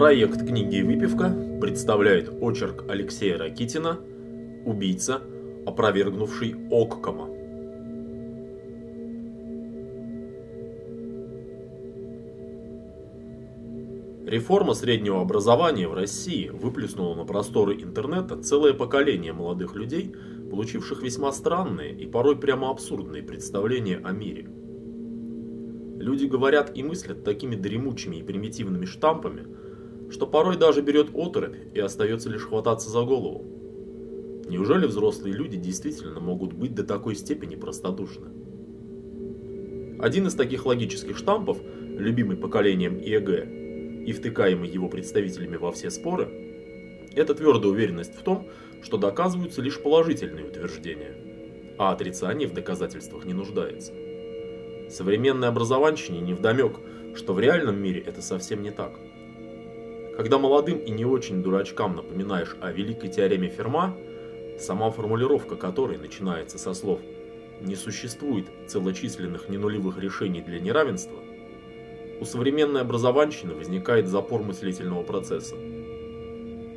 Проект книги «Выпивка» представляет очерк Алексея Ракитина «Убийца, опровергнувший Оккома». Реформа среднего образования в России выплеснула на просторы интернета целое поколение молодых людей, получивших весьма странные и порой прямо абсурдные представления о мире. Люди говорят и мыслят такими дремучими и примитивными штампами, что порой даже берет оторопь и остается лишь хвататься за голову. Неужели взрослые люди действительно могут быть до такой степени простодушны? Один из таких логических штампов, любимый поколением ИЭГ, и втыкаемый его представителями во все споры, это твердая уверенность в том, что доказываются лишь положительные утверждения, а отрицание в доказательствах не нуждается. Современной образованщине невдомек, что в реальном мире это совсем не так. Когда молодым и не очень дурачкам напоминаешь о великой теореме Ферма, сама формулировка которой начинается со слов «не существует целочисленных ненулевых решений для неравенства», у современной образованщины возникает запор мыслительного процесса.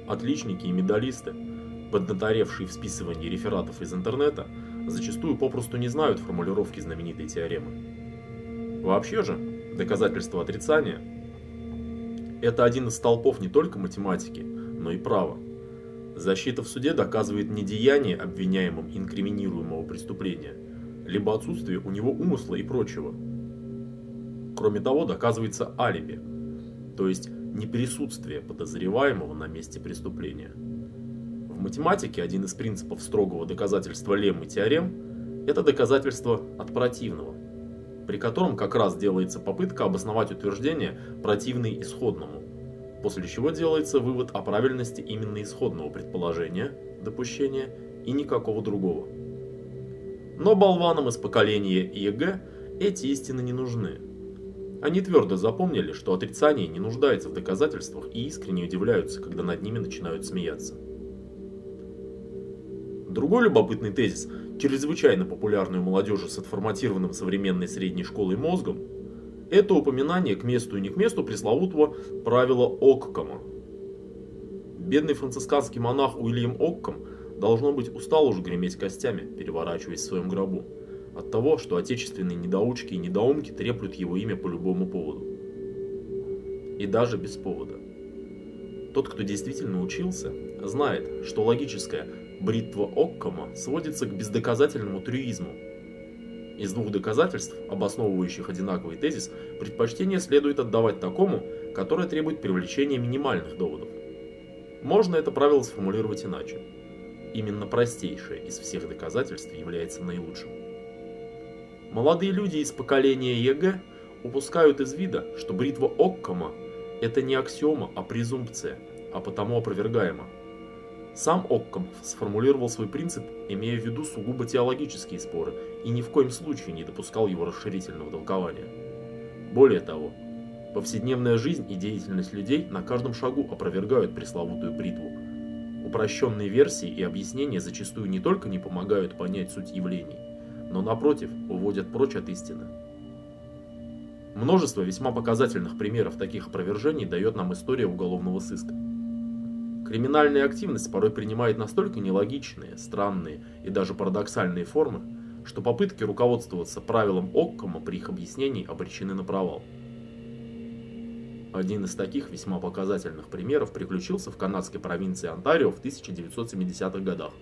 Отличники и медалисты, поднаторевшие в списывании рефератов из интернета, зачастую попросту не знают формулировки знаменитой теоремы. Вообще же, доказательство отрицания – это один из столпов не только математики, но и права. Защита в суде доказывает не деяние обвиняемым инкриминируемого преступления, либо отсутствие у него умысла и прочего – Кроме того, доказывается алиби, то есть неприсутствие подозреваемого на месте преступления. В математике один из принципов строгого доказательства леммы теорем – это доказательство от противного, при котором как раз делается попытка обосновать утверждение, противное исходному, после чего делается вывод о правильности именно исходного предположения, допущения и никакого другого. Но болванам из поколения ЕГЭ эти истины не нужны – они твердо запомнили, что отрицание не нуждается в доказательствах и искренне удивляются, когда над ними начинают смеяться. Другой любопытный тезис, чрезвычайно популярный у молодежи с отформатированным современной средней школой мозгом, это упоминание к месту и не к месту пресловутого правила Оккома. Бедный францисканский монах Уильям Окком, должно быть, устал уже греметь костями, переворачиваясь в своем гробу от того, что отечественные недоучки и недоумки треплют его имя по любому поводу. И даже без повода. Тот, кто действительно учился, знает, что логическая бритва Оккома сводится к бездоказательному трюизму. Из двух доказательств, обосновывающих одинаковый тезис, предпочтение следует отдавать такому, которое требует привлечения минимальных доводов. Можно это правило сформулировать иначе. Именно простейшее из всех доказательств является наилучшим. Молодые люди из поколения ЕГЭ упускают из вида, что бритва Оккама – это не аксиома, а презумпция, а потому опровергаема. Сам Оккам сформулировал свой принцип, имея в виду сугубо теологические споры, и ни в коем случае не допускал его расширительного толкования. Более того, повседневная жизнь и деятельность людей на каждом шагу опровергают пресловутую бритву. Упрощенные версии и объяснения зачастую не только не помогают понять суть явлений, но напротив уводят прочь от истины. Множество весьма показательных примеров таких опровержений дает нам история уголовного сыска. Криминальная активность порой принимает настолько нелогичные, странные и даже парадоксальные формы, что попытки руководствоваться правилом Оккома при их объяснении обречены на провал. Один из таких весьма показательных примеров приключился в канадской провинции Онтарио в 1970-х годах.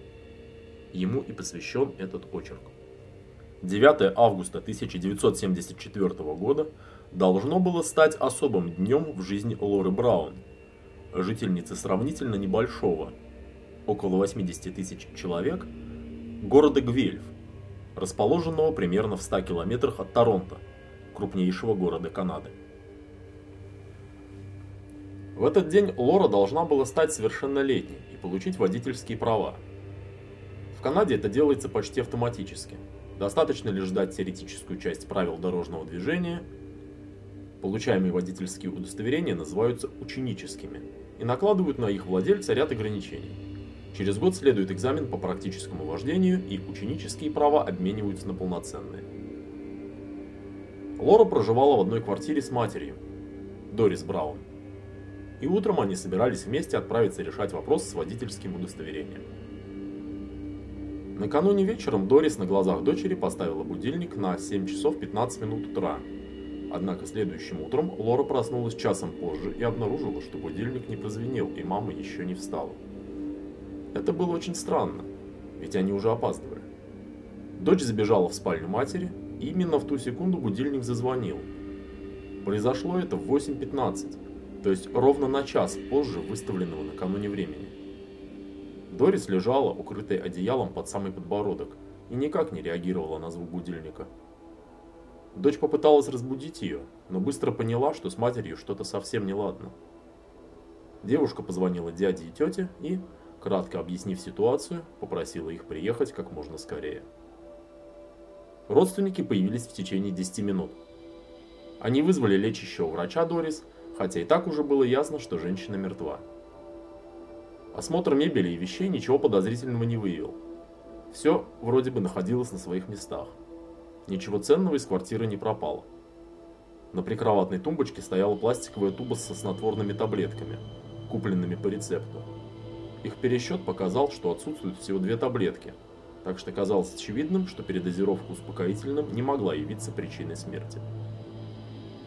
Ему и посвящен этот очерк. 9 августа 1974 года должно было стать особым днем в жизни Лоры Браун, жительницы сравнительно небольшого, около 80 тысяч человек, города Гвельф, расположенного примерно в 100 километрах от Торонто, крупнейшего города Канады. В этот день Лора должна была стать совершеннолетней и получить водительские права. В Канаде это делается почти автоматически – Достаточно лишь ждать теоретическую часть правил дорожного движения. Получаемые водительские удостоверения называются ученическими и накладывают на их владельца ряд ограничений. Через год следует экзамен по практическому вождению и ученические права обмениваются на полноценные. Лора проживала в одной квартире с матерью, Дорис Браун. и утром они собирались вместе отправиться решать вопрос с водительским удостоверением. Накануне вечером Дорис на глазах дочери поставила будильник на 7 часов 15 минут утра. Однако следующим утром Лора проснулась часом позже и обнаружила, что будильник не прозвенел и мама еще не встала. Это было очень странно, ведь они уже опаздывали. Дочь забежала в спальню матери, и именно в ту секунду будильник зазвонил. Произошло это в 8.15, то есть ровно на час позже выставленного накануне времени. Дорис лежала, укрытая одеялом под самый подбородок, и никак не реагировала на звук будильника. Дочь попыталась разбудить ее, но быстро поняла, что с матерью что-то совсем неладно. Девушка позвонила дяде и тете и, кратко объяснив ситуацию, попросила их приехать как можно скорее. Родственники появились в течение 10 минут. Они вызвали лечащего врача Дорис, хотя и так уже было ясно, что женщина мертва. Осмотр мебели и вещей ничего подозрительного не выявил. Все вроде бы находилось на своих местах. Ничего ценного из квартиры не пропало. На прикроватной тумбочке стояла пластиковая туба со снотворными таблетками, купленными по рецепту. Их пересчет показал, что отсутствуют всего две таблетки, так что казалось очевидным, что передозировка успокоительным не могла явиться причиной смерти.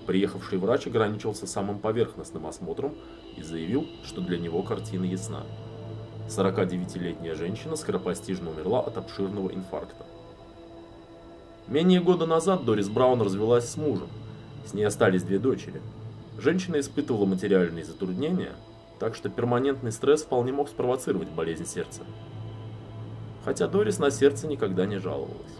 Приехавший врач ограничился самым поверхностным осмотром и заявил, что для него картина ясна. 49-летняя женщина скоропостижно умерла от обширного инфаркта. Менее года назад Дорис Браун развелась с мужем. С ней остались две дочери. Женщина испытывала материальные затруднения, так что перманентный стресс вполне мог спровоцировать болезнь сердца. Хотя Дорис на сердце никогда не жаловалась.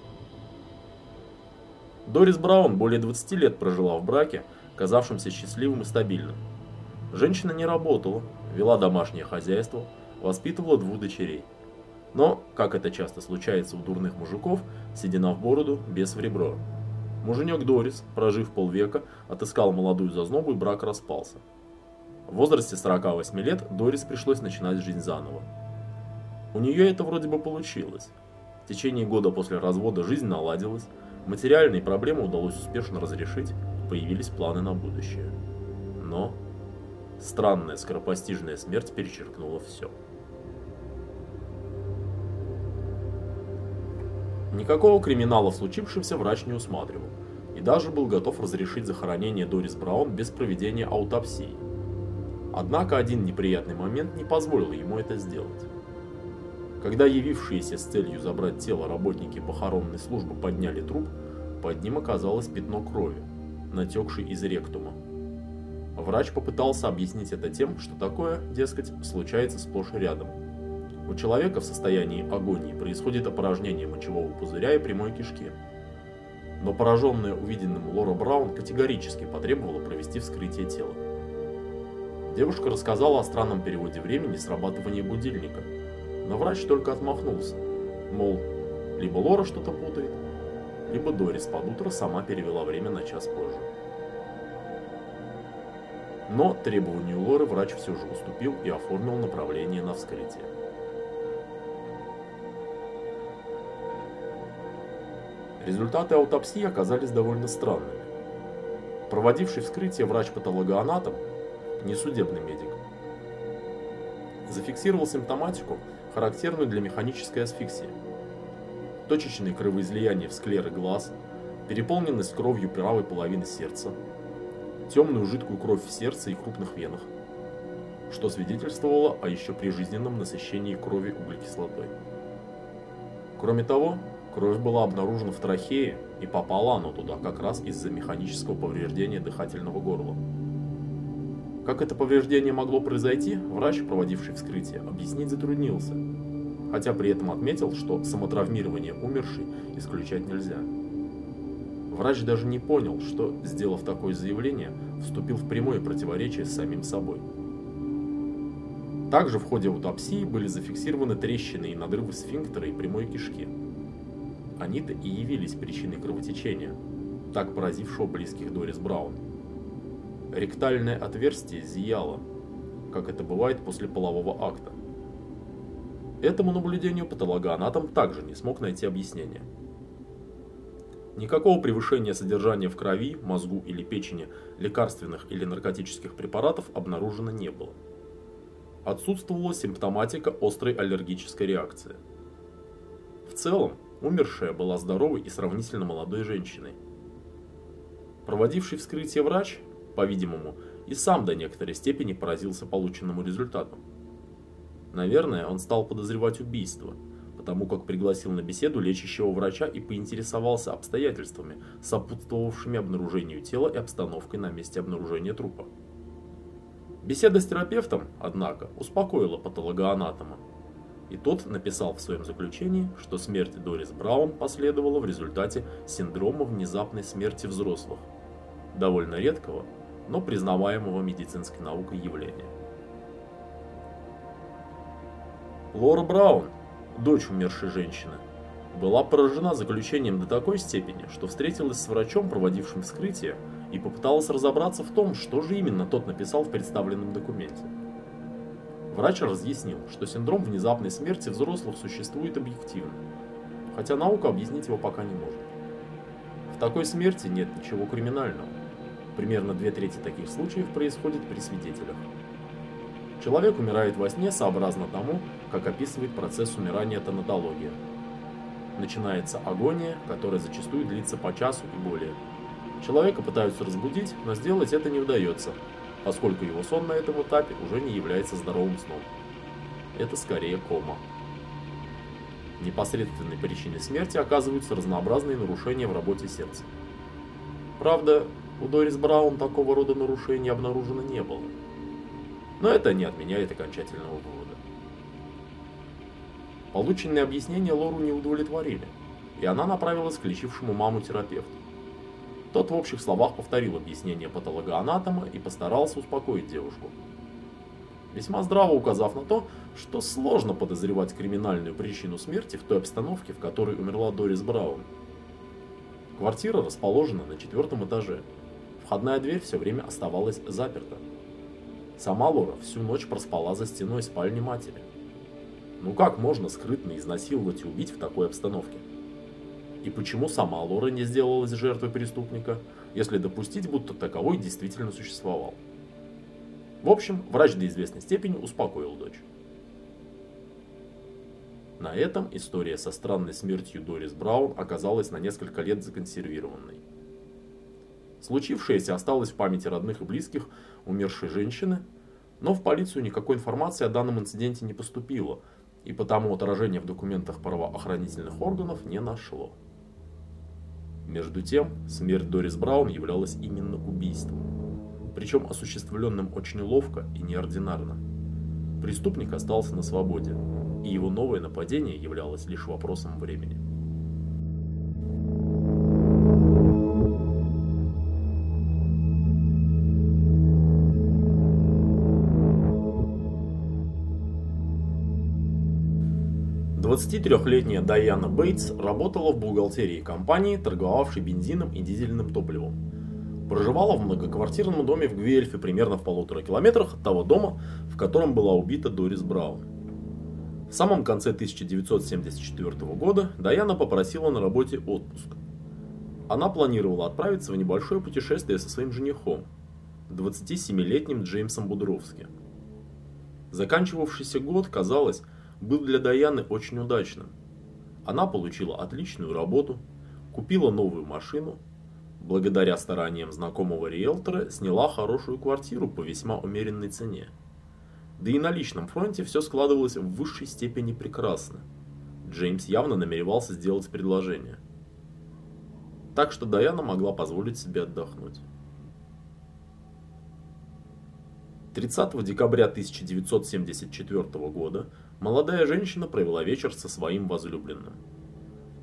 Дорис Браун более 20 лет прожила в браке, казавшемся счастливым и стабильным. Женщина не работала, вела домашнее хозяйство, воспитывала двух дочерей. Но, как это часто случается у дурных мужиков, седина в бороду, без в ребро. Муженек Дорис, прожив полвека, отыскал молодую зазнобу и брак распался. В возрасте 48 лет Дорис пришлось начинать жизнь заново. У нее это вроде бы получилось. В течение года после развода жизнь наладилась, материальные проблемы удалось успешно разрешить, появились планы на будущее. Но странная скоропостижная смерть перечеркнула все. Никакого криминала в случившемся врач не усматривал и даже был готов разрешить захоронение Дорис Браун без проведения аутопсии. Однако один неприятный момент не позволил ему это сделать. Когда явившиеся с целью забрать тело работники похоронной службы подняли труп, под ним оказалось пятно крови, натекшей из ректума. Врач попытался объяснить это тем, что такое, дескать, случается сплошь и рядом. У человека в состоянии агонии происходит опорожнение мочевого пузыря и прямой кишки. Но пораженная увиденным Лора Браун категорически потребовала провести вскрытие тела. Девушка рассказала о странном переводе времени срабатывания будильника – но врач только отмахнулся, мол, либо Лора что-то путает, либо Дорис под утро сама перевела время на час позже. Но требованию Лоры врач все же уступил и оформил направление на вскрытие. Результаты аутопсии оказались довольно странными. Проводивший вскрытие врач-патологоанатом, не судебный медик, зафиксировал симптоматику, характерную для механической асфиксии. Точечные кровоизлияния в склеры глаз, переполненность кровью правой половины сердца, темную жидкую кровь в сердце и крупных венах, что свидетельствовало о еще прижизненном насыщении крови углекислотой. Кроме того, кровь была обнаружена в трахее и попала она туда как раз из-за механического повреждения дыхательного горла. Как это повреждение могло произойти, врач, проводивший вскрытие, объяснить затруднился, хотя при этом отметил, что самотравмирование умершей исключать нельзя. Врач даже не понял, что, сделав такое заявление, вступил в прямое противоречие с самим собой. Также в ходе аутопсии были зафиксированы трещины и надрывы сфинктера и прямой кишки. Они-то и явились причиной кровотечения, так поразившего близких Дорис Браун. Ректальное отверстие зияло, как это бывает после полового акта. Этому наблюдению патологоанатом также не смог найти объяснение. Никакого превышения содержания в крови, мозгу или печени лекарственных или наркотических препаратов обнаружено не было. Отсутствовала симптоматика острой аллергической реакции. В целом, умершая была здоровой и сравнительно молодой женщиной. Проводивший вскрытие врач, по-видимому, и сам до некоторой степени поразился полученному результату. Наверное, он стал подозревать убийство – потому как пригласил на беседу лечащего врача и поинтересовался обстоятельствами, сопутствовавшими обнаружению тела и обстановкой на месте обнаружения трупа. Беседа с терапевтом, однако, успокоила патологоанатома, и тот написал в своем заключении, что смерть Дорис Браун последовала в результате синдрома внезапной смерти взрослых, довольно редкого, но признаваемого медицинской наукой явления. Лора Браун дочь умершей женщины, была поражена заключением до такой степени, что встретилась с врачом, проводившим вскрытие, и попыталась разобраться в том, что же именно тот написал в представленном документе. Врач разъяснил, что синдром внезапной смерти взрослых существует объективно, хотя наука объяснить его пока не может. В такой смерти нет ничего криминального. Примерно две трети таких случаев происходит при свидетелях. Человек умирает во сне сообразно тому, как описывает процесс умирания тонатология. Начинается агония, которая зачастую длится по часу и более. Человека пытаются разбудить, но сделать это не удается, поскольку его сон на этом этапе уже не является здоровым сном. Это скорее кома. Непосредственной причиной смерти оказываются разнообразные нарушения в работе сердца. Правда, у Дорис Браун такого рода нарушений обнаружено не было. Но это не отменяет окончательного вывода. Полученные объяснения Лору не удовлетворили, и она направилась к лечившему маму терапевту. Тот в общих словах повторил объяснение патологоанатома и постарался успокоить девушку. Весьма здраво указав на то, что сложно подозревать криминальную причину смерти в той обстановке, в которой умерла Дорис Браун. Квартира расположена на четвертом этаже. Входная дверь все время оставалась заперта. Сама Лора всю ночь проспала за стеной спальни матери. Ну как можно скрытно изнасиловать и убить в такой обстановке? И почему сама Лора не сделалась жертвой преступника, если допустить, будто таковой действительно существовал? В общем, врач до известной степени успокоил дочь. На этом история со странной смертью Дорис Браун оказалась на несколько лет законсервированной. Случившееся осталось в памяти родных и близких умершей женщины, но в полицию никакой информации о данном инциденте не поступило, и потому отражения в документах правоохранительных органов не нашло. Между тем, смерть Дорис Браун являлась именно убийством, причем осуществленным очень ловко и неординарно. Преступник остался на свободе, и его новое нападение являлось лишь вопросом времени. 23-летняя Дайана Бейтс работала в бухгалтерии компании, торговавшей бензином и дизельным топливом. Проживала в многоквартирном доме в Гвельфе примерно в полутора километрах от того дома, в котором была убита Дорис Браун. В самом конце 1974 года Дайана попросила на работе отпуск. Она планировала отправиться в небольшое путешествие со своим женихом, 27-летним Джеймсом Будровски. Заканчивавшийся год, казалось, был для Даяны очень удачным. Она получила отличную работу, купила новую машину, благодаря стараниям знакомого риэлтора сняла хорошую квартиру по весьма умеренной цене. Да и на личном фронте все складывалось в высшей степени прекрасно. Джеймс явно намеревался сделать предложение. Так что Даяна могла позволить себе отдохнуть. 30 декабря 1974 года молодая женщина провела вечер со своим возлюбленным.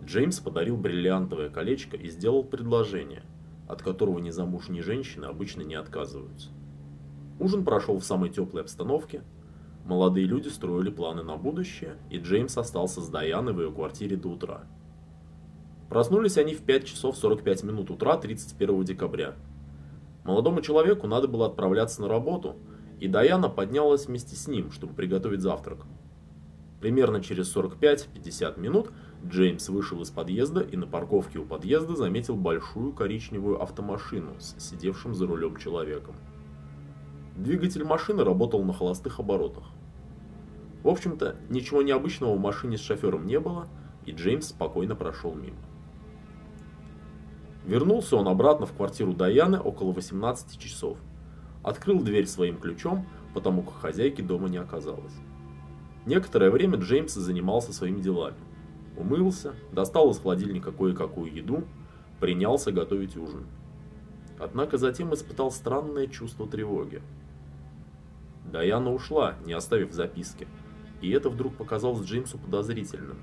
Джеймс подарил бриллиантовое колечко и сделал предложение, от которого незамужние женщины обычно не отказываются. Ужин прошел в самой теплой обстановке, молодые люди строили планы на будущее, и Джеймс остался с Даяной в ее квартире до утра. Проснулись они в 5 часов 45 минут утра 31 декабря. Молодому человеку надо было отправляться на работу, и Даяна поднялась вместе с ним, чтобы приготовить завтрак. Примерно через 45-50 минут Джеймс вышел из подъезда и на парковке у подъезда заметил большую коричневую автомашину с сидевшим за рулем человеком. Двигатель машины работал на холостых оборотах. В общем-то, ничего необычного в машине с шофером не было, и Джеймс спокойно прошел мимо. Вернулся он обратно в квартиру Даяны около 18 часов. Открыл дверь своим ключом, потому как хозяйки дома не оказалось. Некоторое время Джеймс занимался своими делами. Умылся, достал из холодильника кое-какую еду, принялся готовить ужин. Однако затем испытал странное чувство тревоги. Даяна ушла, не оставив записки, и это вдруг показалось Джеймсу подозрительным.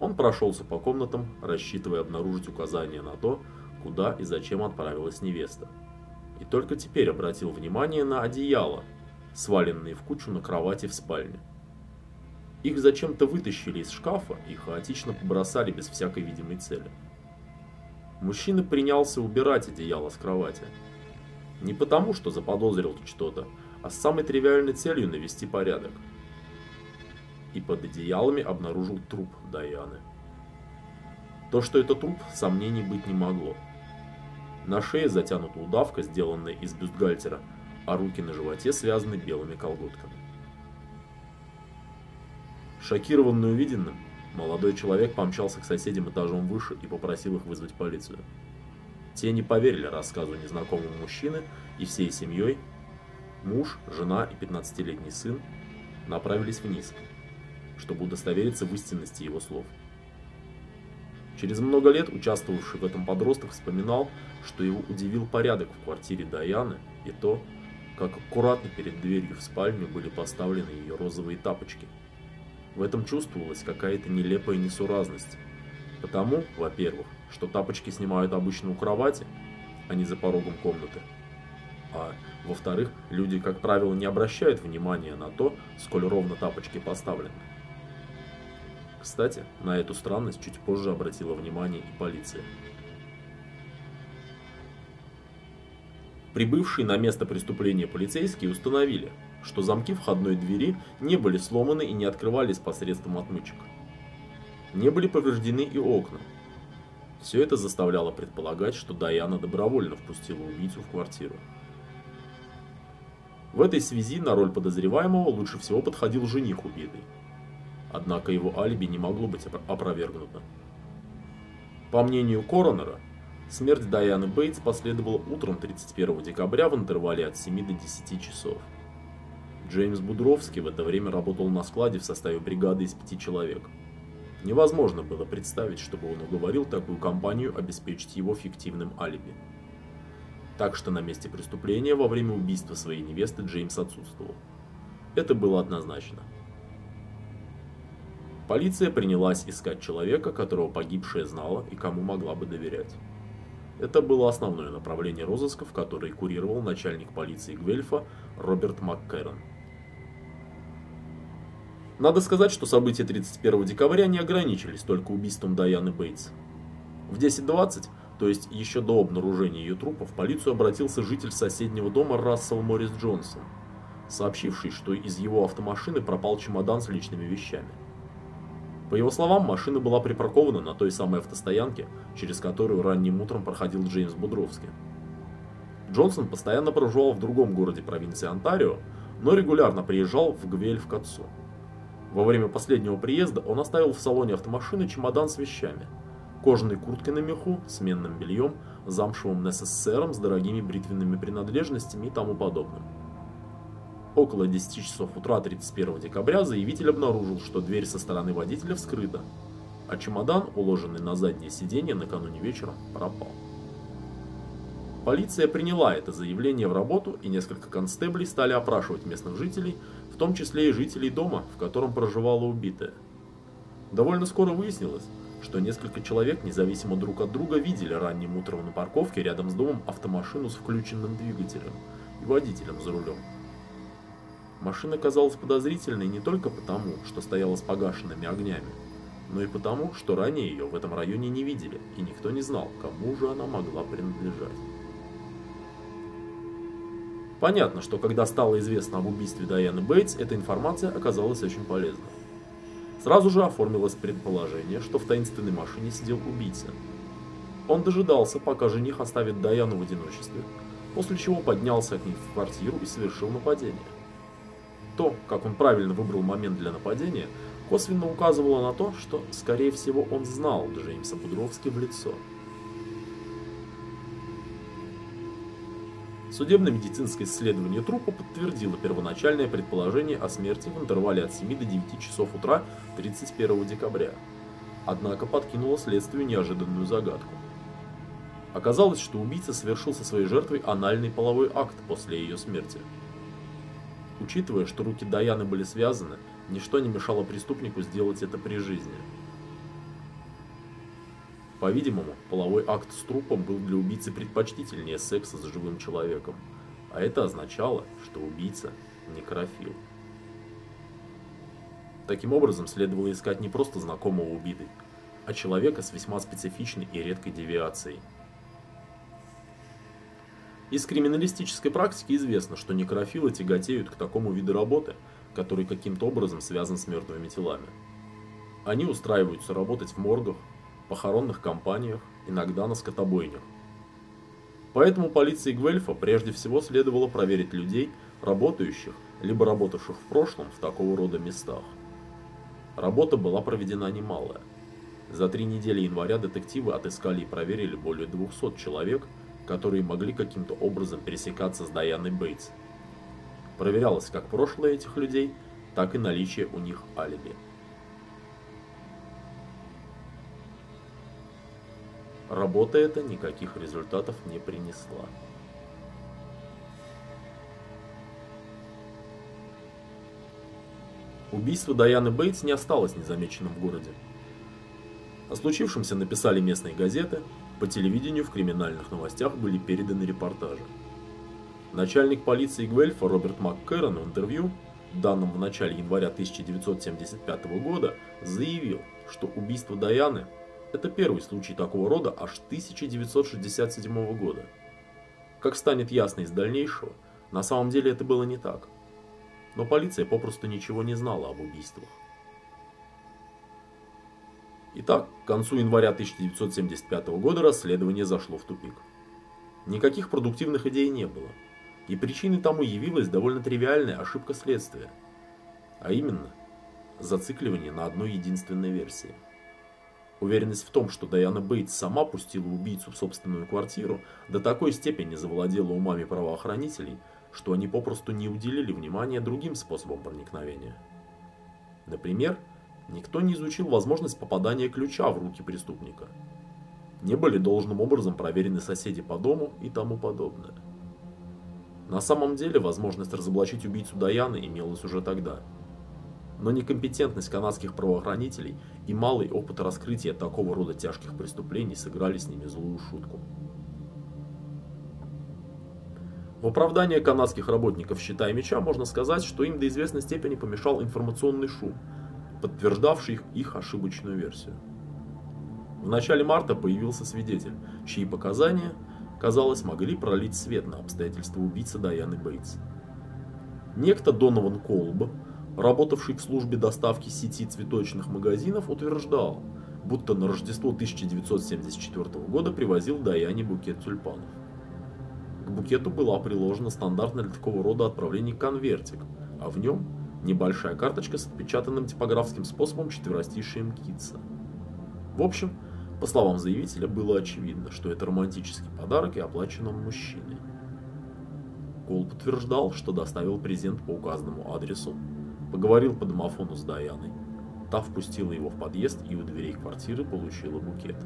Он прошелся по комнатам, рассчитывая обнаружить указания на то, куда и зачем отправилась невеста. И только теперь обратил внимание на одеяло, сваленные в кучу на кровати в спальне. Их зачем-то вытащили из шкафа и хаотично побросали без всякой видимой цели. Мужчина принялся убирать одеяло с кровати. Не потому, что заподозрил что-то, а с самой тривиальной целью навести порядок. И под одеялами обнаружил труп Даяны. То, что это труп, сомнений быть не могло. На шее затянута удавка, сделанная из бюстгальтера, а руки на животе связаны белыми колготками. Шокированный увиденным, молодой человек помчался к соседям этажом выше и попросил их вызвать полицию. Те не поверили рассказу незнакомого мужчины и всей семьей, муж, жена и 15-летний сын, направились вниз, чтобы удостовериться в истинности его слов. Через много лет участвовавший в этом подросток вспоминал, что его удивил порядок в квартире Даяны и то, как аккуратно перед дверью в спальню были поставлены ее розовые тапочки. В этом чувствовалась какая-то нелепая несуразность. Потому, во-первых, что тапочки снимают обычно у кровати, а не за порогом комнаты. А во-вторых, люди, как правило, не обращают внимания на то, сколь ровно тапочки поставлены. Кстати, на эту странность чуть позже обратила внимание и полиция. Прибывшие на место преступления полицейские установили, что замки входной двери не были сломаны и не открывались посредством отмычек. Не были повреждены и окна. Все это заставляло предполагать, что Даяна добровольно впустила убийцу в квартиру. В этой связи на роль подозреваемого лучше всего подходил жених убитый. Однако его алиби не могло быть опровергнуто. По мнению коронера, Смерть Дайаны Бейтс последовала утром 31 декабря в интервале от 7 до 10 часов. Джеймс Будровский в это время работал на складе в составе бригады из пяти человек. Невозможно было представить, чтобы он уговорил такую компанию обеспечить его фиктивным алиби. Так что на месте преступления во время убийства своей невесты Джеймс отсутствовал. Это было однозначно. Полиция принялась искать человека, которого погибшая знала и кому могла бы доверять. Это было основное направление розысков, которое курировал начальник полиции Гвельфа Роберт МакКэрон. Надо сказать, что события 31 декабря не ограничились только убийством Дайаны Бейтс. В 10.20, то есть еще до обнаружения ее трупа, в полицию обратился житель соседнего дома Рассел Моррис Джонсон, сообщивший, что из его автомашины пропал чемодан с личными вещами. По его словам, машина была припаркована на той самой автостоянке, через которую ранним утром проходил Джеймс Будровский. Джонсон постоянно проживал в другом городе провинции Онтарио, но регулярно приезжал в Гвельф к отцу. Во время последнего приезда он оставил в салоне автомашины чемодан с вещами, кожаной курткой на меху, сменным бельем, замшевым НССРом с дорогими бритвенными принадлежностями и тому подобным. Около 10 часов утра 31 декабря заявитель обнаружил, что дверь со стороны водителя вскрыта, а чемодан, уложенный на заднее сиденье накануне вечером, пропал. Полиция приняла это заявление в работу, и несколько констеблей стали опрашивать местных жителей, в том числе и жителей дома, в котором проживала убитая. Довольно скоро выяснилось, что несколько человек, независимо друг от друга, видели ранним утром на парковке рядом с домом автомашину с включенным двигателем и водителем за рулем. Машина казалась подозрительной не только потому, что стояла с погашенными огнями, но и потому, что ранее ее в этом районе не видели, и никто не знал, кому же она могла принадлежать. Понятно, что когда стало известно об убийстве Дайаны Бейтс, эта информация оказалась очень полезной. Сразу же оформилось предположение, что в таинственной машине сидел убийца. Он дожидался, пока жених оставит Даяну в одиночестве, после чего поднялся к ней в квартиру и совершил нападение. То, как он правильно выбрал момент для нападения, косвенно указывало на то, что, скорее всего, он знал Джеймса Будровски в лицо. Судебно-медицинское исследование трупа подтвердило первоначальное предположение о смерти в интервале от 7 до 9 часов утра 31 декабря. Однако подкинуло следствию неожиданную загадку. Оказалось, что убийца совершил со своей жертвой анальный половой акт после ее смерти. Учитывая, что руки Даяны были связаны, ничто не мешало преступнику сделать это при жизни. По-видимому, половой акт с трупом был для убийцы предпочтительнее секса с живым человеком, а это означало, что убийца некрофил. Таким образом, следовало искать не просто знакомого убитой, а человека с весьма специфичной и редкой девиацией. Из криминалистической практики известно, что некрофилы тяготеют к такому виду работы, который каким-то образом связан с мертвыми телами. Они устраиваются работать в моргах, похоронных компаниях, иногда на скотобойнях. Поэтому полиции Гвельфа прежде всего следовало проверить людей, работающих, либо работавших в прошлом в такого рода местах. Работа была проведена немалая. За три недели января детективы отыскали и проверили более 200 человек, которые могли каким-то образом пересекаться с Даяной Бейтс. Проверялось как прошлое этих людей, так и наличие у них алиби. Работа эта никаких результатов не принесла. Убийство Даяны Бейтс не осталось незамеченным в городе. О случившемся написали местные газеты, по телевидению в криминальных новостях были переданы репортажи. Начальник полиции Гвельфа Роберт МакКэрон в интервью, данном в начале января 1975 года, заявил, что убийство Даяны это первый случай такого рода аж 1967 года. Как станет ясно из дальнейшего, на самом деле это было не так. Но полиция попросту ничего не знала об убийствах. Итак, к концу января 1975 года расследование зашло в тупик. Никаких продуктивных идей не было. И причиной тому явилась довольно тривиальная ошибка следствия. А именно, зацикливание на одной единственной версии. Уверенность в том, что Дайана Бейтс сама пустила убийцу в собственную квартиру, до такой степени завладела умами правоохранителей, что они попросту не уделили внимания другим способам проникновения. Например, никто не изучил возможность попадания ключа в руки преступника. Не были должным образом проверены соседи по дому и тому подобное. На самом деле, возможность разоблачить убийцу Даяны имелась уже тогда – но некомпетентность канадских правоохранителей и малый опыт раскрытия такого рода тяжких преступлений сыграли с ними злую шутку. В оправдание канадских работников «Щита и меча» можно сказать, что им до известной степени помешал информационный шум, подтверждавший их ошибочную версию. В начале марта появился свидетель, чьи показания, казалось, могли пролить свет на обстоятельства убийцы Даяны Бейтс. Некто Донован Колб работавший в службе доставки сети цветочных магазинов, утверждал, будто на Рождество 1974 года привозил Даяне букет тюльпанов. К букету была приложена стандартная для такого рода отправлений конвертик, а в нем небольшая карточка с отпечатанным типографским способом четверостишием Китса. В общем, по словам заявителя, было очевидно, что это романтический подарок и оплачен он мужчиной. Кол подтверждал, что доставил презент по указанному адресу Поговорил по домофону с Даяной. Та впустила его в подъезд и у дверей квартиры получила букет.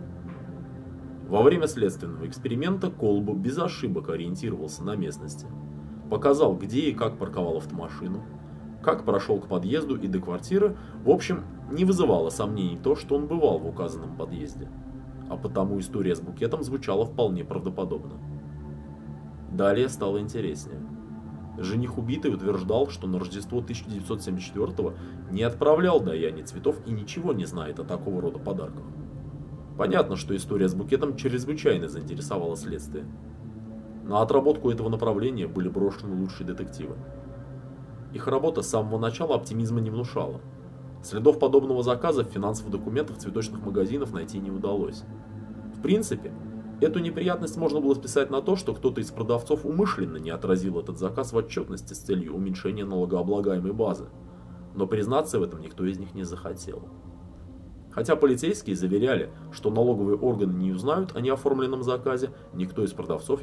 Во время следственного эксперимента Колбу без ошибок ориентировался на местности. Показал, где и как парковал автомашину, как прошел к подъезду и до квартиры, в общем, не вызывало сомнений то, что он бывал в указанном подъезде. А потому история с букетом звучала вполне правдоподобно. Далее стало интереснее. Жених убитый утверждал, что на Рождество 1974 не отправлял Даяне цветов и ничего не знает о такого рода подарках. Понятно, что история с букетом чрезвычайно заинтересовала следствие. На отработку этого направления были брошены лучшие детективы. Их работа с самого начала оптимизма не внушала. Следов подобного заказа в финансовых документах цветочных магазинов найти не удалось. В принципе, эту неприятность можно было списать на то, что кто-то из продавцов умышленно не отразил этот заказ в отчетности с целью уменьшения налогооблагаемой базы. Но признаться в этом никто из них не захотел. Хотя полицейские заверяли, что налоговые органы не узнают о неоформленном заказе, никто из продавцов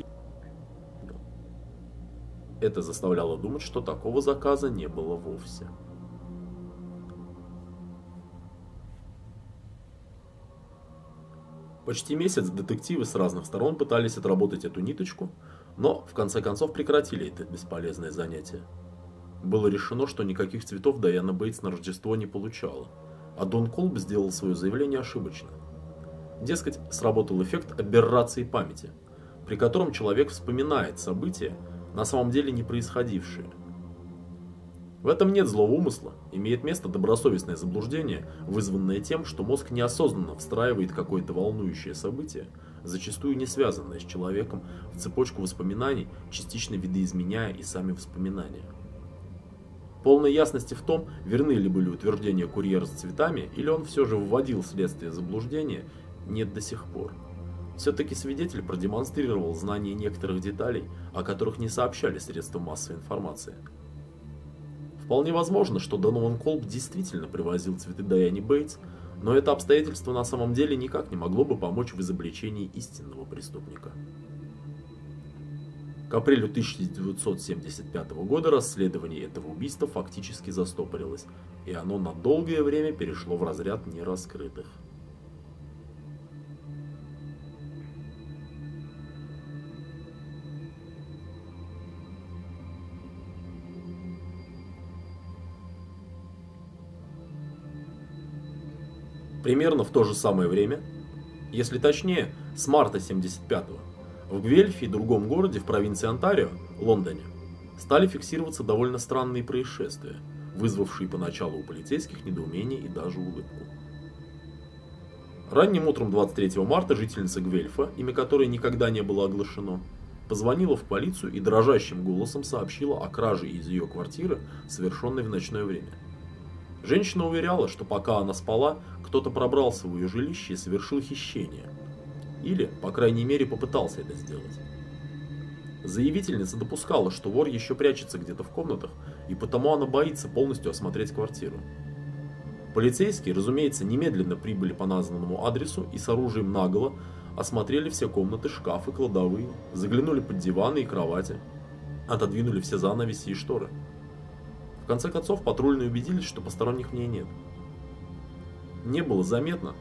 это заставляло думать, что такого заказа не было вовсе. Почти месяц детективы с разных сторон пытались отработать эту ниточку, но в конце концов прекратили это бесполезное занятие. Было решено, что никаких цветов Дайана Бейтс на Рождество не получала, а Дон Колб сделал свое заявление ошибочно. Дескать, сработал эффект аберрации памяти, при котором человек вспоминает события, на самом деле не происходившие – в этом нет злого умысла, имеет место добросовестное заблуждение, вызванное тем, что мозг неосознанно встраивает какое-то волнующее событие, зачастую не связанное с человеком, в цепочку воспоминаний, частично видоизменяя и сами воспоминания. Полной ясности в том, верны ли были утверждения курьера с цветами, или он все же вводил следствие заблуждения, нет до сих пор. Все-таки свидетель продемонстрировал знание некоторых деталей, о которых не сообщали средства массовой информации – Вполне возможно, что Донован Колб действительно привозил цветы Дайане Бейтс, но это обстоятельство на самом деле никак не могло бы помочь в изобличении истинного преступника. К апрелю 1975 года расследование этого убийства фактически застопорилось, и оно на долгое время перешло в разряд нераскрытых. Примерно в то же самое время, если точнее, с марта 75-го, в Гвельфе и другом городе в провинции Онтарио, Лондоне, стали фиксироваться довольно странные происшествия, вызвавшие поначалу у полицейских недоумение и даже улыбку. Ранним утром 23 марта жительница Гвельфа, имя которой никогда не было оглашено, позвонила в полицию и дрожащим голосом сообщила о краже из ее квартиры, совершенной в ночное время. Женщина уверяла, что пока она спала, кто-то пробрался в ее жилище и совершил хищение. Или, по крайней мере, попытался это сделать. Заявительница допускала, что вор еще прячется где-то в комнатах, и потому она боится полностью осмотреть квартиру. Полицейские, разумеется, немедленно прибыли по названному адресу и с оружием наголо осмотрели все комнаты, шкафы, кладовые, заглянули под диваны и кровати, отодвинули все занавеси и шторы. В конце концов, патрульные убедились, что посторонних в ней нет не было заметно,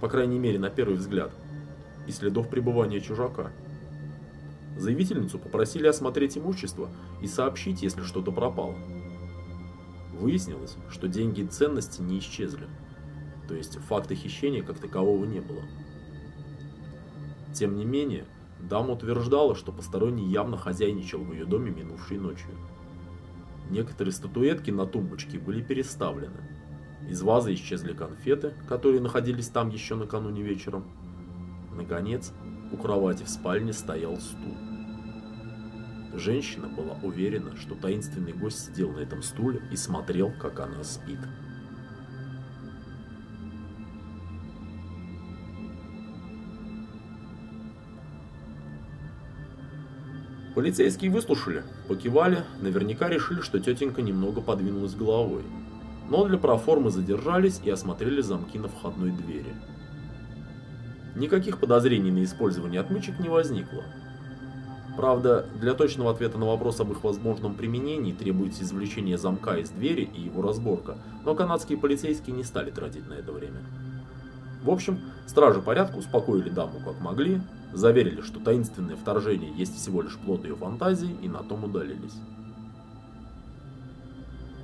по крайней мере на первый взгляд, и следов пребывания чужака. Заявительницу попросили осмотреть имущество и сообщить, если что-то пропало. Выяснилось, что деньги и ценности не исчезли, то есть факта хищения как такового не было. Тем не менее, дама утверждала, что посторонний явно хозяйничал в ее доме минувшей ночью. Некоторые статуэтки на тумбочке были переставлены, из вазы исчезли конфеты, которые находились там еще накануне вечером. Наконец, у кровати в спальне стоял стул. Женщина была уверена, что таинственный гость сидел на этом стуле и смотрел, как она спит. Полицейские выслушали, покивали, наверняка решили, что тетенька немного подвинулась головой но для проформы задержались и осмотрели замки на входной двери. Никаких подозрений на использование отмычек не возникло. Правда, для точного ответа на вопрос об их возможном применении требуется извлечение замка из двери и его разборка, но канадские полицейские не стали тратить на это время. В общем, стражи порядка успокоили даму как могли, заверили, что таинственное вторжение есть всего лишь плод ее фантазии и на том удалились.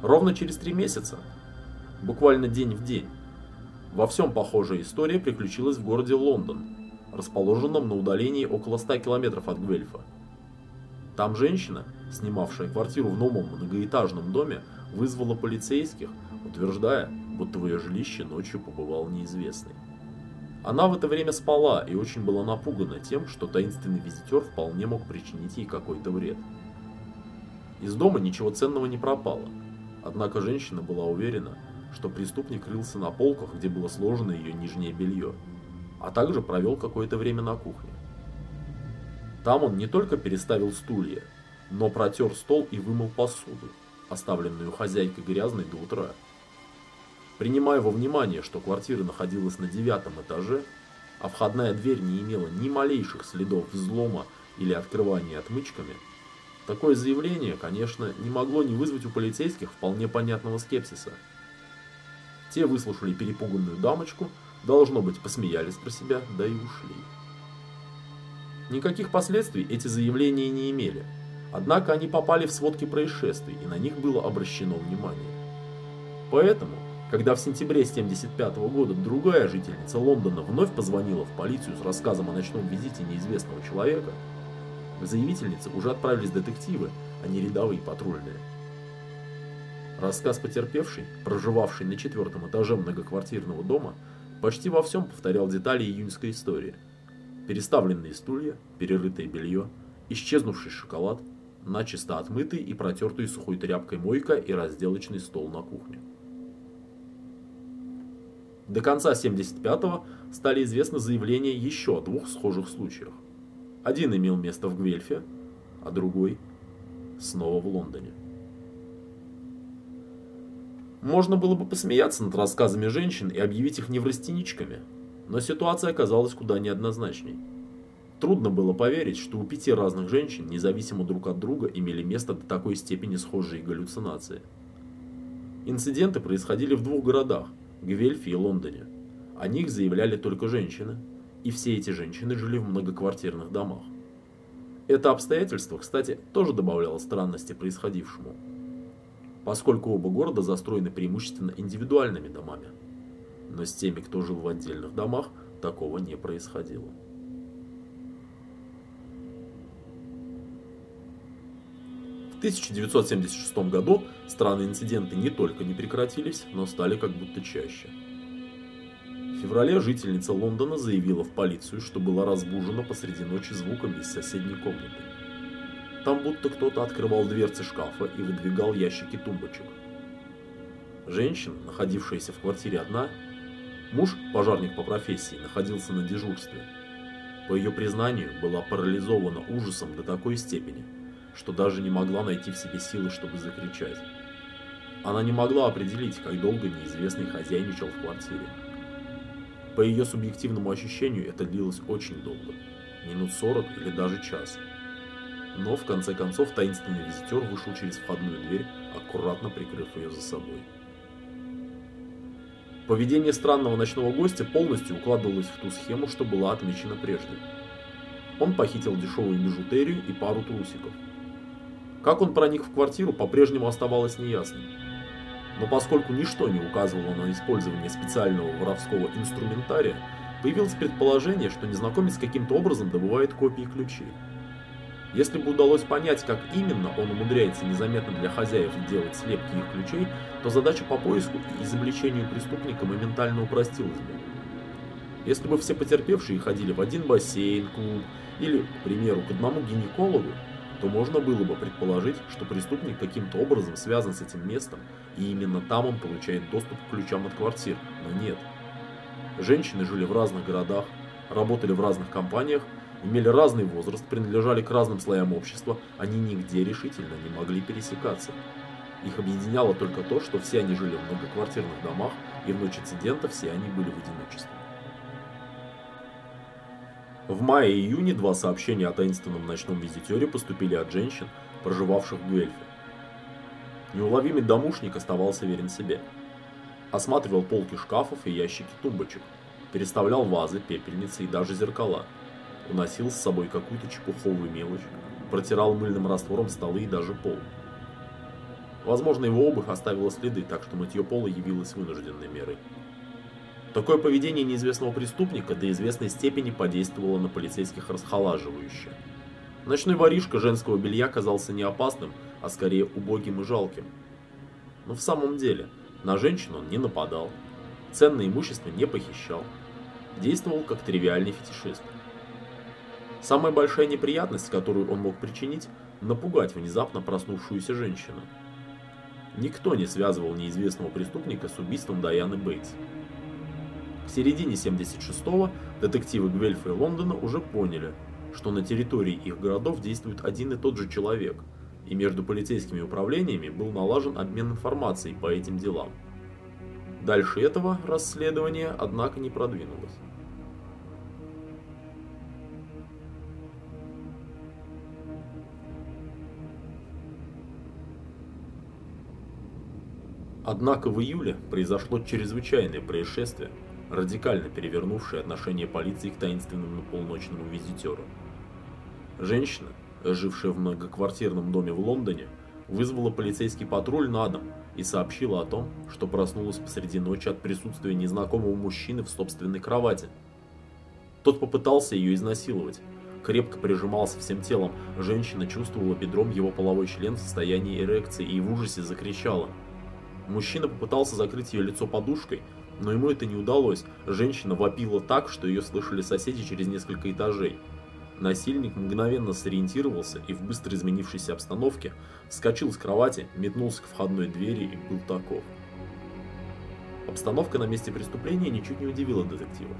Ровно через три месяца, буквально день в день, во всем похожая история приключилась в городе Лондон, расположенном на удалении около 100 километров от Гвельфа. Там женщина, снимавшая квартиру в новом многоэтажном доме, вызвала полицейских, утверждая, будто в ее жилище ночью побывал неизвестный. Она в это время спала и очень была напугана тем, что таинственный визитер вполне мог причинить ей какой-то вред. Из дома ничего ценного не пропало, однако женщина была уверена, что преступник рылся на полках, где было сложено ее нижнее белье, а также провел какое-то время на кухне. Там он не только переставил стулья, но протер стол и вымыл посуду, оставленную хозяйкой грязной до утра. Принимая во внимание, что квартира находилась на девятом этаже, а входная дверь не имела ни малейших следов взлома или открывания отмычками, такое заявление, конечно, не могло не вызвать у полицейских вполне понятного скепсиса. Те выслушали перепуганную дамочку, должно быть, посмеялись про себя, да и ушли. Никаких последствий эти заявления не имели, однако они попали в сводки происшествий, и на них было обращено внимание. Поэтому, когда в сентябре 1975 года другая жительница Лондона вновь позвонила в полицию с рассказом о ночном визите неизвестного человека, к заявительнице уже отправились детективы, а не рядовые патрульные. Рассказ потерпевшей, проживавшей на четвертом этаже многоквартирного дома, почти во всем повторял детали июньской истории. Переставленные стулья, перерытое белье, исчезнувший шоколад, начисто отмытый и протертый сухой тряпкой мойка и разделочный стол на кухне. До конца 75-го стали известны заявления еще о двух схожих случаях. Один имел место в Гвельфе, а другой снова в Лондоне. Можно было бы посмеяться над рассказами женщин и объявить их неврастеничками, но ситуация оказалась куда неоднозначней. Трудно было поверить, что у пяти разных женщин, независимо друг от друга, имели место до такой степени схожие галлюцинации. Инциденты происходили в двух городах – Гвельфе и Лондоне. О них заявляли только женщины, и все эти женщины жили в многоквартирных домах. Это обстоятельство, кстати, тоже добавляло странности происходившему, поскольку оба города застроены преимущественно индивидуальными домами. Но с теми, кто жил в отдельных домах, такого не происходило. В 1976 году странные инциденты не только не прекратились, но стали как будто чаще. В феврале жительница Лондона заявила в полицию, что была разбужена посреди ночи звуками из соседней комнаты. Там будто кто-то открывал дверцы шкафа и выдвигал ящики тумбочек. Женщина, находившаяся в квартире одна, муж, пожарник по профессии, находился на дежурстве. По ее признанию, была парализована ужасом до такой степени, что даже не могла найти в себе силы, чтобы закричать. Она не могла определить, как долго неизвестный хозяйничал в квартире. По ее субъективному ощущению это длилось очень долго, минут 40 или даже час. Но в конце концов таинственный визитер вышел через входную дверь, аккуратно прикрыв ее за собой. Поведение странного ночного гостя полностью укладывалось в ту схему, что была отмечена прежде. Он похитил дешевую бижутерию и пару трусиков – как он проник в квартиру, по-прежнему оставалось неясным. Но поскольку ничто не указывало на использование специального воровского инструментария, появилось предположение, что незнакомец каким-то образом добывает копии ключей. Если бы удалось понять, как именно он умудряется незаметно для хозяев делать слепки их ключей, то задача по поиску и изобличению преступника моментально упростилась бы. Если бы все потерпевшие ходили в один бассейн, клуб или, к примеру, к одному гинекологу, то можно было бы предположить, что преступник каким-то образом связан с этим местом, и именно там он получает доступ к ключам от квартир, но нет. Женщины жили в разных городах, работали в разных компаниях, имели разный возраст, принадлежали к разным слоям общества, они нигде решительно не могли пересекаться. Их объединяло только то, что все они жили в многоквартирных домах, и в ночь инцидента все они были в одиночестве. В мае-июне два сообщения о таинственном ночном визитере поступили от женщин, проживавших в Гуэльфе. Неуловимый домушник оставался верен себе. Осматривал полки шкафов и ящики тумбочек, переставлял вазы, пепельницы и даже зеркала. Уносил с собой какую-то чепуховую мелочь, протирал мыльным раствором столы и даже пол. Возможно, его обувь оставила следы, так что мытье пола явилось вынужденной мерой. Такое поведение неизвестного преступника до известной степени подействовало на полицейских расхолаживающе. Ночной воришка женского белья казался не опасным, а скорее убогим и жалким. Но в самом деле, на женщину он не нападал, ценное имущество не похищал. действовал как тривиальный фетишист. Самая большая неприятность, которую он мог причинить, напугать внезапно проснувшуюся женщину. Никто не связывал неизвестного преступника с убийством Дайаны Бейтс. К середине 76-го детективы Гвельфа и Лондона уже поняли, что на территории их городов действует один и тот же человек, и между полицейскими управлениями был налажен обмен информацией по этим делам. Дальше этого расследование, однако, не продвинулось. Однако в июле произошло чрезвычайное происшествие, радикально перевернувшее отношение полиции к таинственному полуночному визитеру. Женщина, жившая в многоквартирном доме в Лондоне, вызвала полицейский патруль на дом и сообщила о том, что проснулась посреди ночи от присутствия незнакомого мужчины в собственной кровати. Тот попытался ее изнасиловать, крепко прижимался всем телом, женщина чувствовала бедром его половой член в состоянии эрекции и в ужасе закричала – Мужчина попытался закрыть ее лицо подушкой, но ему это не удалось. Женщина вопила так, что ее слышали соседи через несколько этажей. Насильник мгновенно сориентировался и в быстро изменившейся обстановке вскочил с кровати, метнулся к входной двери и был таков. Обстановка на месте преступления ничуть не удивила детективов.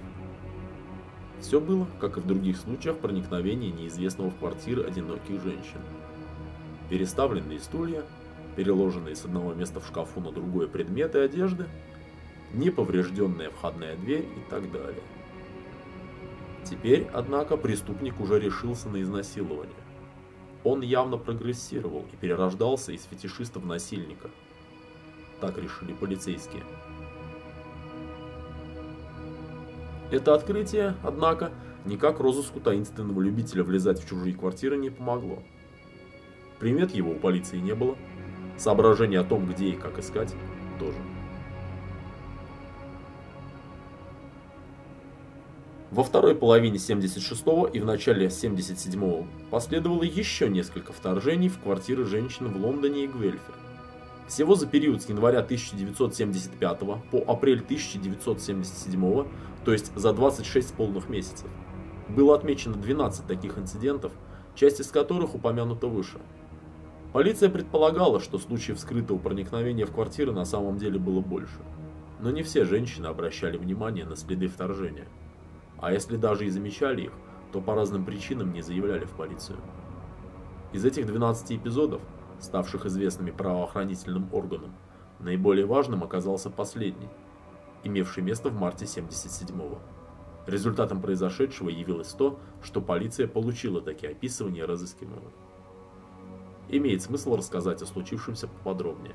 Все было, как и в других случаях проникновения неизвестного в квартиры одиноких женщин. Переставленные стулья, переложенные с одного места в шкафу на другое предметы одежды, неповрежденная входная дверь и так далее. Теперь, однако, преступник уже решился на изнасилование. Он явно прогрессировал и перерождался из фетишиста в насильника. Так решили полицейские. Это открытие, однако, никак розыску таинственного любителя влезать в чужие квартиры не помогло. Примет его у полиции не было, Соображение о том, где и как искать, тоже. Во второй половине 76-го и в начале 77-го последовало еще несколько вторжений в квартиры женщин в Лондоне и Гвельфе. Всего за период с января 1975 по апрель 1977, то есть за 26 полных месяцев, было отмечено 12 таких инцидентов, часть из которых упомянута выше – Полиция предполагала, что случаев скрытого проникновения в квартиры на самом деле было больше. Но не все женщины обращали внимание на следы вторжения. А если даже и замечали их, то по разным причинам не заявляли в полицию. Из этих 12 эпизодов, ставших известными правоохранительным органам, наиболее важным оказался последний, имевший место в марте 77-го. Результатом произошедшего явилось то, что полиция получила такие описывания разыскиваемого имеет смысл рассказать о случившемся поподробнее.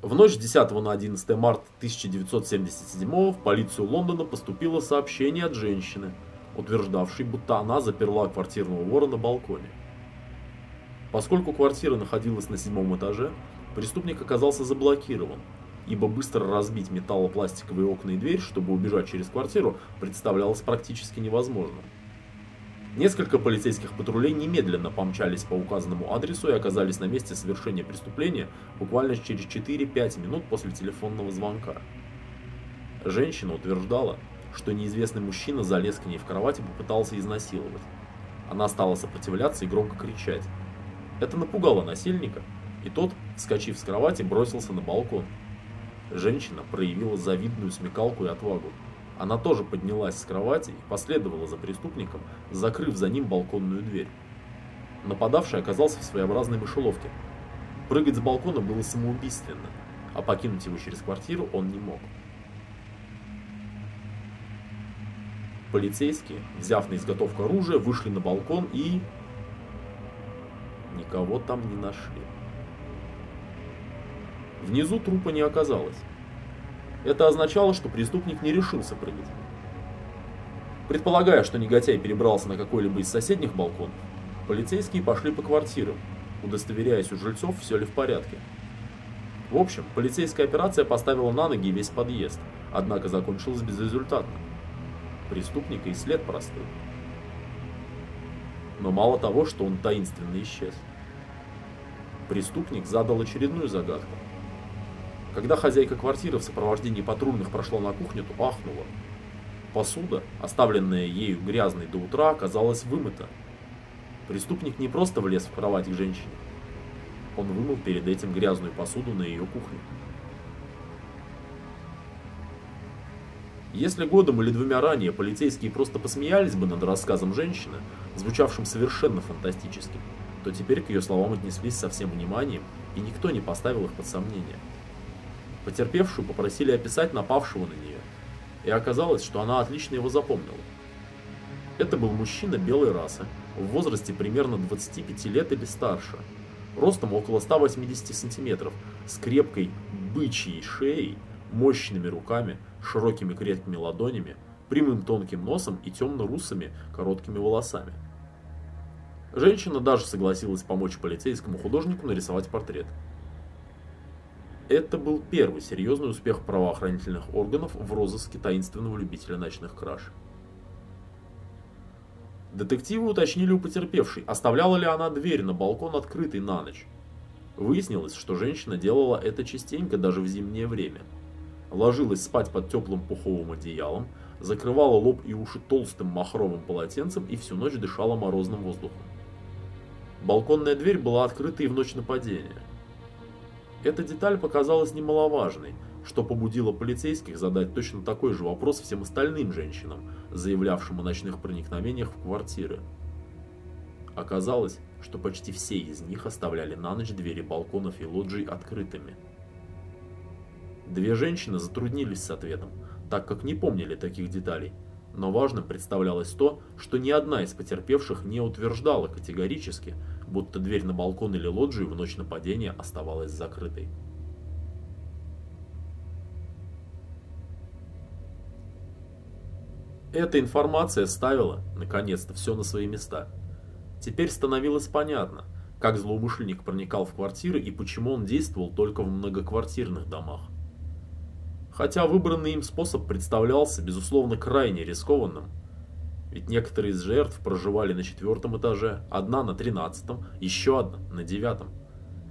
В ночь с 10 на 11 марта 1977 в полицию Лондона поступило сообщение от женщины, утверждавшей, будто она заперла квартирного вора на балконе. Поскольку квартира находилась на седьмом этаже, преступник оказался заблокирован, ибо быстро разбить металлопластиковые окна и дверь, чтобы убежать через квартиру, представлялось практически невозможным. Несколько полицейских патрулей немедленно помчались по указанному адресу и оказались на месте совершения преступления буквально через 4-5 минут после телефонного звонка. Женщина утверждала, что неизвестный мужчина залез к ней в кровать и попытался изнасиловать. Она стала сопротивляться и громко кричать. Это напугало насильника, и тот, вскочив с кровати, бросился на балкон. Женщина проявила завидную смекалку и отвагу. Она тоже поднялась с кровати и последовала за преступником, закрыв за ним балконную дверь. Нападавший оказался в своеобразной мышеловке. Прыгать с балкона было самоубийственно, а покинуть его через квартиру он не мог. Полицейские, взяв на изготовку оружие, вышли на балкон и... Никого там не нашли. Внизу трупа не оказалось. Это означало, что преступник не решился прыгать. Предполагая, что негодяй перебрался на какой-либо из соседних балконов, полицейские пошли по квартирам, удостоверяясь у жильцов, все ли в порядке. В общем, полицейская операция поставила на ноги весь подъезд, однако закончилась безрезультатно. Преступника и след простыл. Но мало того, что он таинственно исчез. Преступник задал очередную загадку. Когда хозяйка квартиры в сопровождении патрульных прошла на кухню, то ахнула. Посуда, оставленная ею грязной до утра, оказалась вымыта. Преступник не просто влез в кровать к женщине. Он вымыл перед этим грязную посуду на ее кухне. Если годом или двумя ранее полицейские просто посмеялись бы над рассказом женщины, звучавшим совершенно фантастически, то теперь к ее словам отнеслись со всем вниманием, и никто не поставил их под сомнение. Потерпевшую попросили описать напавшего на нее, и оказалось, что она отлично его запомнила. Это был мужчина белой расы, в возрасте примерно 25 лет или старше, ростом около 180 сантиметров, с крепкой бычьей шеей, мощными руками, широкими крепкими ладонями, прямым тонким носом и темно-русыми короткими волосами. Женщина даже согласилась помочь полицейскому художнику нарисовать портрет. Это был первый серьезный успех правоохранительных органов в розыске таинственного любителя ночных краж. Детективы уточнили у потерпевшей, оставляла ли она дверь на балкон открытой на ночь. Выяснилось, что женщина делала это частенько даже в зимнее время. Ложилась спать под теплым пуховым одеялом, закрывала лоб и уши толстым махровым полотенцем и всю ночь дышала морозным воздухом. Балконная дверь была открыта и в ночь нападения. Эта деталь показалась немаловажной, что побудило полицейских задать точно такой же вопрос всем остальным женщинам, заявлявшим о ночных проникновениях в квартиры. Оказалось, что почти все из них оставляли на ночь двери балконов и лоджий открытыми. Две женщины затруднились с ответом, так как не помнили таких деталей, но важным представлялось то, что ни одна из потерпевших не утверждала категорически, будто дверь на балкон или лоджию в ночь нападения оставалась закрытой. Эта информация ставила, наконец-то, все на свои места. Теперь становилось понятно, как злоумышленник проникал в квартиры и почему он действовал только в многоквартирных домах. Хотя выбранный им способ представлялся, безусловно, крайне рискованным, ведь некоторые из жертв проживали на четвертом этаже, одна на тринадцатом, еще одна на девятом.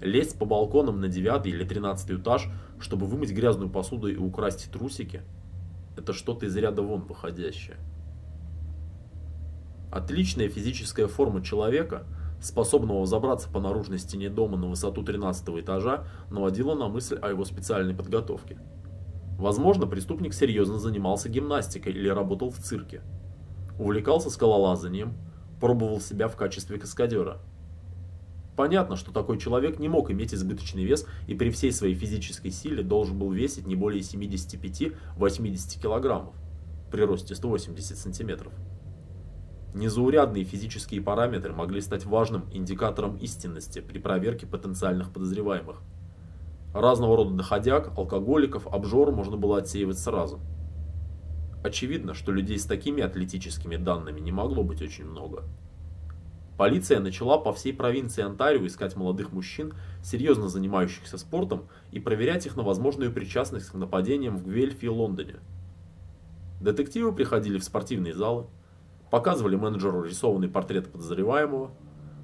Лезть по балконам на девятый или тринадцатый этаж, чтобы вымыть грязную посуду и украсть трусики – это что-то из ряда вон выходящее. Отличная физическая форма человека, способного забраться по наружной стене дома на высоту 13 этажа, наводила на мысль о его специальной подготовке. Возможно, преступник серьезно занимался гимнастикой или работал в цирке увлекался скалолазанием, пробовал себя в качестве каскадера. Понятно, что такой человек не мог иметь избыточный вес и при всей своей физической силе должен был весить не более 75-80 килограммов при росте 180 сантиметров. Незаурядные физические параметры могли стать важным индикатором истинности при проверке потенциальных подозреваемых. Разного рода доходяг, алкоголиков, обжор можно было отсеивать сразу – Очевидно, что людей с такими атлетическими данными не могло быть очень много. Полиция начала по всей провинции Онтарио искать молодых мужчин, серьезно занимающихся спортом, и проверять их на возможную причастность к нападениям в Гвельфе и Лондоне. Детективы приходили в спортивные залы, показывали менеджеру рисованный портрет подозреваемого,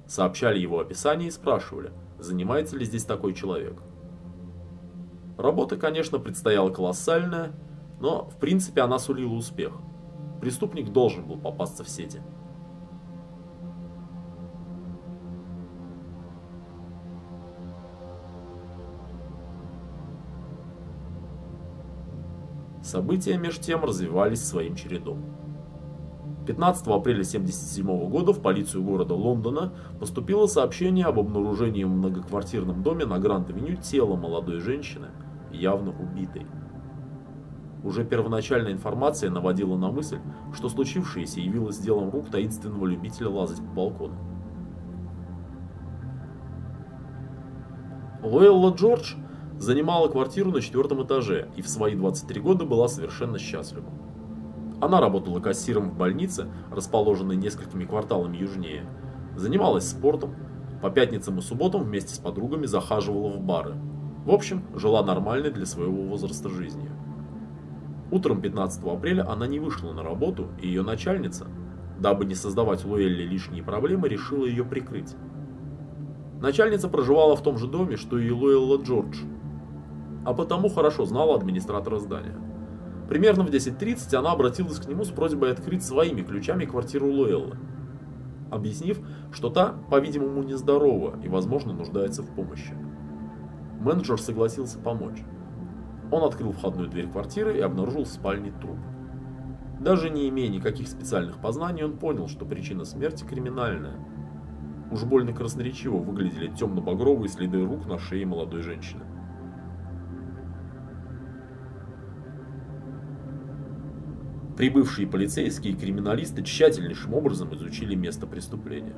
сообщали его описание и спрашивали, занимается ли здесь такой человек. Работа, конечно, предстояла колоссальная, но, в принципе, она сулила успех. Преступник должен был попасться в сети. События меж тем развивались своим чередом. 15 апреля 1977 года в полицию города Лондона поступило сообщение об обнаружении в многоквартирном доме на Гранд-авеню тела молодой женщины, явно убитой. Уже первоначальная информация наводила на мысль, что случившееся явилось делом рук таинственного любителя лазать по балкону. Лоэлла Джордж занимала квартиру на четвертом этаже и в свои 23 года была совершенно счастлива. Она работала кассиром в больнице, расположенной несколькими кварталами южнее, занималась спортом, по пятницам и субботам вместе с подругами захаживала в бары. В общем, жила нормальной для своего возраста жизнью. Утром 15 апреля она не вышла на работу, и ее начальница, дабы не создавать Луэлле лишние проблемы, решила ее прикрыть. Начальница проживала в том же доме, что и Луэлла Джордж. а потому хорошо знала администратора здания. Примерно в 10.30 она обратилась к нему с просьбой открыть своими ключами квартиру Луэллы, объяснив, что та, по-видимому, нездорова и, возможно, нуждается в помощи. Менеджер согласился помочь. Он открыл входную дверь квартиры и обнаружил в спальне труп. Даже не имея никаких специальных познаний, он понял, что причина смерти криминальная. Уж больно красноречиво выглядели темно-багровые следы рук на шее молодой женщины. Прибывшие полицейские и криминалисты тщательнейшим образом изучили место преступления.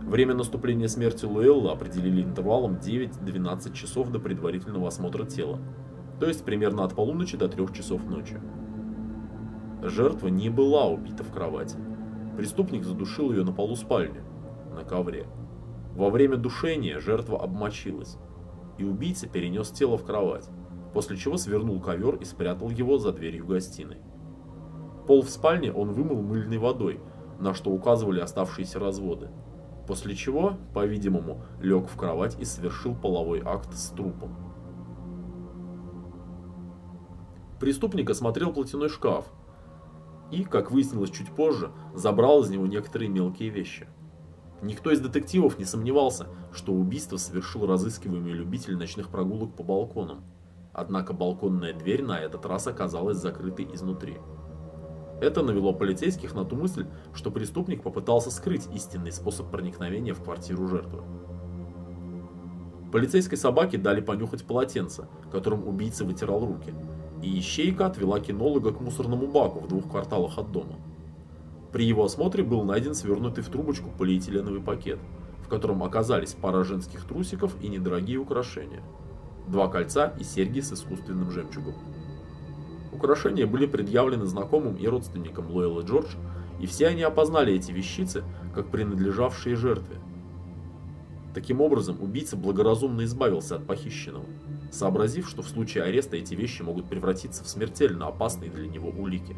Время наступления смерти Луэлла определили интервалом 9-12 часов до предварительного осмотра тела, то есть примерно от полуночи до 3 часов ночи. Жертва не была убита в кровати. Преступник задушил ее на полу спальни, на ковре. Во время душения жертва обмочилась, и убийца перенес тело в кровать, после чего свернул ковер и спрятал его за дверью гостиной. Пол в спальне он вымыл мыльной водой, на что указывали оставшиеся разводы. После чего, по-видимому, лег в кровать и совершил половой акт с трупом. Преступник осмотрел платяной шкаф и, как выяснилось чуть позже, забрал из него некоторые мелкие вещи. Никто из детективов не сомневался, что убийство совершил разыскиваемый любитель ночных прогулок по балконам. Однако балконная дверь на этот раз оказалась закрытой изнутри. Это навело полицейских на ту мысль, что преступник попытался скрыть истинный способ проникновения в квартиру жертвы. Полицейской собаке дали понюхать полотенце, которым убийца вытирал руки, и ищейка отвела кинолога к мусорному баку в двух кварталах от дома. При его осмотре был найден свернутый в трубочку полиэтиленовый пакет, в котором оказались пара женских трусиков и недорогие украшения. Два кольца и серьги с искусственным жемчугом. Украшения были предъявлены знакомым и родственникам Лоэллы Джордж, и все они опознали эти вещицы как принадлежавшие жертве. Таким образом, убийца благоразумно избавился от похищенного, сообразив, что в случае ареста эти вещи могут превратиться в смертельно опасные для него улики.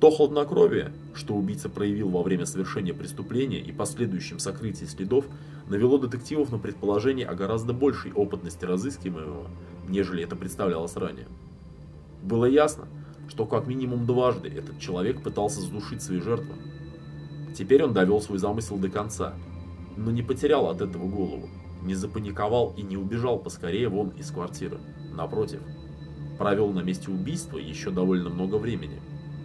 То хладнокровие, что убийца проявил во время совершения преступления и последующем сокрытии следов, навело детективов на предположение о гораздо большей опытности разыскиваемого, нежели это представлялось ранее. Было ясно, что как минимум дважды этот человек пытался задушить свои жертвы. Теперь он довел свой замысел до конца, но не потерял от этого голову, не запаниковал и не убежал поскорее вон из квартиры. Напротив, провел на месте убийства еще довольно много времени,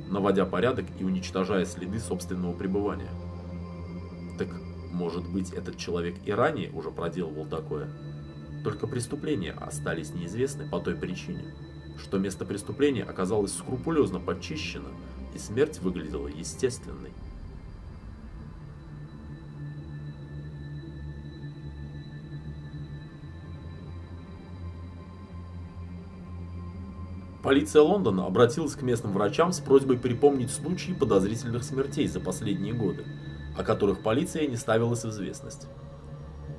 наводя порядок и уничтожая следы собственного пребывания. Так, может быть, этот человек и ранее уже проделывал такое? Только преступления остались неизвестны по той причине, что место преступления оказалось скрупулезно подчищено, и смерть выглядела естественной. Полиция Лондона обратилась к местным врачам с просьбой припомнить случаи подозрительных смертей за последние годы, о которых полиция не ставилась в известность.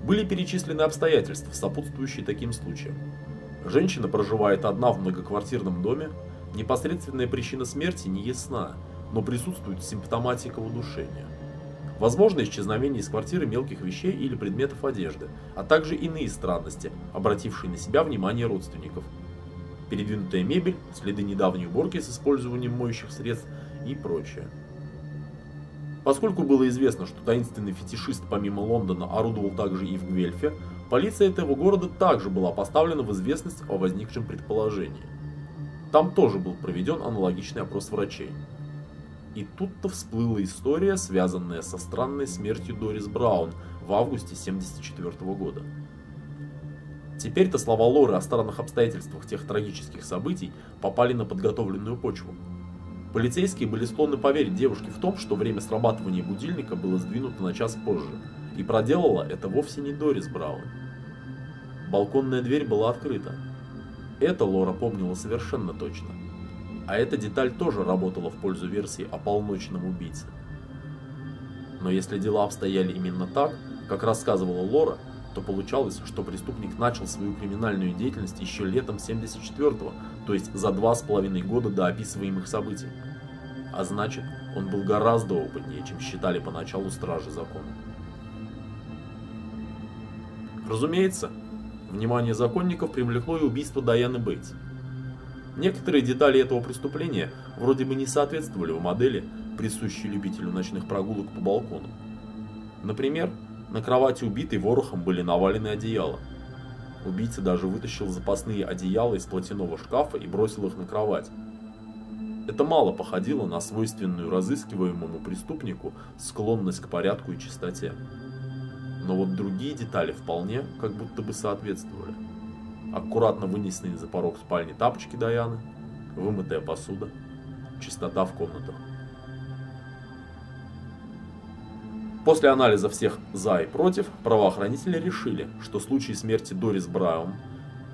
Были перечислены обстоятельства, сопутствующие таким случаям. Женщина проживает одна в многоквартирном доме, непосредственная причина смерти не ясна, но присутствует симптоматика удушения. Возможно исчезновение из квартиры мелких вещей или предметов одежды, а также иные странности, обратившие на себя внимание родственников. Передвинутая мебель, следы недавней уборки с использованием моющих средств и прочее. Поскольку было известно, что таинственный фетишист помимо Лондона орудовал также и в Гвельфе, полиция этого города также была поставлена в известность о возникшем предположении. Там тоже был проведен аналогичный опрос врачей. И тут-то всплыла история, связанная со странной смертью Дорис Браун в августе 1974 года. Теперь-то слова Лоры о странных обстоятельствах тех трагических событий попали на подготовленную почву. Полицейские были склонны поверить девушке в том, что время срабатывания будильника было сдвинуто на час позже, и проделала это вовсе не Дорис Браун. Балконная дверь была открыта. Это Лора помнила совершенно точно. А эта деталь тоже работала в пользу версии о полночном убийце. Но если дела обстояли именно так, как рассказывала Лора, то получалось, что преступник начал свою криминальную деятельность еще летом 74-го, то есть за два с половиной года до описываемых событий. А значит, он был гораздо опытнее, чем считали поначалу стражи закона. Разумеется, Внимание законников привлекло и убийство Дайаны Бейтс. Некоторые детали этого преступления вроде бы не соответствовали в модели, присущей любителю ночных прогулок по балкону. Например, на кровати убитой ворохом были навалены одеяла. Убийца даже вытащил запасные одеяла из платяного шкафа и бросил их на кровать. Это мало походило на свойственную разыскиваемому преступнику склонность к порядку и чистоте. Но вот другие детали вполне как будто бы соответствовали. Аккуратно вынесенные за порог спальни тапочки Даяны, вымытая посуда, чистота в комнатах. После анализа всех «за» и «против» правоохранители решили, что случаи смерти Дорис Браун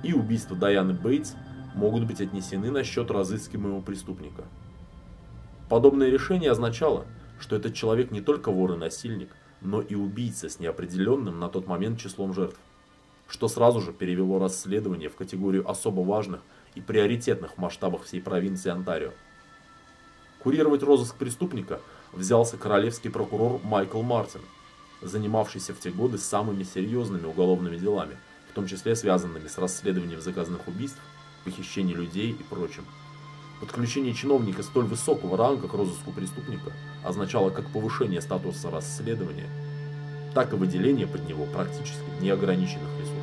и убийства Даяны Бейтс могут быть отнесены на счет разыскиваемого преступника. Подобное решение означало, что этот человек не только вор и насильник, но и убийца с неопределенным на тот момент числом жертв, что сразу же перевело расследование в категорию особо важных и приоритетных в масштабах всей провинции Онтарио. Курировать розыск преступника взялся королевский прокурор Майкл Мартин, занимавшийся в те годы самыми серьезными уголовными делами, в том числе связанными с расследованием заказанных убийств, похищений людей и прочим. Подключение чиновника столь высокого ранга к розыску преступника означало как повышение статуса расследования, так и выделение под него практически неограниченных ресурсов.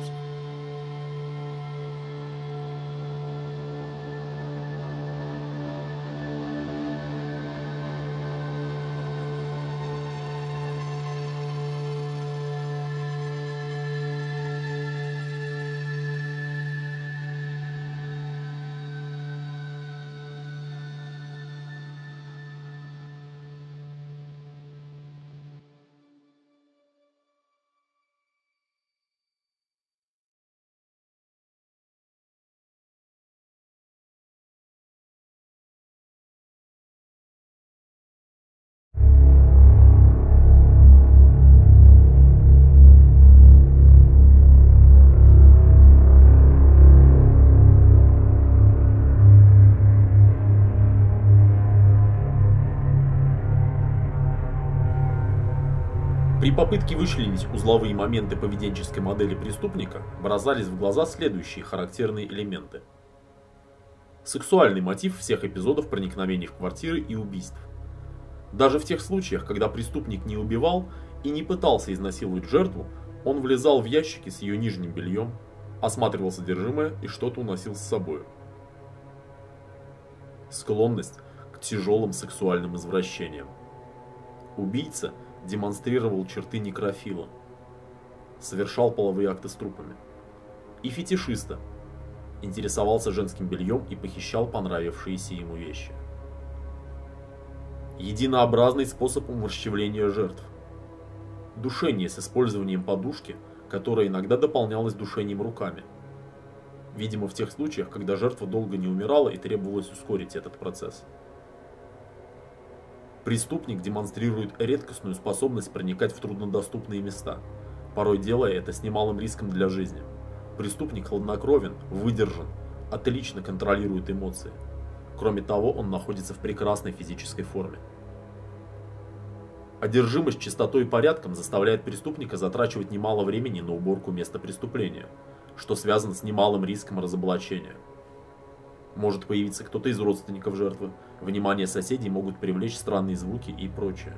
Попытке вычленить узловые моменты поведенческой модели преступника бросались в глаза следующие характерные элементы. Сексуальный мотив всех эпизодов проникновений в квартиры и убийств. Даже в тех случаях, когда преступник не убивал и не пытался изнасиловать жертву, он влезал в ящики с ее нижним бельем, осматривал содержимое и что-то уносил с собой. Склонность к тяжелым сексуальным извращениям. Убийца – демонстрировал черты некрофила, совершал половые акты с трупами. И фетишиста, интересовался женским бельем и похищал понравившиеся ему вещи. Единообразный способ уморщевления жертв. Душение с использованием подушки, которая иногда дополнялась душением руками. Видимо, в тех случаях, когда жертва долго не умирала и требовалось ускорить этот процесс. Преступник демонстрирует редкостную способность проникать в труднодоступные места, порой делая это с немалым риском для жизни. Преступник хладнокровен, выдержан, отлично контролирует эмоции. Кроме того, он находится в прекрасной физической форме. Одержимость чистотой и порядком заставляет преступника затрачивать немало времени на уборку места преступления, что связано с немалым риском разоблачения. Может появиться кто-то из родственников жертвы, внимание соседей могут привлечь странные звуки и прочее.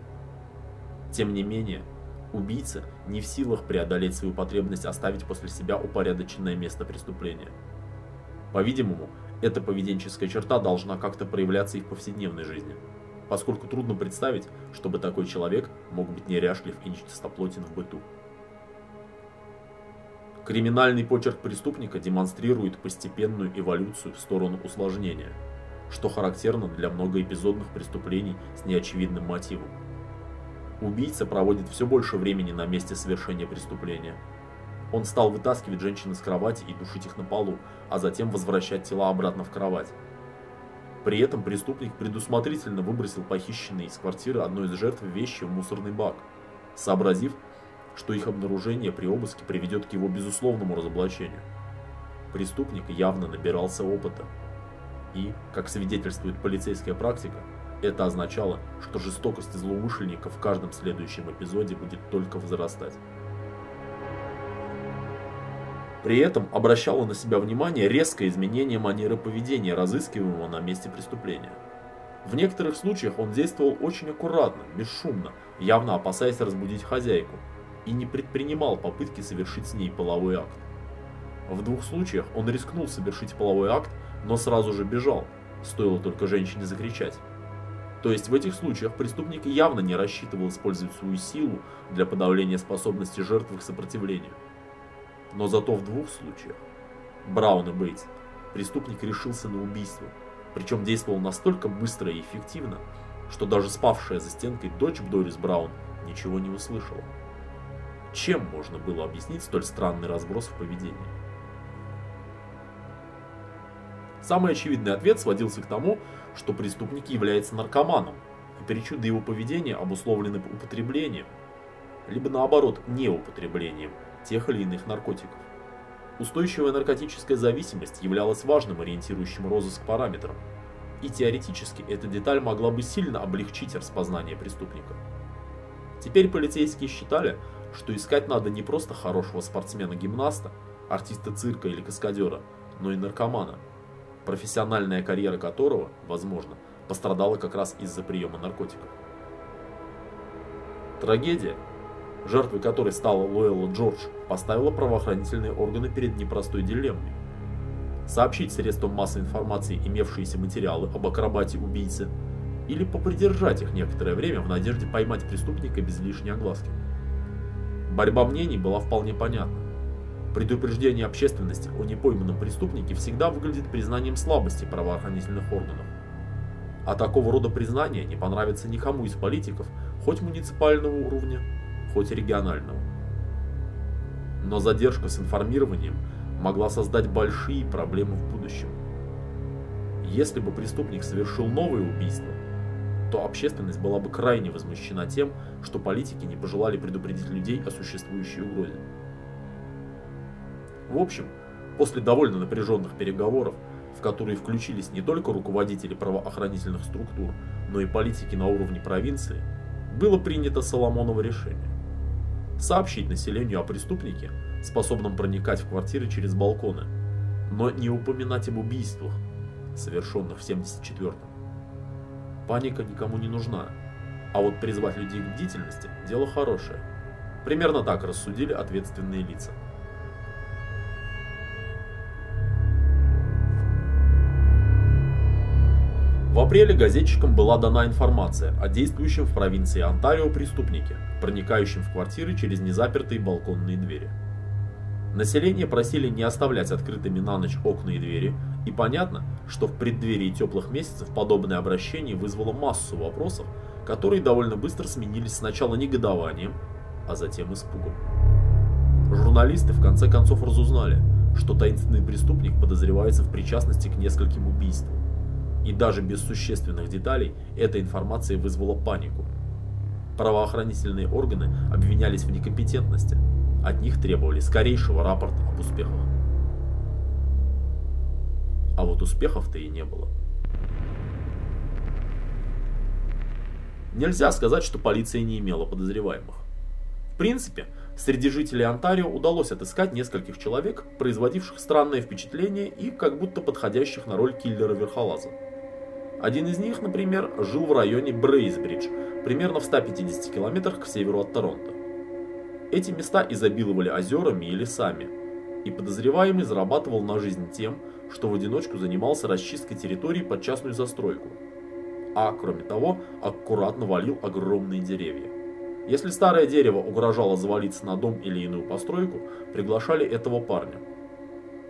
Тем не менее, убийца не в силах преодолеть свою потребность оставить после себя упорядоченное место преступления. По-видимому, эта поведенческая черта должна как-то проявляться и в повседневной жизни, поскольку трудно представить, чтобы такой человек мог быть неряшлив и нечистоплотен в быту. Криминальный почерк преступника демонстрирует постепенную эволюцию в сторону усложнения, что характерно для многоэпизодных преступлений с неочевидным мотивом. Убийца проводит все больше времени на месте совершения преступления. Он стал вытаскивать женщин из кровати и душить их на полу, а затем возвращать тела обратно в кровать. При этом преступник предусмотрительно выбросил похищенные из квартиры одной из жертв вещи в мусорный бак, сообразив, что их обнаружение при обыске приведет к его безусловному разоблачению. Преступник явно набирался опыта. И, как свидетельствует полицейская практика, это означало, что жестокость злоумышленника в каждом следующем эпизоде будет только возрастать. При этом обращало на себя внимание резкое изменение манеры поведения разыскиваемого на месте преступления. В некоторых случаях он действовал очень аккуратно, бесшумно, явно опасаясь разбудить хозяйку, и не предпринимал попытки совершить с ней половой акт. В двух случаях он рискнул совершить половой акт, но сразу же бежал, стоило только женщине закричать. То есть в этих случаях преступник явно не рассчитывал использовать свою силу для подавления способности жертвы к сопротивлению. Но зато в двух случаях, Браун и Бейтс, преступник решился на убийство, причем действовал настолько быстро и эффективно, что даже спавшая за стенкой дочь Дорис Браун ничего не услышала. Чем можно было объяснить столь странный разброс в поведении? Самый очевидный ответ сводился к тому, что преступник является наркоманом, и причуды его поведения обусловлены употреблением, либо наоборот неупотреблением тех или иных наркотиков. Устойчивая наркотическая зависимость являлась важным ориентирующим розыск параметром, и теоретически эта деталь могла бы сильно облегчить распознание преступника. Теперь полицейские считали, что искать надо не просто хорошего спортсмена-гимнаста, артиста цирка или каскадера, но и наркомана – профессиональная карьера которого, возможно, пострадала как раз из-за приема наркотиков. Трагедия, жертвой которой стала Лоэлла Джордж, поставила правоохранительные органы перед непростой дилеммой. Сообщить средствам массовой информации имевшиеся материалы об акробате убийцы или попридержать их некоторое время в надежде поймать преступника без лишней огласки. Борьба мнений была вполне понятна. Предупреждение общественности о непойманном преступнике всегда выглядит признанием слабости правоохранительных органов. А такого рода признание не понравится никому из политиков, хоть муниципального уровня, хоть регионального. Но задержка с информированием могла создать большие проблемы в будущем. Если бы преступник совершил новое убийство, то общественность была бы крайне возмущена тем, что политики не пожелали предупредить людей о существующей угрозе. В общем, после довольно напряженных переговоров, в которые включились не только руководители правоохранительных структур, но и политики на уровне провинции, было принято Соломоново решение. Сообщить населению о преступнике, способном проникать в квартиры через балконы, но не упоминать об убийствах, совершенных в 74-м. Паника никому не нужна, а вот призвать людей к бдительности – дело хорошее. Примерно так рассудили ответственные лица. В апреле газетчикам была дана информация о действующем в провинции Онтарио преступнике, проникающем в квартиры через незапертые балконные двери. Население просили не оставлять открытыми на ночь окна и двери, и понятно, что в преддверии теплых месяцев подобное обращение вызвало массу вопросов, которые довольно быстро сменились сначала негодованием, а затем испугом. Журналисты в конце концов разузнали, что таинственный преступник подозревается в причастности к нескольким убийствам. И даже без существенных деталей эта информация вызвала панику. Правоохранительные органы обвинялись в некомпетентности. От них требовали скорейшего рапорта об успехах. А вот успехов-то и не было. Нельзя сказать, что полиция не имела подозреваемых. В принципе, среди жителей Онтарио удалось отыскать нескольких человек, производивших странное впечатление и как будто подходящих на роль киллера-верхолаза. Один из них, например, жил в районе Брейсбридж, примерно в 150 километрах к северу от Торонто. Эти места изобиловали озерами и лесами, и подозреваемый зарабатывал на жизнь тем, что в одиночку занимался расчисткой территории под частную застройку. А, кроме того, аккуратно валил огромные деревья. Если старое дерево угрожало завалиться на дом или иную постройку, приглашали этого парня.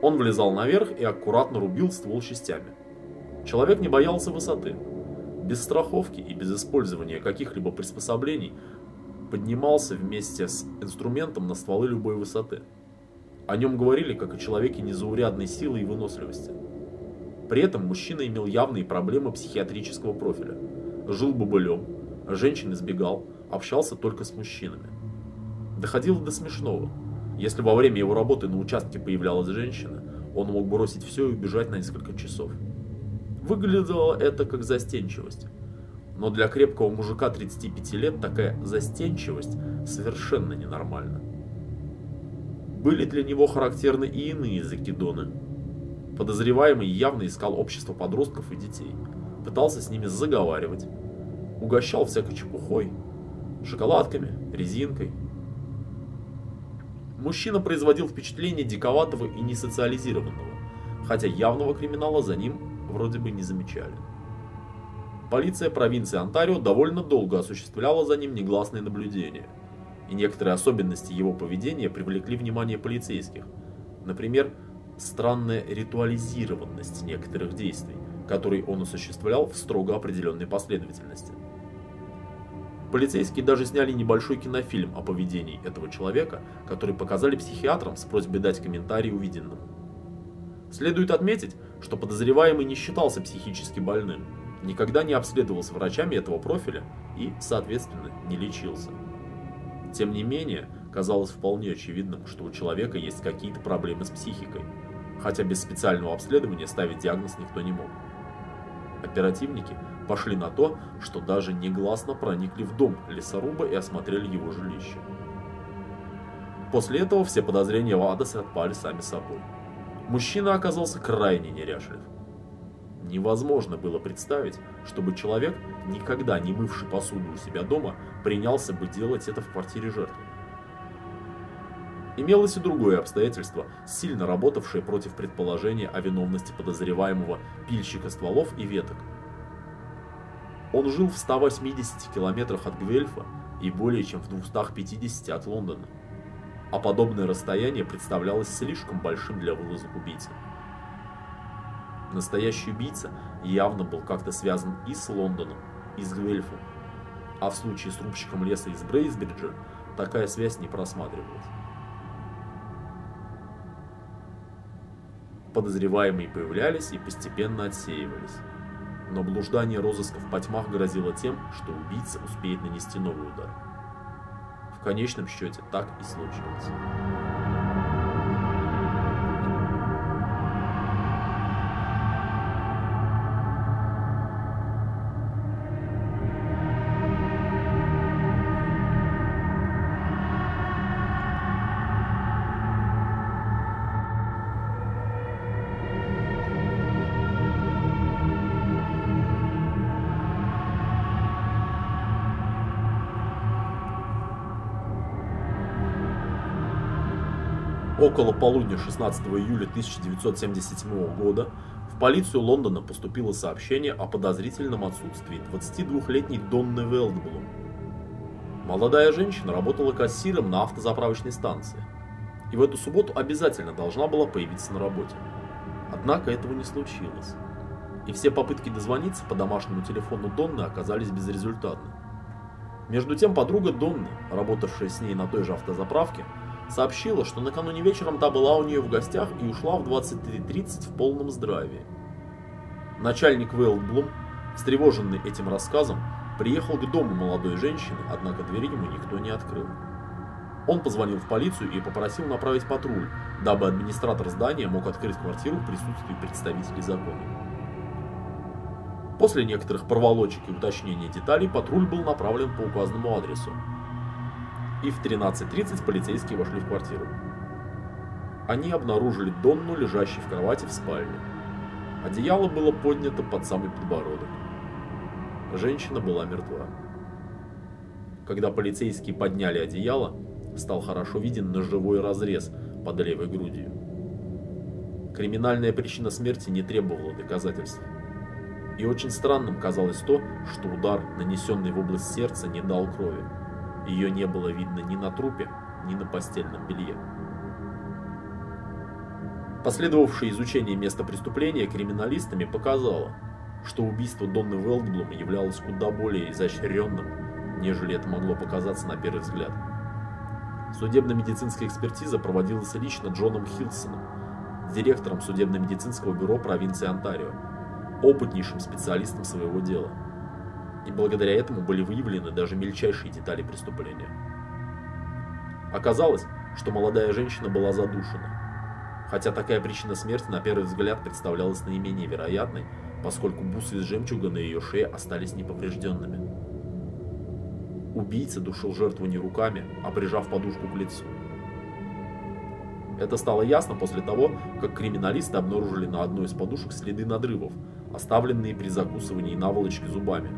Он влезал наверх и аккуратно рубил ствол частями. Человек не боялся высоты. Без страховки и без использования каких-либо приспособлений поднимался вместе с инструментом на стволы любой высоты. О нем говорили как о человеке незаурядной силы и выносливости. При этом мужчина имел явные проблемы психиатрического профиля. Жил бобылем, женщин избегал, общался только с мужчинами. Доходило до смешного. Если во время его работы на участке появлялась женщина, он мог бросить все и убежать на несколько часов. Выглядело это как застенчивость. Но для крепкого мужика 35 лет такая застенчивость совершенно ненормальна. Были для него характерны и иные закидоны. Подозреваемый явно искал общество подростков и детей, пытался с ними заговаривать, угощал всякой чепухой, шоколадками, резинкой. Мужчина производил впечатление диковатого и несоциализированного, хотя явного криминала за ним вроде бы не замечали. Полиция провинции Онтарио довольно долго осуществляла за ним негласные наблюдения, и некоторые особенности его поведения привлекли внимание полицейских. Например, странная ритуализированность некоторых действий, которые он осуществлял в строго определенной последовательности. Полицейские даже сняли небольшой кинофильм о поведении этого человека, который показали психиатрам с просьбой дать комментарий увиденному. Следует отметить, что подозреваемый не считался психически больным, никогда не обследовался врачами этого профиля и, соответственно, не лечился. Тем не менее, казалось вполне очевидным, что у человека есть какие-то проблемы с психикой, хотя без специального обследования ставить диагноз никто не мог. Оперативники пошли на то, что даже негласно проникли в дом лесоруба и осмотрели его жилище. После этого все подозрения в Адесе отпали сами собой. Мужчина оказался крайне неряшлив. Невозможно было представить, чтобы человек, никогда не мывший посуду у себя дома, принялся бы делать это в квартире жертвы. Имелось и другое обстоятельство, сильно работавшее против предположения о виновности подозреваемого пильщика стволов и веток. Он жил в 180 километрах от Гвельфа и более чем в 250 от Лондона. А подобное расстояние представлялось слишком большим для вылазок убийцы. Настоящий убийца явно был как-то связан и с Лондоном, и с Гвельфом. А в случае с рубщиком леса из Брейсбриджа такая связь не просматривалась. Подозреваемые появлялись и постепенно отсеивались. Но блуждание розысков по тьмах грозило тем, что убийца успеет нанести новый удар. В конечном счете так и случилось. Около полудня 16 июля 1977 года в полицию Лондона поступило сообщение о подозрительном отсутствии 22-летней Донны Велдблум. Молодая женщина работала кассиром на автозаправочной станции и в эту субботу обязательно должна была появиться на работе. Однако этого не случилось. И все попытки дозвониться по домашнему телефону Донны оказались безрезультатны. Между тем подруга Донны, работавшая с ней на той же автозаправке, сообщила, что накануне вечером та была у нее в гостях и ушла в 23.30 в полном здравии. Начальник Вейлдблум, встревоженный этим рассказом, приехал к дому молодой женщины, однако дверь ему никто не открыл. Он позвонил в полицию и попросил направить патруль, дабы администратор здания мог открыть квартиру в присутствии представителей закона. После некоторых проволочек и уточнения деталей патруль был направлен по указанному адресу, и в 13.30 полицейские вошли в квартиру. Они обнаружили Донну, лежащей в кровати в спальне. Одеяло было поднято под самый подбородок. Женщина была мертва. Когда полицейские подняли одеяло, стал хорошо виден ножевой разрез под левой грудью. Криминальная причина смерти не требовала доказательств. И очень странным казалось то, что удар, нанесенный в область сердца, не дал крови. Ее не было видно ни на трупе, ни на постельном белье. Последовавшее изучение места преступления криминалистами показало, что убийство Донны Велдблум являлось куда более изощренным, нежели это могло показаться на первый взгляд. Судебно-медицинская экспертиза проводилась лично Джоном Хилсоном, директором судебно-медицинского бюро провинции Онтарио, опытнейшим специалистом своего дела – и благодаря этому были выявлены даже мельчайшие детали преступления. Оказалось, что молодая женщина была задушена, хотя такая причина смерти на первый взгляд представлялась наименее вероятной, поскольку бусы из жемчуга на ее шее остались неповрежденными. Убийца душил жертву не руками, а прижав подушку к лицу. Это стало ясно после того, как криминалисты обнаружили на одной из подушек следы надрывов, оставленные при закусывании наволочки зубами.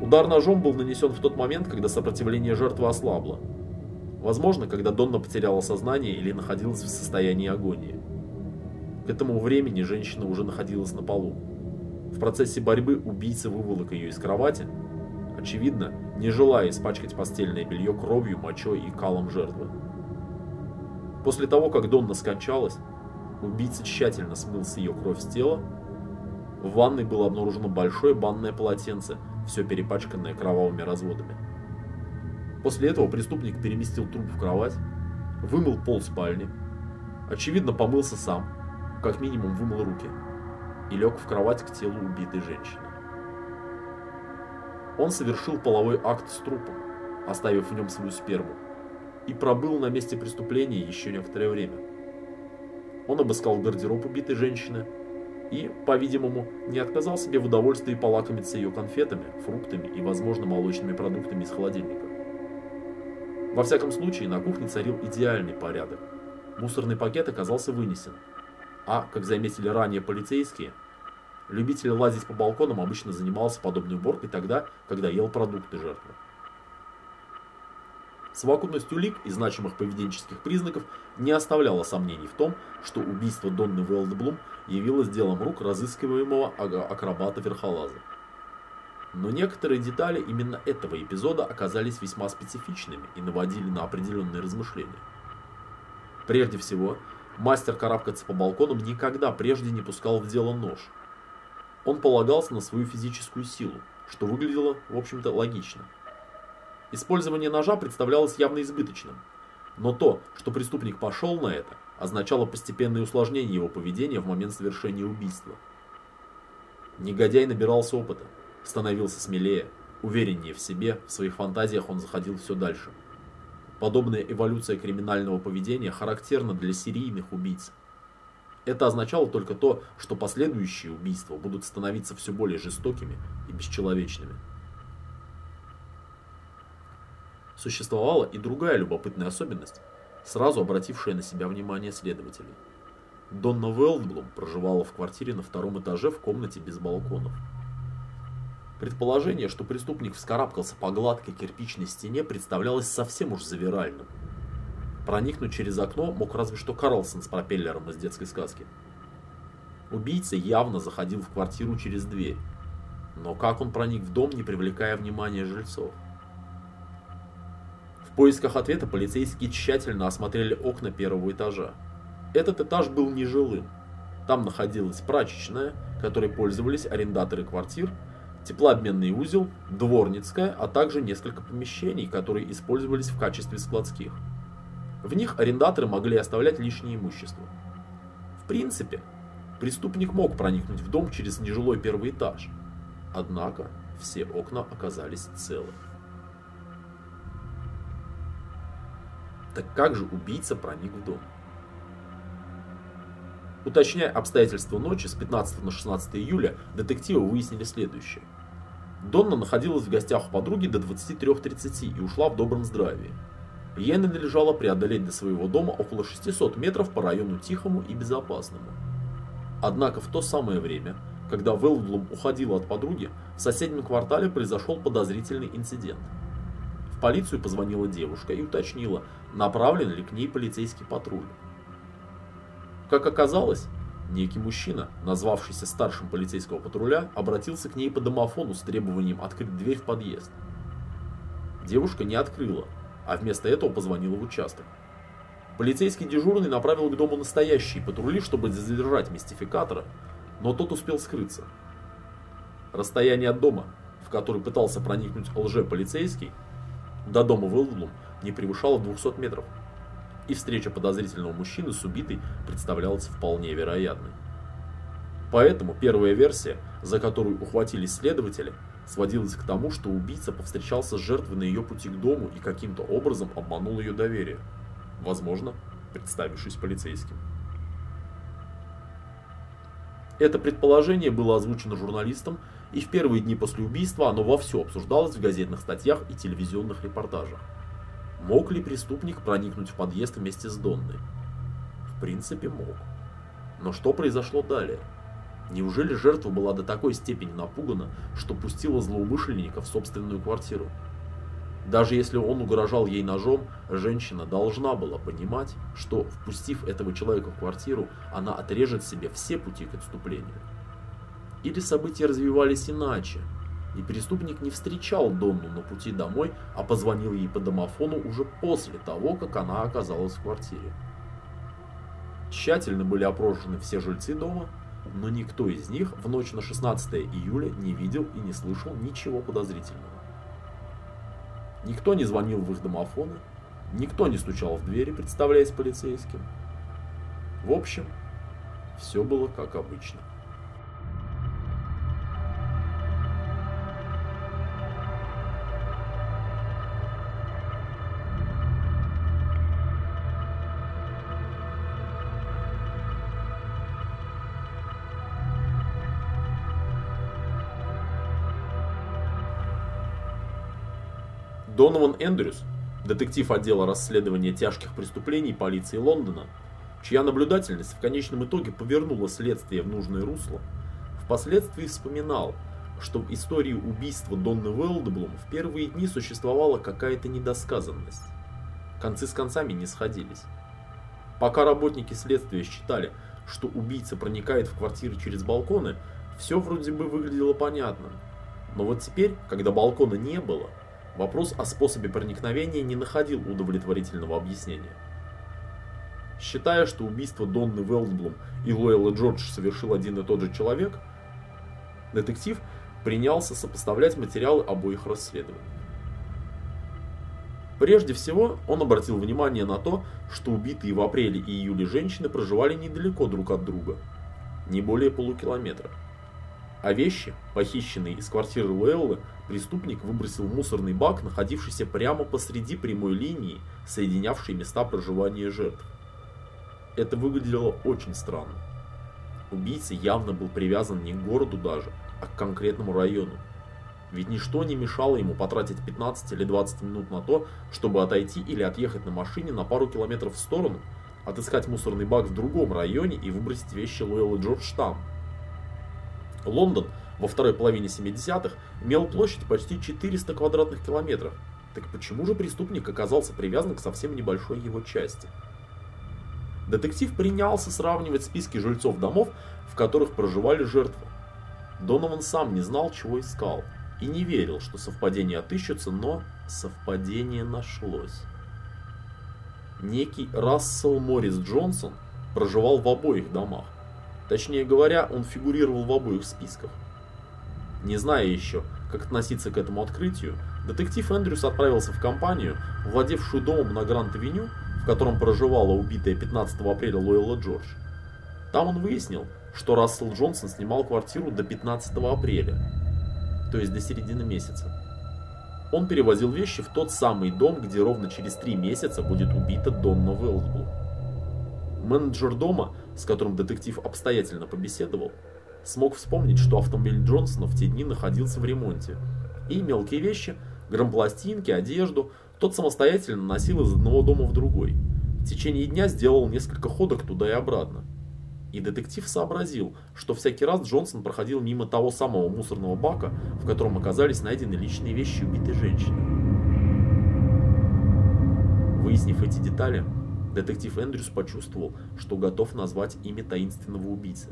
Удар ножом был нанесен в тот момент, когда сопротивление жертвы ослабло. Возможно, когда Донна потеряла сознание или находилась в состоянии агонии. К этому времени женщина уже находилась на полу. В процессе борьбы убийца выволок ее из кровати, очевидно, не желая испачкать постельное белье кровью, мочой и калом жертвы. После того, как Донна скончалась, убийца тщательно смыл с ее кровь с тела. В ванной было обнаружено большое банное полотенце, все перепачканное кровавыми разводами. После этого преступник переместил труп в кровать, вымыл пол спальни, очевидно помылся сам, как минимум вымыл руки, и лег в кровать к телу убитой женщины. Он совершил половой акт с трупом, оставив в нем свою сперму, и пробыл на месте преступления еще некоторое время. Он обыскал гардероб убитой женщины и, по-видимому, не отказал себе в удовольствии полакомиться ее конфетами, фруктами и, возможно, молочными продуктами из холодильника. Во всяком случае, на кухне царил идеальный порядок. Мусорный пакет оказался вынесен, а, как заметили ранее полицейские, любитель лазить по балконам обычно занимался подобной уборкой тогда, когда ел продукты жертвы. Совокупность улик и значимых поведенческих признаков не оставляла сомнений в том, что убийство Донны Велдблум явилось делом рук разыскиваемого акробата-верхолаза. Но некоторые детали именно этого эпизода оказались весьма специфичными и наводили на определенные размышления. Прежде всего, мастер карабкаться по балконам никогда прежде не пускал в дело нож. Он полагался на свою физическую силу, что выглядело, в общем-то, логично – Использование ножа представлялось явно избыточным. Но то, что преступник пошел на это, означало постепенное усложнение его поведения в момент совершения убийства. Негодяй набирался опыта, становился смелее, увереннее в себе, в своих фантазиях он заходил все дальше. Подобная эволюция криминального поведения характерна для серийных убийц. Это означало только то, что последующие убийства будут становиться все более жестокими и бесчеловечными. Существовала и другая любопытная особенность, сразу обратившая на себя внимание следователей. Донна Велдблум проживала в квартире на втором этаже в комнате без балконов. Предположение, что преступник вскарабкался по гладкой кирпичной стене, представлялось совсем уж завиральным. Проникнуть через окно мог разве что Карлсон с пропеллером из детской сказки. Убийца явно заходил в квартиру через дверь. Но как он проник в дом, не привлекая внимания жильцов? В поисках ответа полицейские тщательно осмотрели окна первого этажа. Этот этаж был нежилым. Там находилась прачечная, которой пользовались арендаторы квартир, теплообменный узел, дворницкая, а также несколько помещений, которые использовались в качестве складских. В них арендаторы могли оставлять лишнее имущество. В принципе, преступник мог проникнуть в дом через нежилой первый этаж. Однако все окна оказались целы. Так как же убийца проник в дом? Уточняя обстоятельства ночи с 15 на 16 июля, детективы выяснили следующее. Донна находилась в гостях у подруги до 23.30 и ушла в добром здравии. Ей надлежало преодолеть до своего дома около 600 метров по району тихому и безопасному. Однако в то самое время, когда Велдлум уходила от подруги, в соседнем квартале произошел подозрительный инцидент – полицию позвонила девушка и уточнила, направлен ли к ней полицейский патруль. Как оказалось, некий мужчина, назвавшийся старшим полицейского патруля, обратился к ней по домофону с требованием открыть дверь в подъезд. Девушка не открыла, а вместо этого позвонила в участок. Полицейский дежурный направил к дому настоящие патрули, чтобы задержать мистификатора, но тот успел скрыться. Расстояние от дома, в который пытался проникнуть лже-полицейский, до дома Вэлдлум не превышало 200 метров, и встреча подозрительного мужчины с убитой представлялась вполне вероятной. Поэтому первая версия, за которую ухватились следователи, сводилась к тому, что убийца повстречался с жертвой на ее пути к дому и каким-то образом обманул ее доверие, возможно, представившись полицейским. Это предположение было озвучено журналистом и в первые дни после убийства оно вовсю обсуждалось в газетных статьях и телевизионных репортажах. Мог ли преступник проникнуть в подъезд вместе с Донной? В принципе, мог. Но что произошло далее? Неужели жертва была до такой степени напугана, что пустила злоумышленника в собственную квартиру? Даже если он угрожал ей ножом, женщина должна была понимать, что, впустив этого человека в квартиру, она отрежет себе все пути к отступлению. Или события развивались иначе, и преступник не встречал Донну на пути домой, а позвонил ей по домофону уже после того, как она оказалась в квартире. Тщательно были опрошены все жильцы дома, но никто из них в ночь на 16 июля не видел и не слышал ничего подозрительного. Никто не звонил в их домофоны, никто не стучал в двери, представляясь полицейским. В общем, все было как обычно. Донован Эндрюс, детектив отдела расследования тяжких преступлений полиции Лондона, чья наблюдательность в конечном итоге повернула следствие в нужное русло, впоследствии вспоминал, что в истории убийства Донны Велдеблум в первые дни существовала какая-то недосказанность. Концы с концами не сходились. Пока работники следствия считали, что убийца проникает в квартиры через балконы, все вроде бы выглядело понятным. Но вот теперь, когда балкона не было, Вопрос о способе проникновения не находил удовлетворительного объяснения. Считая, что убийство Донны Велсблум и Лоэла Джордж совершил один и тот же человек, детектив принялся сопоставлять материалы обоих расследований. Прежде всего, он обратил внимание на то, что убитые в апреле и июле женщины проживали недалеко друг от друга, не более полукилометра. А вещи, похищенные из квартиры Луэллы, преступник выбросил мусорный бак, находившийся прямо посреди прямой линии, соединявшей места проживания жертв. Это выглядело очень странно. Убийца явно был привязан не к городу даже, а к конкретному району. Ведь ничто не мешало ему потратить 15 или 20 минут на то, чтобы отойти или отъехать на машине на пару километров в сторону, отыскать мусорный бак в другом районе и выбросить вещи Луэллы Джордж там, Лондон во второй половине 70-х имел площадь почти 400 квадратных километров. Так почему же преступник оказался привязан к совсем небольшой его части? Детектив принялся сравнивать списки жильцов домов, в которых проживали жертвы. Донован сам не знал, чего искал, и не верил, что совпадение отыщется, но совпадение нашлось. Некий Рассел Моррис Джонсон проживал в обоих домах. Точнее говоря, он фигурировал в обоих списках. Не зная еще, как относиться к этому открытию, детектив Эндрюс отправился в компанию, владевшую домом на Гранд-авеню, в котором проживала убитая 15 апреля Лойла Джордж. Там он выяснил, что Рассел Джонсон снимал квартиру до 15 апреля, то есть до середины месяца. Он перевозил вещи в тот самый дом, где ровно через три месяца будет убита Донна Велсблу. Менеджер дома с которым детектив обстоятельно побеседовал, смог вспомнить, что автомобиль Джонсона в те дни находился в ремонте. И мелкие вещи, грампластинки, одежду, тот самостоятельно носил из одного дома в другой. В течение дня сделал несколько ходок туда и обратно. И детектив сообразил, что всякий раз Джонсон проходил мимо того самого мусорного бака, в котором оказались найдены личные вещи убитой женщины. Выяснив эти детали, Детектив Эндрюс почувствовал, что готов назвать имя таинственного убийцы.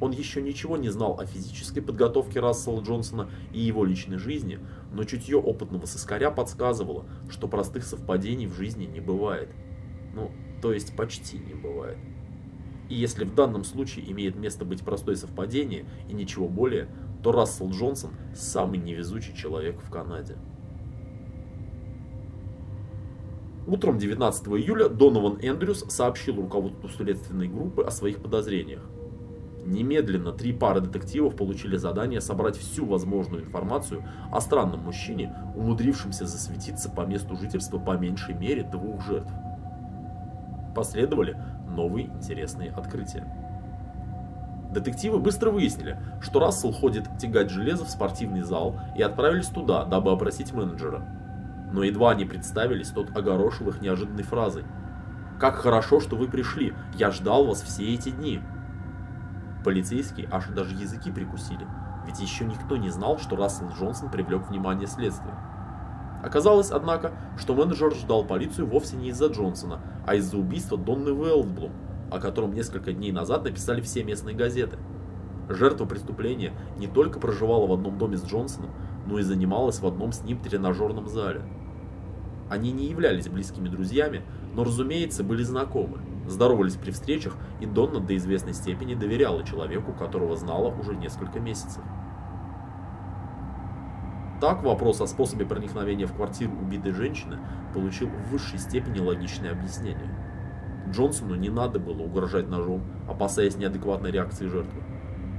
Он еще ничего не знал о физической подготовке Рассела Джонсона и его личной жизни, но чутье опытного сыскаря подсказывало, что простых совпадений в жизни не бывает. Ну, то есть почти не бывает. И если в данном случае имеет место быть простое совпадение и ничего более, то Рассел Джонсон – самый невезучий человек в Канаде. Утром 19 июля Донован Эндрюс сообщил руководству следственной группы о своих подозрениях. Немедленно три пары детективов получили задание собрать всю возможную информацию о странном мужчине, умудрившемся засветиться по месту жительства по меньшей мере двух жертв. Последовали новые интересные открытия. Детективы быстро выяснили, что Рассел ходит тягать железо в спортивный зал и отправились туда, дабы опросить менеджера. Но едва они представились, тот огорошил их неожиданной фразой. «Как хорошо, что вы пришли! Я ждал вас все эти дни!» Полицейские аж даже языки прикусили, ведь еще никто не знал, что Рассел Джонсон привлек внимание следствия. Оказалось, однако, что менеджер ждал полицию вовсе не из-за Джонсона, а из-за убийства Донны Уэлдблум, о котором несколько дней назад написали все местные газеты. Жертва преступления не только проживала в одном доме с Джонсоном, но и занималась в одном с ним тренажерном зале. Они не являлись близкими друзьями, но, разумеется, были знакомы, здоровались при встречах, и Донна до известной степени доверяла человеку, которого знала уже несколько месяцев. Так вопрос о способе проникновения в квартиру убитой женщины получил в высшей степени логичное объяснение. Джонсону не надо было угрожать ножом, опасаясь неадекватной реакции жертвы.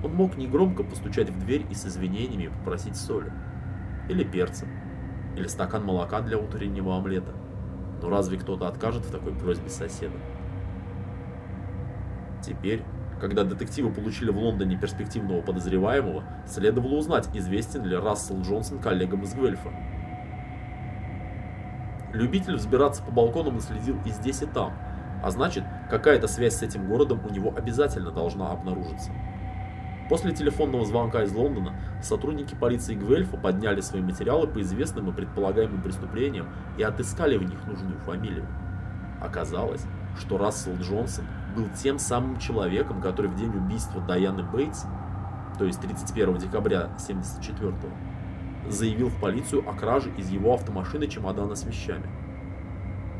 Он мог негромко постучать в дверь и с извинениями попросить соли. Или перца. Или стакан молока для утреннего омлета. Но разве кто-то откажет в такой просьбе соседа? Теперь когда детективы получили в Лондоне перспективного подозреваемого, следовало узнать, известен ли Рассел Джонсон коллегам из Гвельфа. Любитель взбираться по балконам наследил и здесь, и там, а значит, какая-то связь с этим городом у него обязательно должна обнаружиться. После телефонного звонка из Лондона сотрудники полиции Гвельфа подняли свои материалы по известным и предполагаемым преступлениям и отыскали в них нужную фамилию. Оказалось, что Рассел Джонсон был тем самым человеком, который в день убийства Дайаны Бейтс, то есть 31 декабря 1974 заявил в полицию о краже из его автомашины чемодана с вещами.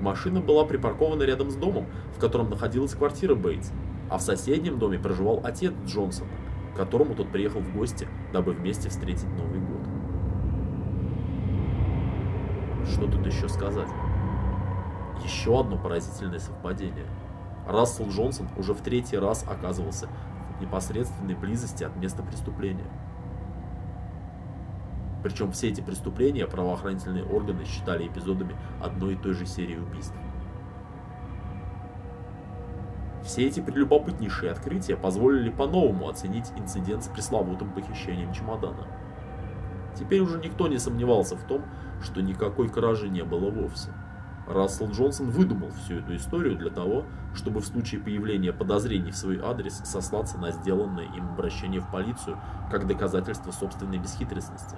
Машина была припаркована рядом с домом, в котором находилась квартира Бейтс, а в соседнем доме проживал отец Джонсона, к которому тот приехал в гости, дабы вместе встретить Новый год. Что тут еще сказать? Еще одно поразительное совпадение. Рассел Джонсон уже в третий раз оказывался в непосредственной близости от места преступления. Причем все эти преступления правоохранительные органы считали эпизодами одной и той же серии убийств. Все эти прелюбопытнейшие открытия позволили по-новому оценить инцидент с пресловутым похищением чемодана. Теперь уже никто не сомневался в том, что никакой кражи не было вовсе. Рассел Джонсон выдумал всю эту историю для того, чтобы в случае появления подозрений в свой адрес сослаться на сделанное им обращение в полицию как доказательство собственной бесхитростности.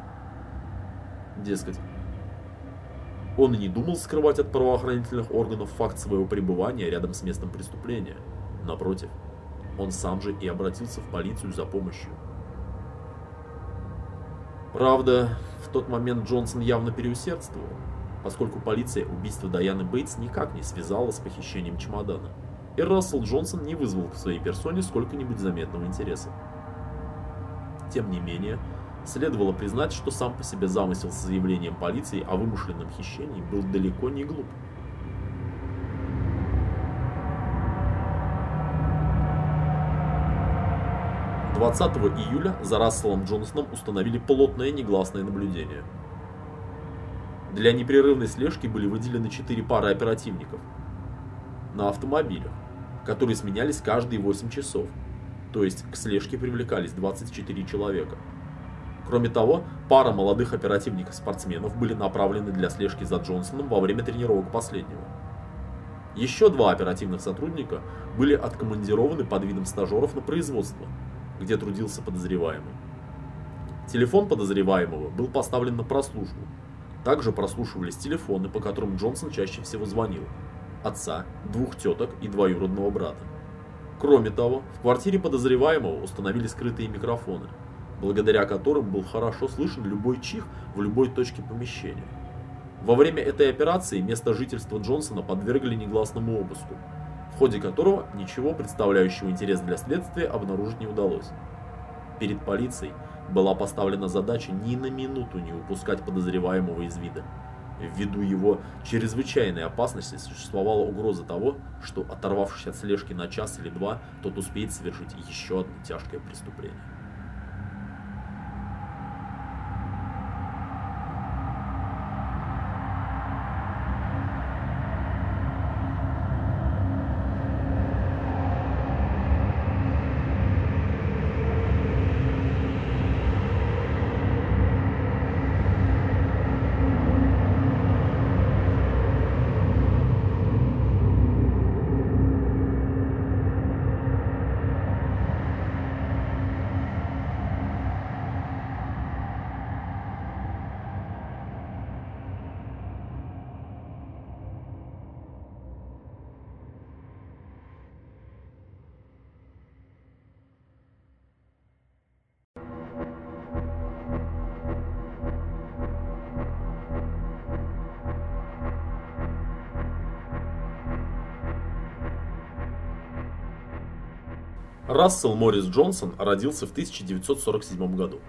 Дескать, он и не думал скрывать от правоохранительных органов факт своего пребывания рядом с местом преступления. Напротив, он сам же и обратился в полицию за помощью. Правда, в тот момент Джонсон явно переусердствовал поскольку полиция убийство Даяны Бейтс никак не связала с похищением чемодана, и Рассел Джонсон не вызвал к своей персоне сколько-нибудь заметного интереса. Тем не менее, следовало признать, что сам по себе замысел с заявлением полиции о вымышленном хищении был далеко не глуп. Двадцатого июля за Расселом Джонсоном установили плотное негласное наблюдение – для непрерывной слежки были выделены 4 пары оперативников на автомобилях, которые сменялись каждые 8 часов, то есть к слежке привлекались 24 человека. Кроме того, пара молодых оперативников-спортсменов были направлены для слежки за Джонсоном во время тренировок последнего. Еще два оперативных сотрудника были откомандированы под видом стажеров на производство, где трудился подозреваемый. Телефон подозреваемого был поставлен на прослушку, также прослушивались телефоны, по которым Джонсон чаще всего звонил. Отца, двух теток и двоюродного брата. Кроме того, в квартире подозреваемого установили скрытые микрофоны, благодаря которым был хорошо слышен любой чих в любой точке помещения. Во время этой операции место жительства Джонсона подвергли негласному обыску, в ходе которого ничего представляющего интерес для следствия обнаружить не удалось. Перед полицией была поставлена задача ни на минуту не упускать подозреваемого из вида. Ввиду его чрезвычайной опасности существовала угроза того, что, оторвавшись от слежки на час или два, тот успеет совершить еще одно тяжкое преступление. Рассел Моррис Джонсон родился в 1947 году.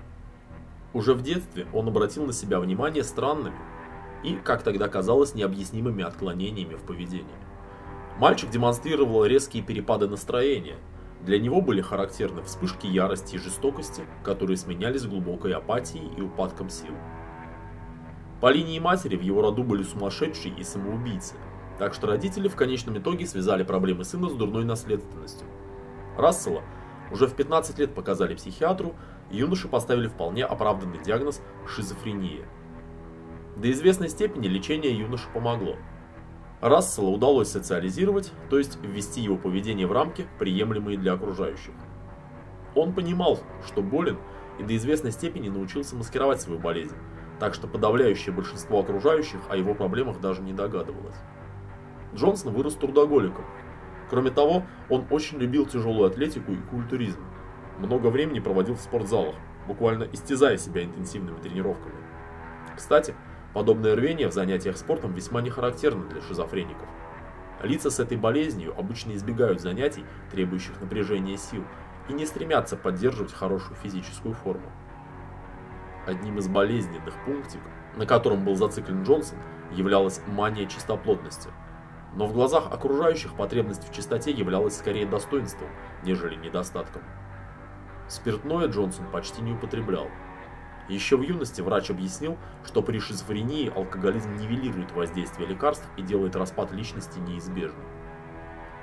Уже в детстве он обратил на себя внимание странными и, как тогда казалось, необъяснимыми отклонениями в поведении. Мальчик демонстрировал резкие перепады настроения. Для него были характерны вспышки ярости и жестокости, которые сменялись глубокой апатией и упадком сил. По линии матери в его роду были сумасшедшие и самоубийцы, так что родители в конечном итоге связали проблемы сына с дурной наследственностью. Рассела уже в 15 лет показали психиатру, и юноше поставили вполне оправданный диагноз шизофрения. До известной степени лечение юноше помогло – Рассела удалось социализировать, то есть ввести его поведение в рамки, приемлемые для окружающих. Он понимал, что болен, и до известной степени научился маскировать свою болезнь, так что подавляющее большинство окружающих о его проблемах даже не догадывалось. Джонсон вырос трудоголиком. Кроме того, он очень любил тяжелую атлетику и культуризм. Много времени проводил в спортзалах, буквально истязая себя интенсивными тренировками. Кстати, Подобное рвение в занятиях спортом весьма не характерно для шизофреников. Лица с этой болезнью обычно избегают занятий, требующих напряжения сил, и не стремятся поддерживать хорошую физическую форму. Одним из болезненных пунктик, на котором был зациклен Джонсон, являлась мания чистоплотности. Но в глазах окружающих потребность в чистоте являлась скорее достоинством, нежели недостатком. Спиртное Джонсон почти не употреблял, еще в юности врач объяснил, что при шизофрении алкоголизм нивелирует воздействие лекарств и делает распад личности неизбежным.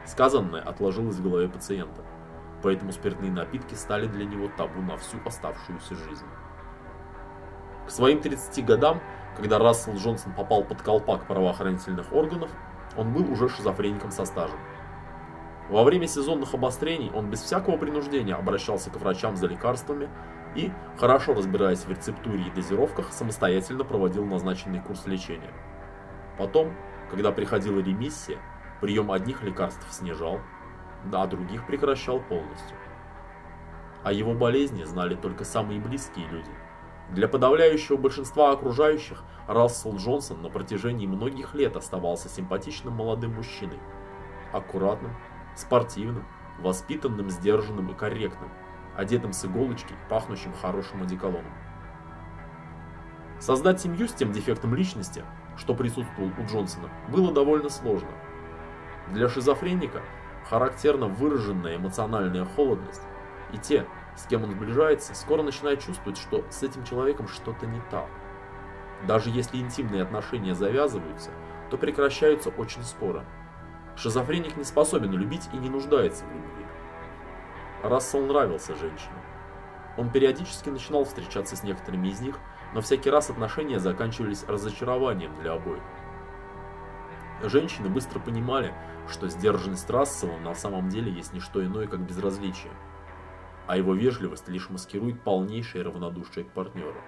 Сказанное отложилось в голове пациента, поэтому спиртные напитки стали для него табу на всю оставшуюся жизнь. К своим 30 годам, когда Рассел Джонсон попал под колпак правоохранительных органов, он был уже шизофреником со стажем. Во время сезонных обострений он без всякого принуждения обращался к врачам за лекарствами, и, хорошо разбираясь в рецептуре и дозировках, самостоятельно проводил назначенный курс лечения. Потом, когда приходила ремиссия, прием одних лекарств снижал, а других прекращал полностью. О его болезни знали только самые близкие люди. Для подавляющего большинства окружающих Рассел Джонсон на протяжении многих лет оставался симпатичным молодым мужчиной. Аккуратным, спортивным, воспитанным, сдержанным и корректным – одетым с иголочки, пахнущим хорошим одеколоном. Создать семью с тем дефектом личности, что присутствовал у Джонсона, было довольно сложно. Для шизофреника характерна выраженная эмоциональная холодность, и те, с кем он сближается, скоро начинают чувствовать, что с этим человеком что-то не так. Даже если интимные отношения завязываются, то прекращаются очень скоро. Шизофреник не способен любить и не нуждается в любви. Рассел нравился женщинам. Он периодически начинал встречаться с некоторыми из них, но всякий раз отношения заканчивались разочарованием для обоих. Женщины быстро понимали, что сдержанность Рассела на самом деле есть не что иное, как безразличие, а его вежливость лишь маскирует полнейшее равнодушие к партнеру.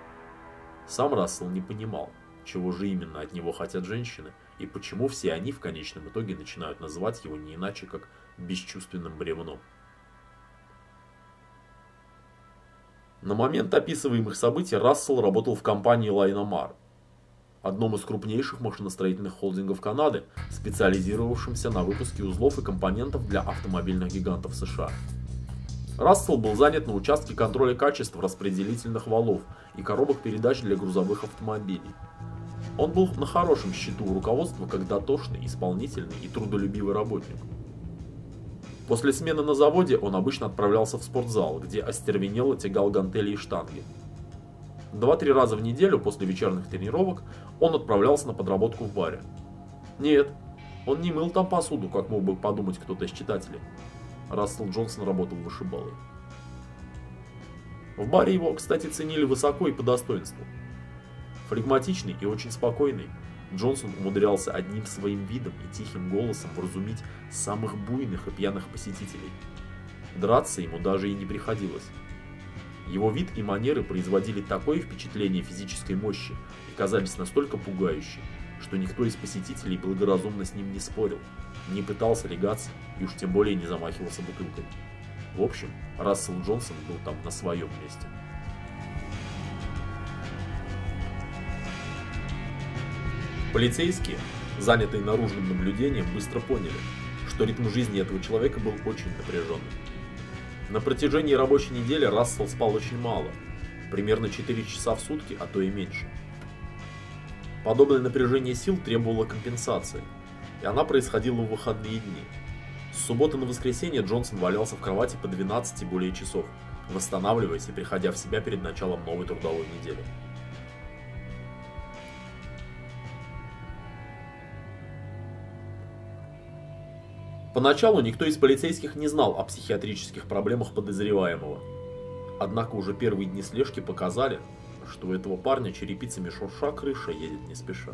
Сам Рассел не понимал, чего же именно от него хотят женщины, и почему все они в конечном итоге начинают называть его не иначе, как бесчувственным бревном. На момент описываемых событий Рассел работал в компании Лайномар, одном из крупнейших машиностроительных холдингов Канады, специализировавшемся на выпуске узлов и компонентов для автомобильных гигантов США. Рассел был занят на участке контроля качества распределительных валов и коробок передач для грузовых автомобилей. Он был на хорошем счету у руководства как дотошный, исполнительный и трудолюбивый работник. После смены на заводе он обычно отправлялся в спортзал, где остервенело тягал гантели и штанги. Два-три раза в неделю после вечерних тренировок он отправлялся на подработку в баре. Нет, он не мыл там посуду, как мог бы подумать кто-то из читателей. Рассел Джонсон работал вышибалой. В баре его, кстати, ценили высоко и по достоинству. Флегматичный и очень спокойный, Джонсон умудрялся одним своим видом и тихим голосом вразумить самых буйных и пьяных посетителей. Драться ему даже и не приходилось. Его вид и манеры производили такое впечатление физической мощи и казались настолько пугающими, что никто из посетителей благоразумно с ним не спорил, не пытался легаться и уж тем более не замахивался бутылкой. В общем, Рассел Джонсон был там на своем месте. Полицейские, занятые наружным наблюдением, быстро поняли, что ритм жизни этого человека был очень напряженным. На протяжении рабочей недели Рассел спал очень мало, примерно 4 часа в сутки, а то и меньше. Подобное напряжение сил требовало компенсации, и она происходила в выходные дни. С субботы на воскресенье Джонсон валялся в кровати по 12 и более часов, восстанавливаясь и приходя в себя перед началом новой трудовой недели. Поначалу никто из полицейских не знал о психиатрических проблемах подозреваемого. Однако уже первые дни слежки показали, что у этого парня черепицами шурша крыша едет не спеша.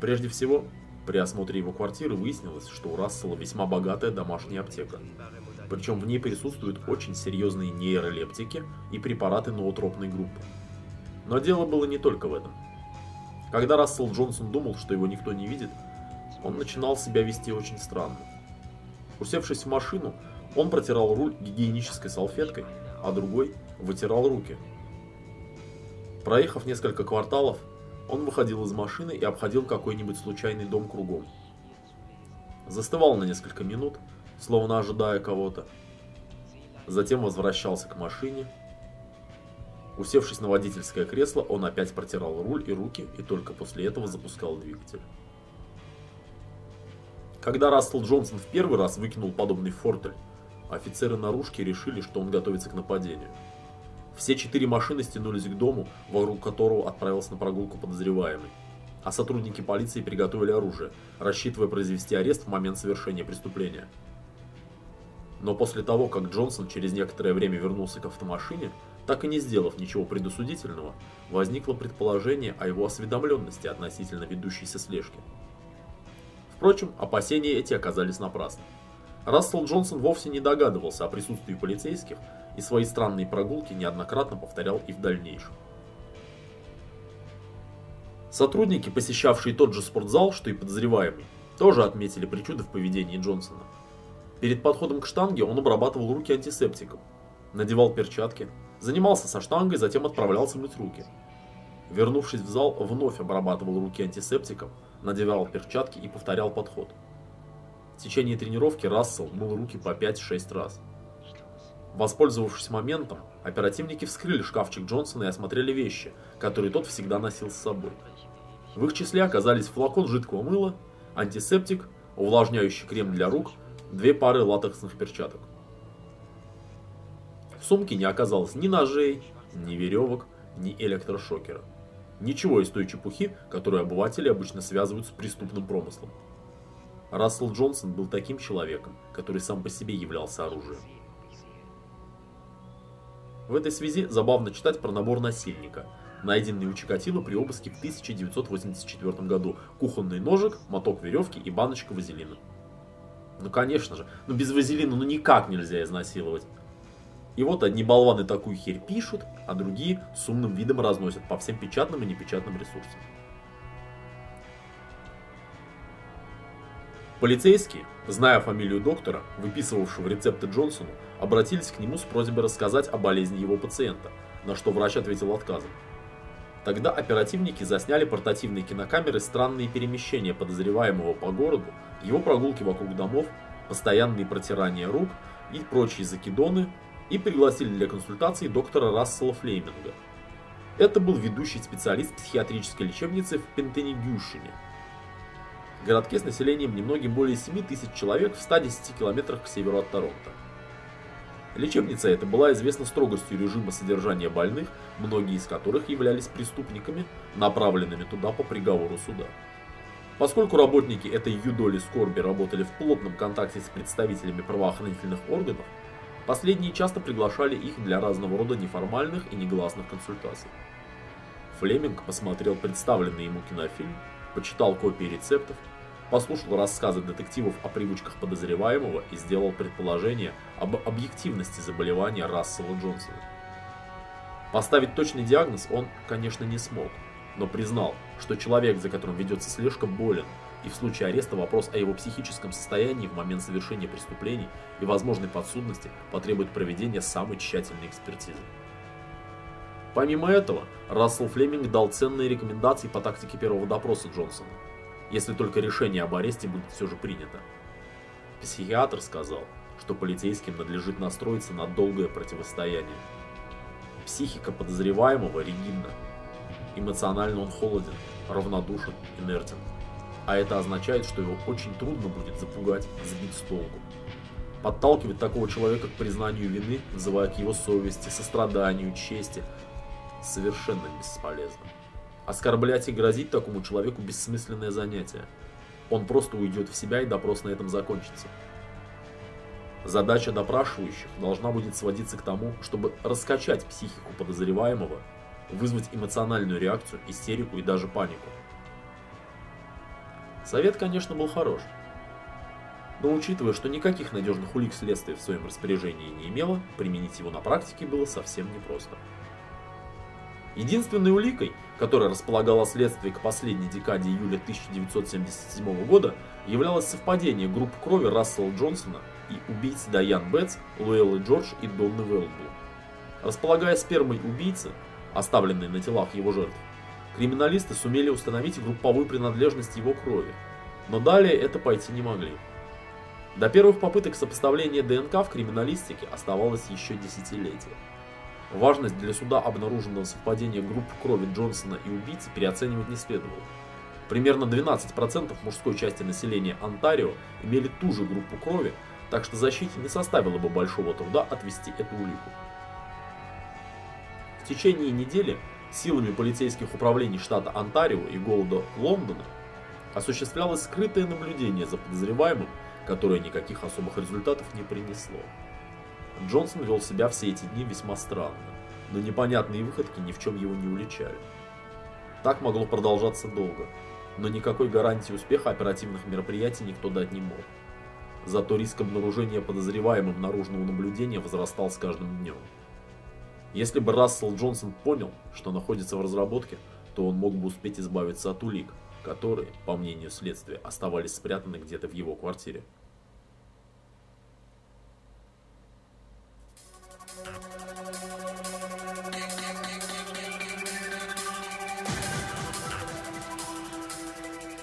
Прежде всего, при осмотре его квартиры выяснилось, что у Рассела весьма богатая домашняя аптека. Причем в ней присутствуют очень серьезные нейролептики и препараты ноотропной группы. Но дело было не только в этом. Когда Рассел Джонсон думал, что его никто не видит, он начинал себя вести очень странно. Усевшись в машину, он протирал руль гигиенической салфеткой, а другой вытирал руки. Проехав несколько кварталов, он выходил из машины и обходил какой-нибудь случайный дом кругом. Застывал на несколько минут, словно ожидая кого-то. Затем возвращался к машине. Усевшись на водительское кресло, он опять протирал руль и руки и только после этого запускал двигатель. Когда Рассел Джонсон в первый раз выкинул подобный фортель, офицеры наружки решили, что он готовится к нападению. Все четыре машины стянулись к дому, вокруг которого отправился на прогулку подозреваемый. А сотрудники полиции приготовили оружие, рассчитывая произвести арест в момент совершения преступления. Но после того, как Джонсон через некоторое время вернулся к автомашине, так и не сделав ничего предосудительного, возникло предположение о его осведомленности относительно ведущейся слежки. Впрочем, опасения эти оказались напрасны. Рассел Джонсон вовсе не догадывался о присутствии полицейских и свои странные прогулки неоднократно повторял и в дальнейшем. Сотрудники, посещавшие тот же спортзал, что и подозреваемый, тоже отметили причуды в поведении Джонсона. Перед подходом к штанге он обрабатывал руки антисептиком, надевал перчатки, занимался со штангой, затем отправлялся мыть руки. Вернувшись в зал, вновь обрабатывал руки антисептиком, надевал перчатки и повторял подход. В течение тренировки Рассел мыл руки по 5-6 раз. Воспользовавшись моментом, оперативники вскрыли шкафчик Джонсона и осмотрели вещи, которые тот всегда носил с собой. В их числе оказались флакон жидкого мыла, антисептик, увлажняющий крем для рук, две пары латексных перчаток. В сумке не оказалось ни ножей, ни веревок, ни электрошокера. Ничего из той чепухи, которую обыватели обычно связывают с преступным промыслом. Рассел Джонсон был таким человеком, который сам по себе являлся оружием. В этой связи забавно читать про набор насильника, найденный у Чикатило при обыске в 1984 году. Кухонный ножик, моток веревки и баночка вазелина. Ну конечно же, ну без вазелина ну никак нельзя изнасиловать. И вот одни болваны такую херь пишут, а другие с умным видом разносят по всем печатным и непечатным ресурсам. Полицейские, зная фамилию доктора, выписывавшего рецепты Джонсону, обратились к нему с просьбой рассказать о болезни его пациента, на что врач ответил отказом. Тогда оперативники засняли портативные кинокамеры странные перемещения подозреваемого по городу, его прогулки вокруг домов, постоянные протирания рук и прочие закидоны, и пригласили для консультации доктора Рассела Флейминга. Это был ведущий специалист психиатрической лечебницы в Пентенегюшине. Городке с населением немногим более 7 тысяч человек в 110 километрах к северу от Торонто. Лечебница эта была известна строгостью режима содержания больных, многие из которых являлись преступниками, направленными туда по приговору суда. Поскольку работники этой юдоли скорби работали в плотном контакте с представителями правоохранительных органов, Последние часто приглашали их для разного рода неформальных и негласных консультаций. Флеминг посмотрел представленный ему кинофильм, почитал копии рецептов, послушал рассказы детективов о привычках подозреваемого и сделал предположение об объективности заболевания Рассела Джонсона. Поставить точный диагноз он, конечно, не смог, но признал, что человек, за которым ведется слежка, болен и в случае ареста вопрос о его психическом состоянии в момент совершения преступлений и возможной подсудности потребует проведения самой тщательной экспертизы. Помимо этого, Рассел Флеминг дал ценные рекомендации по тактике первого допроса Джонсона, если только решение об аресте будет все же принято. Психиатр сказал, что полицейским надлежит настроиться на долгое противостояние. Психика подозреваемого ригидна. Эмоционально он холоден, равнодушен, инертен. А это означает, что его очень трудно будет запугать, сбить с толку. Подталкивать такого человека к признанию вины, вызывая к его совести, состраданию, чести, совершенно бесполезно. Оскорблять и грозить такому человеку бессмысленное занятие. Он просто уйдет в себя и допрос на этом закончится. Задача допрашивающих должна будет сводиться к тому, чтобы раскачать психику подозреваемого, вызвать эмоциональную реакцию, истерику и даже панику. Совет, конечно, был хорош. Но учитывая, что никаких надежных улик следствия в своем распоряжении не имело, применить его на практике было совсем непросто. Единственной уликой, которая располагала следствие к последней декаде июля 1977 года, являлось совпадение групп крови Рассела Джонсона и убийц Дайан Бетс, Луэллы Джордж и Донны Велблу. Располагая спермой убийцы, оставленной на телах его жертв, криминалисты сумели установить групповую принадлежность его крови, но далее это пойти не могли. До первых попыток сопоставления ДНК в криминалистике оставалось еще десятилетия. Важность для суда обнаруженного совпадения групп крови Джонсона и убийцы переоценивать не следовало. Примерно 12% мужской части населения Онтарио имели ту же группу крови, так что защите не составило бы большого труда отвести эту улику. В течение недели силами полицейских управлений штата Онтарио и города Лондона осуществлялось скрытое наблюдение за подозреваемым, которое никаких особых результатов не принесло. Джонсон вел себя все эти дни весьма странно, но непонятные выходки ни в чем его не уличали. Так могло продолжаться долго, но никакой гарантии успеха оперативных мероприятий никто дать не мог. Зато риск обнаружения подозреваемым наружного наблюдения возрастал с каждым днем. Если бы Рассел Джонсон понял, что находится в разработке, то он мог бы успеть избавиться от улик, которые, по мнению следствия, оставались спрятаны где-то в его квартире.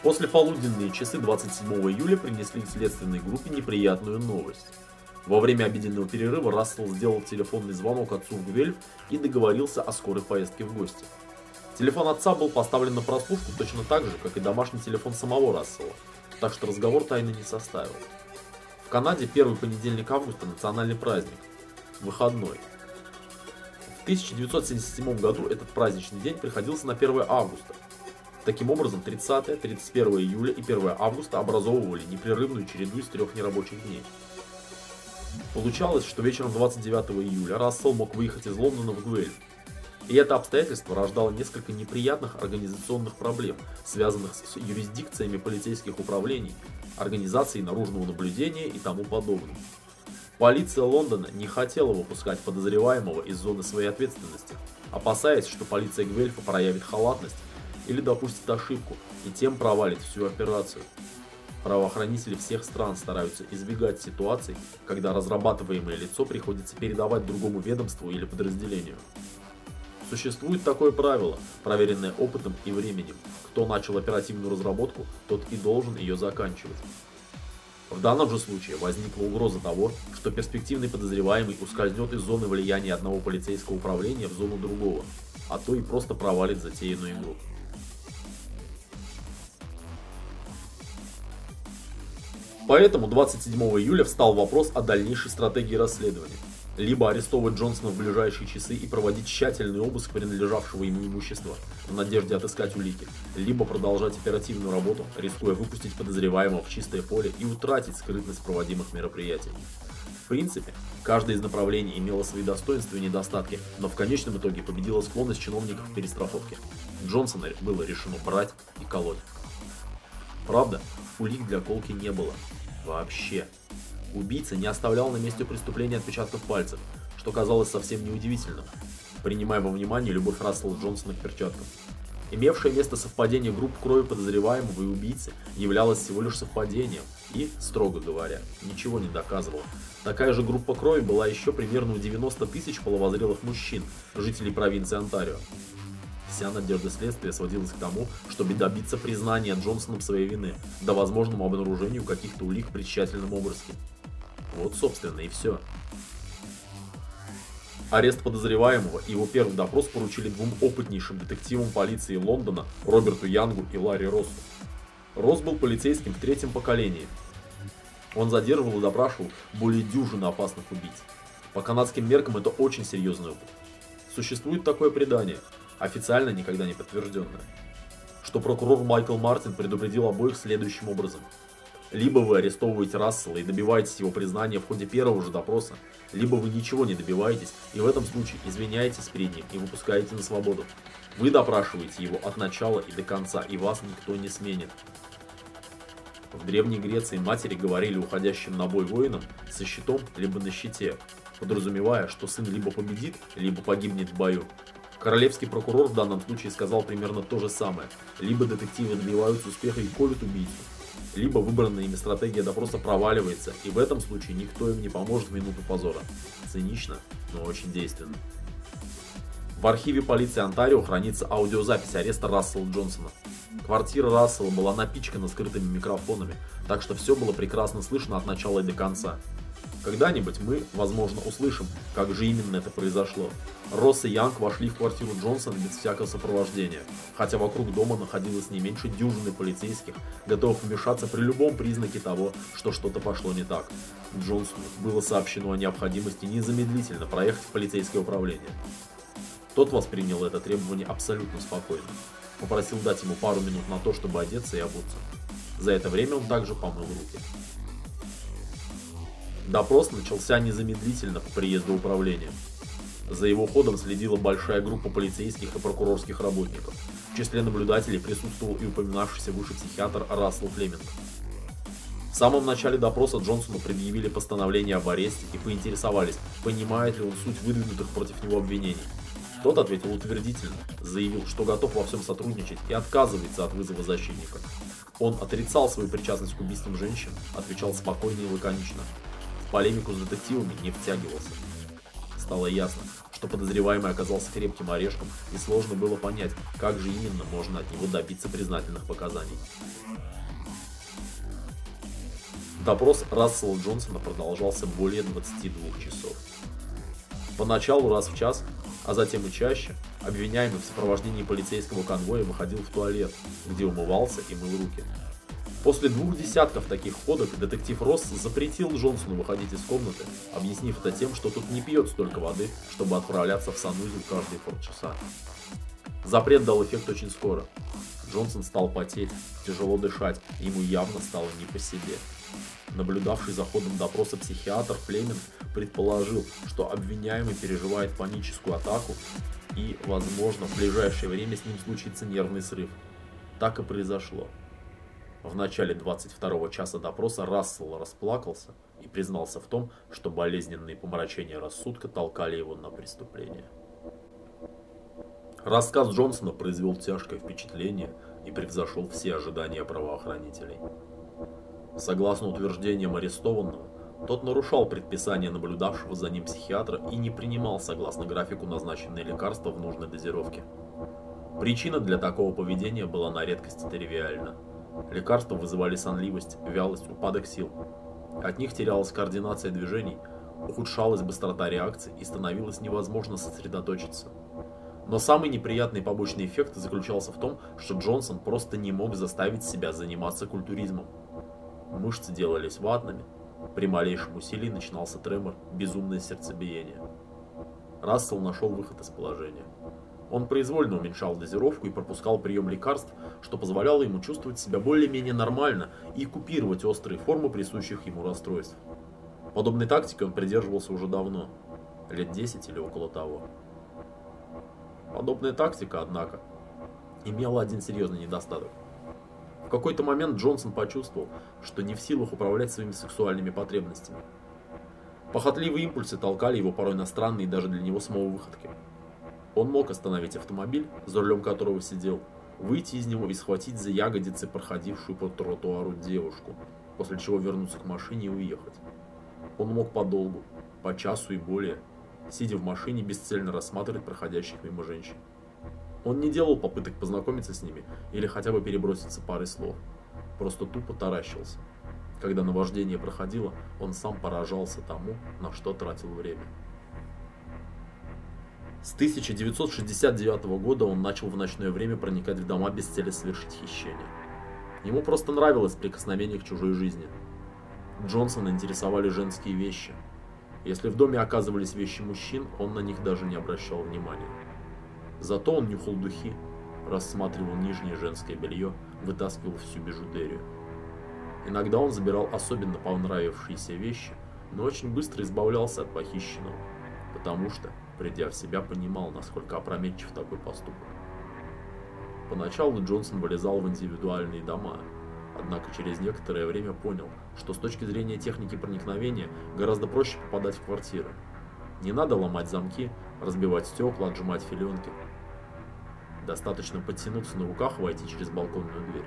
После полуденные часы 27 июля принесли следственной группе неприятную новость. Во время обеденного перерыва Рассел сделал телефонный звонок отцу в Гвельф и договорился о скорой поездке в гости. Телефон отца был поставлен на прослушку точно так же, как и домашний телефон самого Рассела, так что разговор тайны не составил. В Канаде первый понедельник августа – национальный праздник, выходной. В 1977 году этот праздничный день приходился на 1 августа, Таким образом, 30, 31 июля и 1 августа образовывали непрерывную череду из трех нерабочих дней. Получалось, что вечером 29 июля Рассел мог выехать из Лондона в Гуэль. И это обстоятельство рождало несколько неприятных организационных проблем, связанных с юрисдикциями полицейских управлений, организацией наружного наблюдения и тому подобным. Полиция Лондона не хотела выпускать подозреваемого из зоны своей ответственности, опасаясь, что полиция Гвельфа проявит халатность или допустит ошибку и тем провалит всю операцию. Правоохранители всех стран стараются избегать ситуаций, когда разрабатываемое лицо приходится передавать другому ведомству или подразделению. Существует такое правило, проверенное опытом и временем. Кто начал оперативную разработку, тот и должен ее заканчивать. В данном же случае возникла угроза того, что перспективный подозреваемый ускользнет из зоны влияния одного полицейского управления в зону другого, а то и просто провалит затеянную игру. Поэтому 27 июля встал вопрос о дальнейшей стратегии расследования. Либо арестовывать Джонсона в ближайшие часы и проводить тщательный обыск принадлежавшего ему имущества в надежде отыскать улики, либо продолжать оперативную работу, рискуя выпустить подозреваемого в чистое поле и утратить скрытность проводимых мероприятий. В принципе, каждое из направлений имело свои достоинства и недостатки, но в конечном итоге победила склонность чиновников к перестраховке. Джонсона было решено брать и колоть. Правда, улик для колки не было, Вообще. Убийца не оставлял на месте преступления отпечатков пальцев, что казалось совсем неудивительным, принимая во внимание любовь Рассела Джонсона к перчаткам. Имевшее место совпадение групп крови подозреваемого и убийцы являлось всего лишь совпадением и, строго говоря, ничего не доказывало. Такая же группа крови была еще примерно у 90 тысяч половозрелых мужчин, жителей провинции Онтарио. Вся надежда следствия сводилась к тому, чтобы добиться признания Джонсоном своей вины, до возможному обнаружению каких-то улик при тщательном обыске. Вот, собственно, и все. Арест подозреваемого и его первый допрос поручили двум опытнейшим детективам полиции Лондона Роберту Янгу и Ларри Россу. Росс был полицейским в третьем поколении. Он задерживал и допрашивал более дюжины опасных убийц. По канадским меркам это очень серьезный опыт. Существует такое предание, официально никогда не подтвержденное, что прокурор Майкл Мартин предупредил обоих следующим образом – либо вы арестовываете Рассела и добиваетесь его признания в ходе первого же допроса, либо вы ничего не добиваетесь и в этом случае извиняетесь перед ним и выпускаете на свободу. Вы допрашиваете его от начала и до конца, и вас никто не сменит. В Древней Греции матери говорили уходящим на бой воинам со щитом либо на щите, подразумевая, что сын либо победит, либо погибнет в бою. Королевский прокурор в данном случае сказал примерно то же самое. Либо детективы добиваются успеха и колют убийцу, либо выбранная ими стратегия допроса проваливается, и в этом случае никто им не поможет в минуту позора. Цинично, но очень действенно. В архиве полиции Онтарио хранится аудиозапись ареста Рассела Джонсона. Квартира Рассела была напичкана скрытыми микрофонами, так что все было прекрасно слышно от начала и до конца. Когда-нибудь мы, возможно, услышим, как же именно это произошло. Росс и Янг вошли в квартиру Джонсона без всякого сопровождения, хотя вокруг дома находилось не меньше дюжины полицейских, готовых вмешаться при любом признаке того, что что-то пошло не так. Джонсону было сообщено о необходимости незамедлительно проехать в полицейское управление. Тот воспринял это требование абсолютно спокойно. Попросил дать ему пару минут на то, чтобы одеться и обуться. За это время он также помыл руки. Допрос начался незамедлительно по приезду управления. За его ходом следила большая группа полицейских и прокурорских работников. В числе наблюдателей присутствовал и упоминавшийся выше психиатр Рассел Флеминг. В самом начале допроса Джонсону предъявили постановление об аресте и поинтересовались, понимает ли он суть выдвинутых против него обвинений. Тот ответил утвердительно, заявил, что готов во всем сотрудничать и отказывается от вызова защитника. Он отрицал свою причастность к убийствам женщин, отвечал спокойно и лаконично полемику с детективами не втягивался. Стало ясно, что подозреваемый оказался крепким орешком, и сложно было понять, как же именно можно от него добиться признательных показаний. Допрос Рассела Джонсона продолжался более 22 часов. Поначалу раз в час, а затем и чаще, обвиняемый в сопровождении полицейского конвоя выходил в туалет, где умывался и мыл руки. После двух десятков таких ходок детектив Росс запретил Джонсону выходить из комнаты, объяснив это тем, что тут не пьет столько воды, чтобы отправляться в санузел каждые полчаса. Запрет дал эффект очень скоро. Джонсон стал потеть, тяжело дышать, ему явно стало не по себе. Наблюдавший за ходом допроса психиатр Флеминг предположил, что обвиняемый переживает паническую атаку и, возможно, в ближайшее время с ним случится нервный срыв. Так и произошло. В начале 22 часа допроса Рассел расплакался и признался в том, что болезненные помрачения рассудка толкали его на преступление. Рассказ Джонсона произвел тяжкое впечатление и превзошел все ожидания правоохранителей. Согласно утверждениям арестованного, тот нарушал предписание наблюдавшего за ним психиатра и не принимал согласно графику назначенные лекарства в нужной дозировке. Причина для такого поведения была на редкость тривиальна – Лекарства вызывали сонливость, вялость, упадок сил. От них терялась координация движений, ухудшалась быстрота реакции и становилось невозможно сосредоточиться. Но самый неприятный побочный эффект заключался в том, что Джонсон просто не мог заставить себя заниматься культуризмом. Мышцы делались ватными, при малейшем усилии начинался тремор, безумное сердцебиение. Рассел нашел выход из положения. Он произвольно уменьшал дозировку и пропускал прием лекарств, что позволяло ему чувствовать себя более-менее нормально и купировать острые формы присущих ему расстройств. Подобной тактикой он придерживался уже давно, лет 10 или около того. Подобная тактика, однако, имела один серьезный недостаток. В какой-то момент Джонсон почувствовал, что не в силах управлять своими сексуальными потребностями. Похотливые импульсы толкали его порой на странные даже для него самого выходки. Он мог остановить автомобиль, за рулем которого сидел, выйти из него и схватить за ягодицы проходившую по тротуару девушку, после чего вернуться к машине и уехать. Он мог подолгу, по часу и более, сидя в машине, бесцельно рассматривать проходящих мимо женщин. Он не делал попыток познакомиться с ними или хотя бы переброситься парой слов, просто тупо таращился. Когда наваждение проходило, он сам поражался тому, на что тратил время. С 1969 года он начал в ночное время проникать в дома без цели совершить хищение. Ему просто нравилось прикосновение к чужой жизни. Джонсона интересовали женские вещи. Если в доме оказывались вещи мужчин, он на них даже не обращал внимания. Зато он нюхал духи, рассматривал нижнее женское белье, вытаскивал всю бижутерию. Иногда он забирал особенно понравившиеся вещи, но очень быстро избавлялся от похищенного, потому что, придя в себя, понимал, насколько опрометчив такой поступок. Поначалу Джонсон вылезал в индивидуальные дома, однако через некоторое время понял, что с точки зрения техники проникновения гораздо проще попадать в квартиры. Не надо ломать замки, разбивать стекла, отжимать филенки. Достаточно подтянуться на руках и войти через балконную дверь.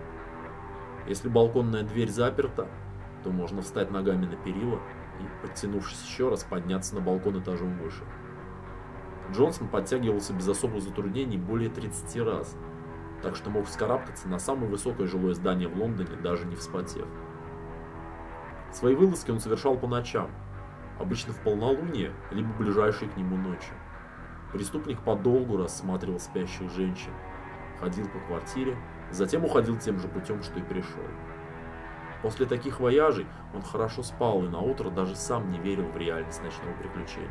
Если балконная дверь заперта, то можно встать ногами на перила и, подтянувшись еще раз, подняться на балкон этажом выше. Джонсон подтягивался без особых затруднений более 30 раз, так что мог вскарабкаться на самое высокое жилое здание в Лондоне, даже не вспотев. Свои вылазки он совершал по ночам, обычно в полнолуние, либо ближайшей к нему ночи. Преступник подолгу рассматривал спящих женщин, ходил по квартире, затем уходил тем же путем, что и пришел. После таких вояжей он хорошо спал и на утро даже сам не верил в реальность ночного приключения.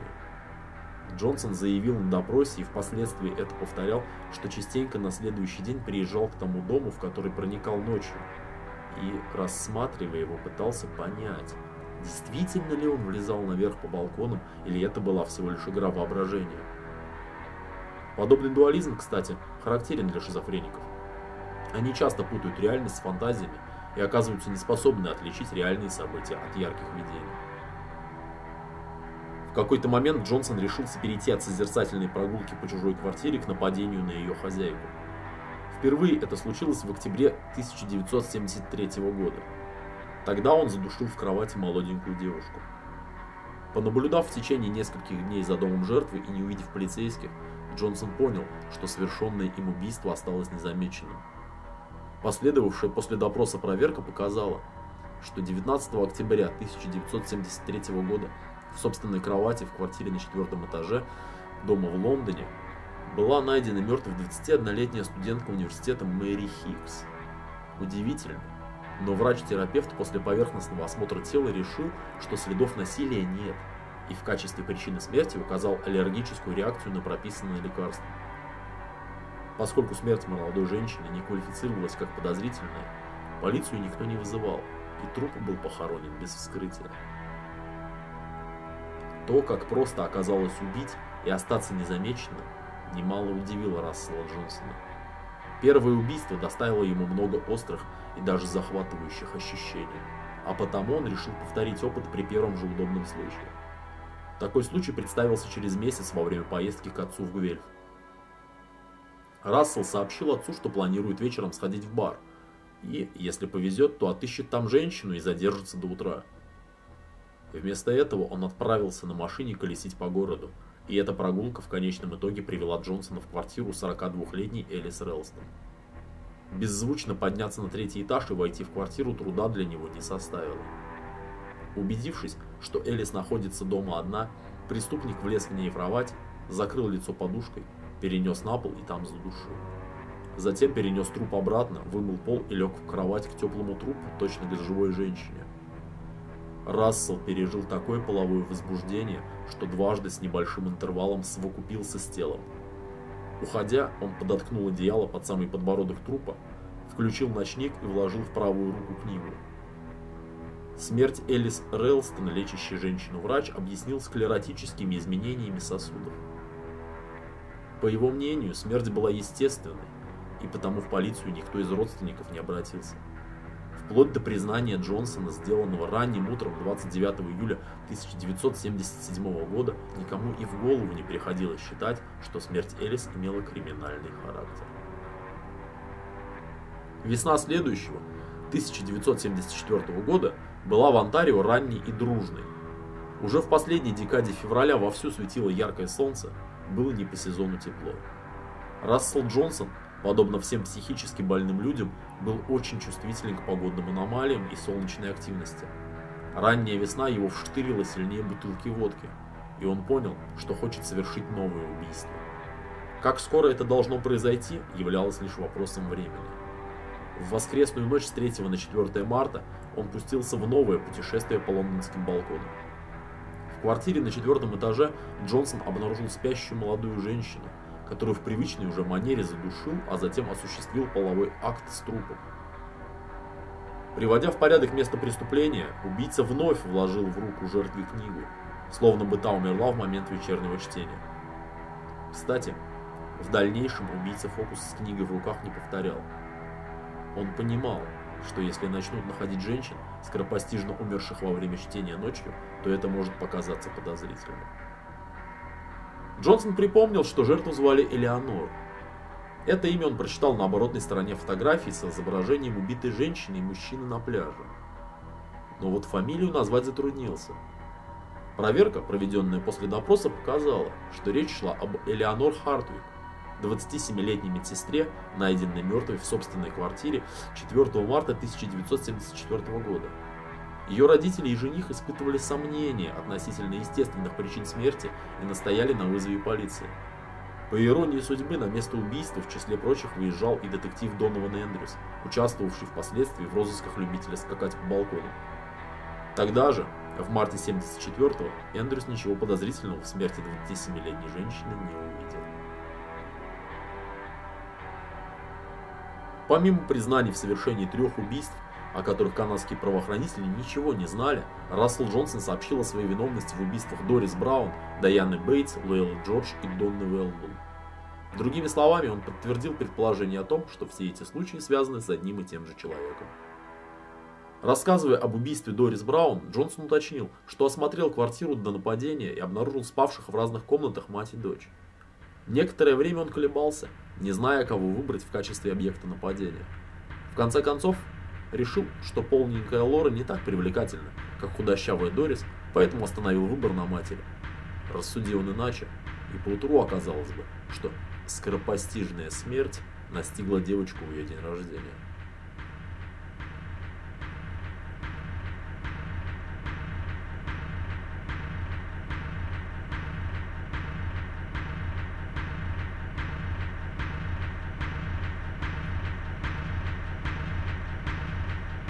Джонсон заявил на допросе и впоследствии это повторял, что частенько на следующий день приезжал к тому дому, в который проникал ночью, и, рассматривая его, пытался понять, действительно ли он влезал наверх по балконам, или это была всего лишь игра воображения. Подобный дуализм, кстати, характерен для шизофреников. Они часто путают реальность с фантазиями и оказываются неспособны отличить реальные события от ярких видений. В какой-то момент Джонсон решился перейти от созерцательной прогулки по чужой квартире к нападению на ее хозяйку. Впервые это случилось в октябре 1973 года. Тогда он задушил в кровати молоденькую девушку. Понаблюдав в течение нескольких дней за домом жертвы и не увидев полицейских, Джонсон понял, что совершенное им убийство осталось незамеченным. Последовавшая после допроса проверка показала, что 19 октября 1973 года в собственной кровати в квартире на четвертом этаже дома в Лондоне была найдена мертвой 21-летняя студентка университета Мэри Хикс. Удивительно, но врач-терапевт после поверхностного осмотра тела решил, что следов насилия нет – и в качестве причины смерти указал аллергическую реакцию на прописанное лекарство. Поскольку смерть молодой женщины не квалифицировалась как подозрительная, полицию никто не вызывал, и труп был похоронен без вскрытия. То, как просто оказалось убить и остаться незамеченным, немало удивило Рассела Джонсона. Первое убийство доставило ему много острых и даже захватывающих ощущений, а потому он решил повторить опыт при первом же удобном случае. Такой случай представился через месяц во время поездки к отцу в Гвельф. Рассел сообщил отцу, что планирует вечером сходить в бар. И, если повезет, то отыщет там женщину и задержится до утра. Вместо этого он отправился на машине колесить по городу. И эта прогулка в конечном итоге привела Джонсона в квартиру 42-летней Элис Релстон. Беззвучно подняться на третий этаж и войти в квартиру труда для него не составило. Убедившись, что Элис находится дома одна, преступник влез к ней в кровать, закрыл лицо подушкой, перенес на пол и там задушил. Затем перенес труп обратно, вымыл пол и лег в кровать к теплому трупу, точно к живой женщине. Рассел пережил такое половое возбуждение, что дважды с небольшим интервалом совокупился с телом. Уходя, он подоткнул одеяло под самый подбородок трупа, включил ночник и вложил в правую руку книгу. Смерть Элис Релстон, лечащий женщину-врач, объяснил склеротическими изменениями сосудов. По его мнению, смерть была естественной, и потому в полицию никто из родственников не обратился. Вплоть до признания Джонсона, сделанного ранним утром 29 июля 1977 года, никому и в голову не приходилось считать, что смерть Элис имела криминальный характер. Весна следующего, 1974 года, была в Онтарио ранней и дружной. Уже в последней декаде февраля вовсю светило яркое солнце, было не по сезону тепло. Рассел Джонсон подобно всем психически больным людям, был очень чувствителен к погодным аномалиям и солнечной активности. Ранняя весна его вштырила сильнее бутылки водки, и он понял, что хочет совершить новое убийство. Как скоро это должно произойти, являлось лишь вопросом времени. В воскресную ночь с 3 на 4 марта он пустился в новое путешествие по лондонским балконам. В квартире на четвертом этаже Джонсон обнаружил спящую молодую женщину, которую в привычной уже манере задушил, а затем осуществил половой акт с трупом. Приводя в порядок место преступления, убийца вновь вложил в руку жертве книгу, словно бы та умерла в момент вечернего чтения. Кстати, в дальнейшем убийца фокус с книгой в руках не повторял. Он понимал, что если начнут находить женщин, скоропостижно умерших во время чтения ночью, то это может показаться подозрительным. Джонсон припомнил, что жертву звали Элеонор. Это имя он прочитал на оборотной стороне фотографии с изображением убитой женщины и мужчины на пляже. Но вот фамилию назвать затруднился. Проверка, проведенная после допроса, показала, что речь шла об Элеонор Хартвик, 27-летней медсестре, найденной мертвой в собственной квартире 4 марта 1974 года. Ее родители и жених испытывали сомнения относительно естественных причин смерти и настояли на вызове полиции. По иронии судьбы, на место убийства в числе прочих выезжал и детектив Донован Эндрюс, участвовавший впоследствии в розысках любителя скакать по балкону. Тогда же, в марте 74-го, Эндрюс ничего подозрительного в смерти 27-летней женщины не увидел. Помимо признаний в совершении трех убийств, о которых канадские правоохранители ничего не знали, Рассел Джонсон сообщил о своей виновности в убийствах Дорис Браун, Даяны Бейтс, Луэллы Джордж и Донны Уэллбул. Другими словами, он подтвердил предположение о том, что все эти случаи связаны с одним и тем же человеком. Рассказывая об убийстве Дорис Браун, Джонсон уточнил, что осмотрел квартиру до нападения и обнаружил спавших в разных комнатах мать и дочь. Некоторое время он колебался, не зная, кого выбрать в качестве объекта нападения. В конце концов, решил, что полненькая Лора не так привлекательна, как худощавая Дорис, поэтому остановил выбор на матери. Рассудил он иначе, и поутру оказалось бы, что скоропостижная смерть настигла девочку в ее день рождения.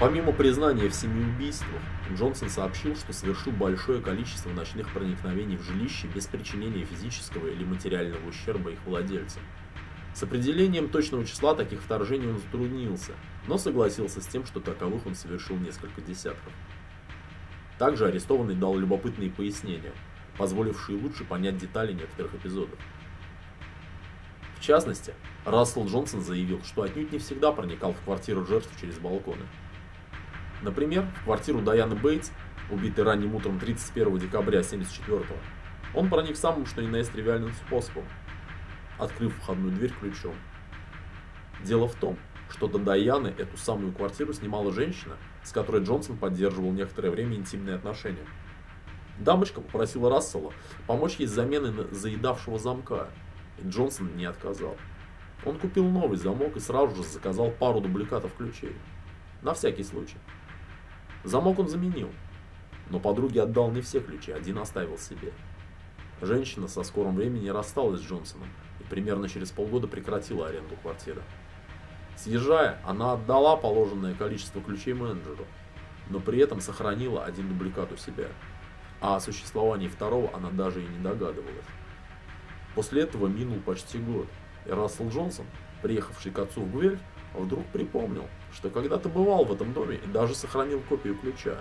Помимо признания в семи убийствах, Джонсон сообщил, что совершил большое количество ночных проникновений в жилище без причинения физического или материального ущерба их владельцам. С определением точного числа таких вторжений он затруднился, но согласился с тем, что таковых он совершил несколько десятков. Также арестованный дал любопытные пояснения, позволившие лучше понять детали некоторых эпизодов. В частности, Рассел Джонсон заявил, что отнюдь не всегда проникал в квартиру жертв через балконы. Например, в квартиру Даяны Бейтс, убитой ранним утром 31 декабря 1974 он проник самым что ни на есть тривиальным способом, открыв входную дверь ключом. Дело в том, что до Даяны эту самую квартиру снимала женщина, с которой Джонсон поддерживал некоторое время интимные отношения. Дамочка попросила Рассела помочь ей с заменой заедавшего замка, и Джонсон не отказал. Он купил новый замок и сразу же заказал пару дубликатов ключей. На всякий случай. Замок он заменил, но подруге отдал не все ключи, один оставил себе. Женщина со скором времени рассталась с Джонсоном и примерно через полгода прекратила аренду квартиры. Съезжая, она отдала положенное количество ключей менеджеру, но при этом сохранила один дубликат у себя, а о существовании второго она даже и не догадывалась. После этого минул почти год, и Рассел Джонсон, приехавший к отцу в Гвельф, вдруг припомнил, что когда-то бывал в этом доме и даже сохранил копию ключа.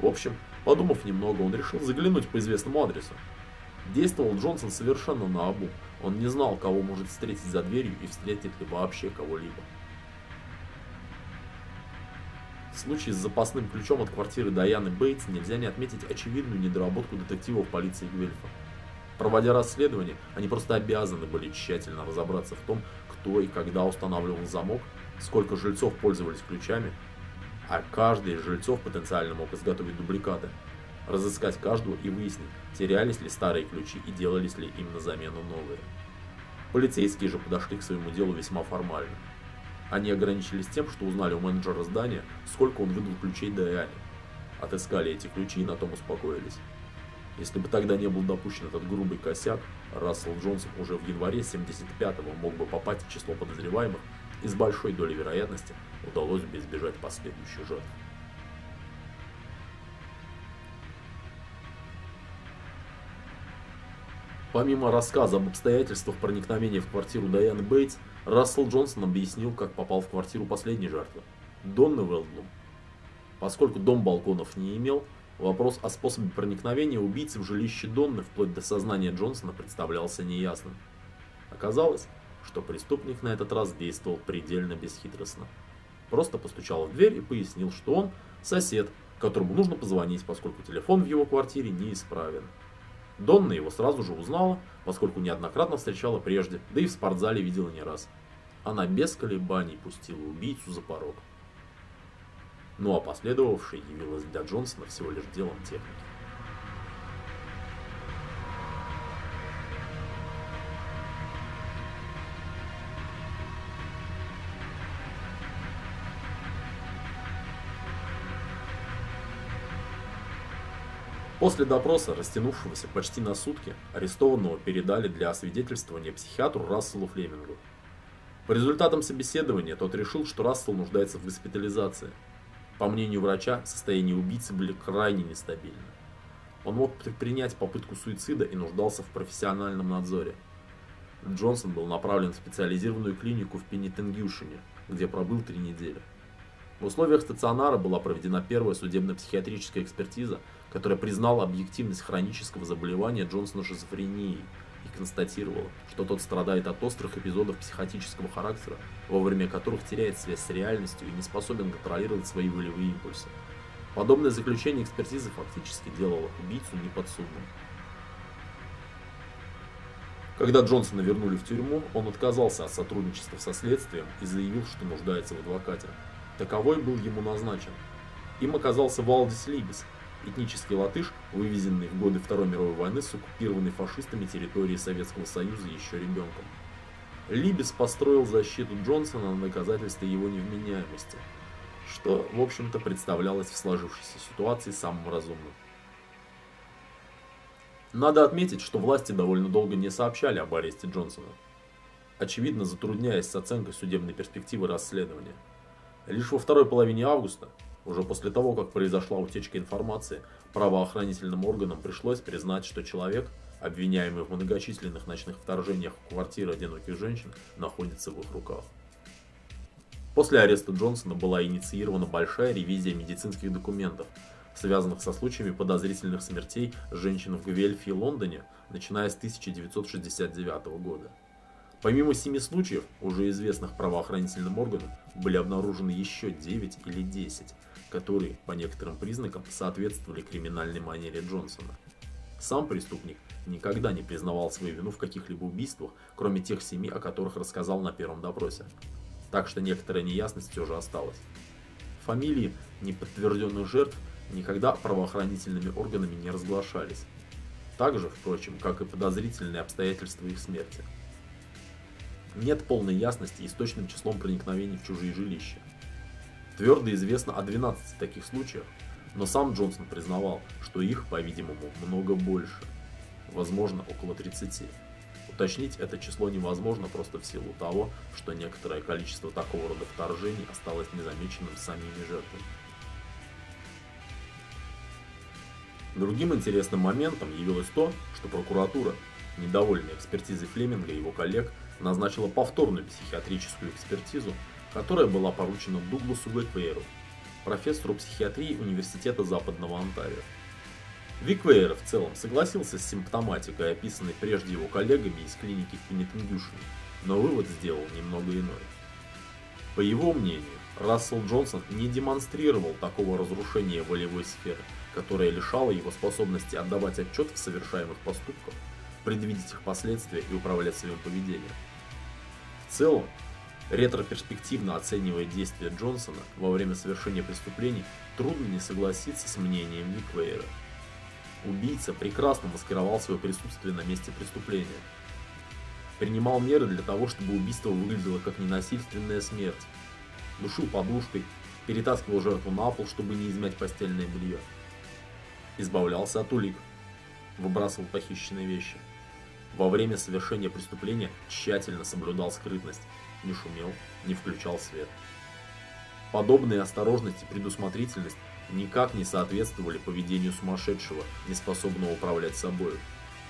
В общем, подумав немного, он решил заглянуть по известному адресу. Действовал Джонсон совершенно наобум. Он не знал, кого может встретить за дверью и встретит ли вообще кого-либо. В случае с запасным ключом от квартиры Даяны Бейтс нельзя не отметить очевидную недоработку детективов полиции Гвельфа. Проводя расследование, они просто обязаны были тщательно разобраться в том, кто и когда устанавливал замок, сколько жильцов пользовались ключами, а каждый из жильцов потенциально мог изготовить дубликаты, разыскать каждого и выяснить, терялись ли старые ключи и делались ли им на замену новые. Полицейские же подошли к своему делу весьма формально. Они ограничились тем, что узнали у менеджера здания, сколько он выдал ключей Дайане. Отыскали эти ключи и на том успокоились. Если бы тогда не был допущен этот грубый косяк, Рассел Джонсон уже в январе 75-го мог бы попасть в число подозреваемых и с большой долей вероятности удалось бы избежать последующих жертв. Помимо рассказа об обстоятельствах проникновения в квартиру Дайаны Бейтс, Рассел Джонсон объяснил, как попал в квартиру последней жертвы – Донны Велдблум. Поскольку дом балконов не имел, вопрос о способе проникновения убийцы в жилище Донны вплоть до сознания Джонсона представлялся неясным. Оказалось, что преступник на этот раз действовал предельно бесхитростно. Просто постучал в дверь и пояснил, что он сосед, которому нужно позвонить, поскольку телефон в его квартире неисправен. Донна его сразу же узнала, поскольку неоднократно встречала прежде, да и в спортзале видела не раз. Она без колебаний пустила убийцу за порог. Ну а последовавшее явилось для Джонсона всего лишь делом техники. После допроса, растянувшегося почти на сутки, арестованного передали для освидетельствования психиатру Расселу Флемингу. По результатам собеседования тот решил, что Рассел нуждается в госпитализации. По мнению врача, состояние убийцы были крайне нестабильны. Он мог предпринять попытку суицида и нуждался в профессиональном надзоре. Джонсон был направлен в специализированную клинику в Пенитенгюшине, где пробыл три недели. В условиях стационара была проведена первая судебно-психиатрическая экспертиза, которая признала объективность хронического заболевания Джонсона шизофренией и констатировала, что тот страдает от острых эпизодов психотического характера, во время которых теряет связь с реальностью и не способен контролировать свои волевые импульсы. Подобное заключение экспертизы фактически делало убийцу неподсудным. Когда Джонсона вернули в тюрьму, он отказался от сотрудничества со следствием и заявил, что нуждается в адвокате. Таковой был ему назначен. Им оказался Валдис Либис, этнический латыш, вывезенный в годы Второй мировой войны с оккупированной фашистами территории Советского Союза еще ребенком. Либис построил защиту Джонсона на доказательстве его невменяемости, что, в общем-то, представлялось в сложившейся ситуации самым разумным. Надо отметить, что власти довольно долго не сообщали об аресте Джонсона, очевидно затрудняясь с оценкой судебной перспективы расследования. Лишь во второй половине августа, уже после того, как произошла утечка информации, правоохранительным органам пришлось признать, что человек, обвиняемый в многочисленных ночных вторжениях в квартиры одиноких женщин, находится в их руках. После ареста Джонсона была инициирована большая ревизия медицинских документов, связанных со случаями подозрительных смертей женщин в Гвельфе и Лондоне, начиная с 1969 года. Помимо семи случаев, уже известных правоохранительным органам, были обнаружены еще 9 или 10, которые, по некоторым признакам, соответствовали криминальной манере Джонсона. Сам преступник никогда не признавал свою вину в каких-либо убийствах, кроме тех семи, о которых рассказал на первом допросе. Так что некоторая неясность все же осталась. Фамилии неподтвержденных жертв никогда правоохранительными органами не разглашались. Так же, впрочем, как и подозрительные обстоятельства их смерти – нет полной ясности и с точным числом проникновений в чужие жилища. Твердо известно о 12 таких случаях, но сам Джонсон признавал, что их, по-видимому, много больше. Возможно, около 30. Уточнить это число невозможно просто в силу того, что некоторое количество такого рода вторжений осталось незамеченным самими жертвами. Другим интересным моментом явилось то, что прокуратура, недовольная экспертизой Флеминга и его коллег, назначила повторную психиатрическую экспертизу, которая была поручена Дугласу Виквейру, профессору психиатрии Университета Западного Онтарио. Виквейр в целом согласился с симптоматикой, описанной прежде его коллегами из клиники в Пенитенгюшине, но вывод сделал немного иной. По его мнению, Рассел Джонсон не демонстрировал такого разрушения волевой сферы, которое лишало его способности отдавать отчет в совершаемых поступках, предвидеть их последствия и управлять своим поведением. В целом, ретроперспективно оценивая действия Джонсона во время совершения преступлений, трудно не согласиться с мнением Никвейра. Убийца прекрасно маскировал свое присутствие на месте преступления. принимал меры для того, чтобы убийство выглядело как ненасильственная смерть. Душил подушкой, перетаскивал жертву на пол, чтобы не измять постельное белье. Избавлялся от улик, выбрасывал похищенные вещи. Во время совершения преступления тщательно соблюдал скрытность, не шумел, не включал свет. Подобные осторожность и предусмотрительность никак не соответствовали поведению сумасшедшего, не способного управлять собой.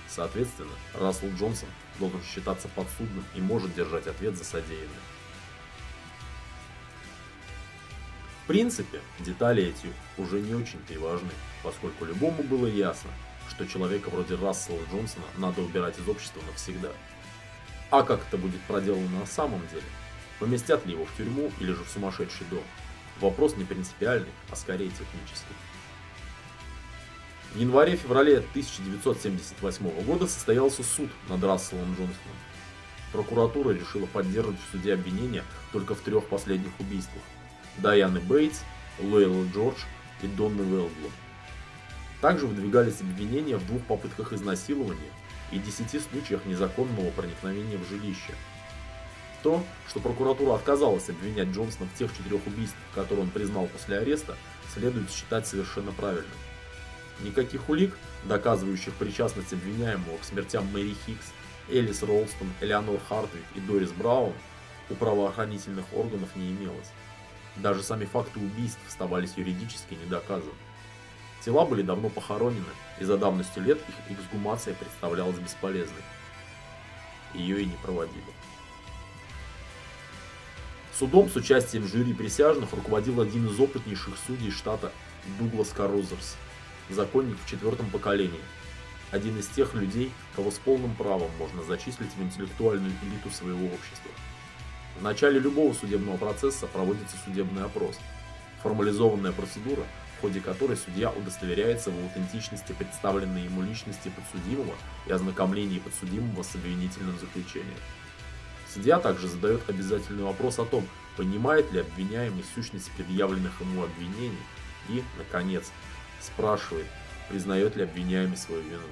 Соответственно, Рассел Джонсон должен считаться подсудным и может держать ответ за содеянное. В принципе, детали эти уже не очень-то и важны, поскольку любому было ясно, что человека вроде Рассела Джонсона надо убирать из общества навсегда. А как это будет проделано на самом деле? Поместят ли его в тюрьму или же в сумасшедший дом? Вопрос не принципиальный, а скорее технический. В январе-феврале 1978 года состоялся суд над Расселом Джонсоном. Прокуратура решила поддерживать в суде обвинения только в трех последних убийствах Дайаны Бейтс, Лейлы Джордж и Донны Велблум. Также выдвигались обвинения в двух попытках изнасилования и десяти случаях незаконного проникновения в жилище. То, что прокуратура отказалась обвинять Джонсона в тех четырех убийствах, которые он признал после ареста, следует считать совершенно правильным. Никаких улик, доказывающих причастность обвиняемого к смертям Мэри Хикс, Элис Ролстон, Элеонор Хартвик и Дорис Браун у правоохранительных органов не имелось. Даже сами факты убийств оставались юридически недоказаны. Тела были давно похоронены, и за давностью лет их эксгумация представлялась бесполезной. Ее и не проводили. Судом с участием жюри присяжных руководил один из опытнейших судей штата Дуглас Карузерс, законник в четвертом поколении, один из тех людей, кого с полным правом можно зачислить в интеллектуальную элиту своего общества. В начале любого судебного процесса проводится судебный опрос. Формализованная процедура, в ходе которой судья удостоверяется в аутентичности представленной ему личности подсудимого и ознакомлении подсудимого с обвинительным заключением. Судья также задает обязательный вопрос о том, понимает ли обвиняемый сущность предъявленных ему обвинений и, наконец, спрашивает, признает ли обвиняемый свою вину.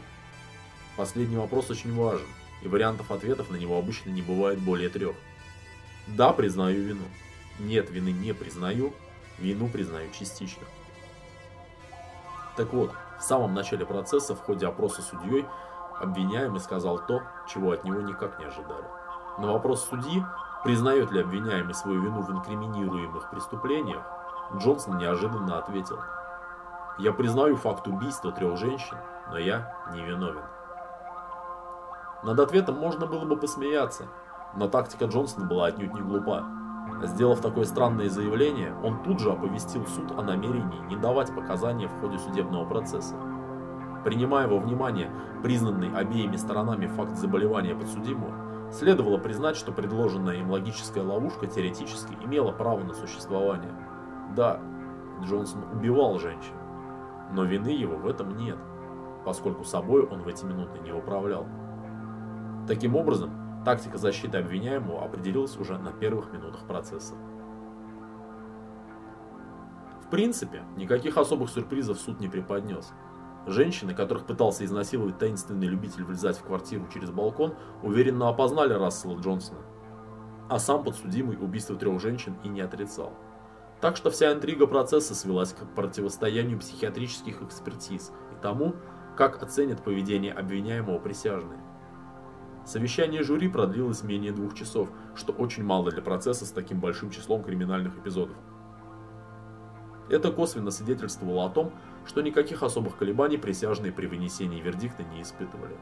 Последний вопрос очень важен, и вариантов ответов на него обычно не бывает более трех. Да, признаю вину. Нет, вины не признаю. Вину признаю частично. Так вот, в самом начале процесса, в ходе опроса судьей, обвиняемый сказал то, чего от него никак не ожидали. На вопрос судьи, признает ли обвиняемый свою вину в инкриминируемых преступлениях, Джонсон неожиданно ответил, «Я признаю факт убийства трех женщин, но я не виновен». Над ответом можно было бы посмеяться, но тактика Джонсона была отнюдь не глупа. Сделав такое странное заявление, он тут же оповестил суд о намерении не давать показания в ходе судебного процесса. Принимая во внимание признанный обеими сторонами факт заболевания подсудимого, следовало признать, что предложенная им логическая ловушка теоретически имела право на существование. Да, Джонсон убивал женщин, но вины его в этом нет, поскольку собой он в эти минуты не управлял. Таким образом, Тактика защиты обвиняемого определилась уже на первых минутах процесса. В принципе, никаких особых сюрпризов суд не преподнес. Женщины, которых пытался изнасиловать таинственный любитель влезать в квартиру через балкон, уверенно опознали Рассела Джонсона. А сам подсудимый убийство трех женщин и не отрицал. Так что вся интрига процесса свелась к противостоянию психиатрических экспертиз и тому, как оценят поведение обвиняемого присяжные. Совещание жюри продлилось менее двух часов, что очень мало для процесса с таким большим числом криминальных эпизодов. Это косвенно свидетельствовало о том, что никаких особых колебаний присяжные при вынесении вердикта не испытывали.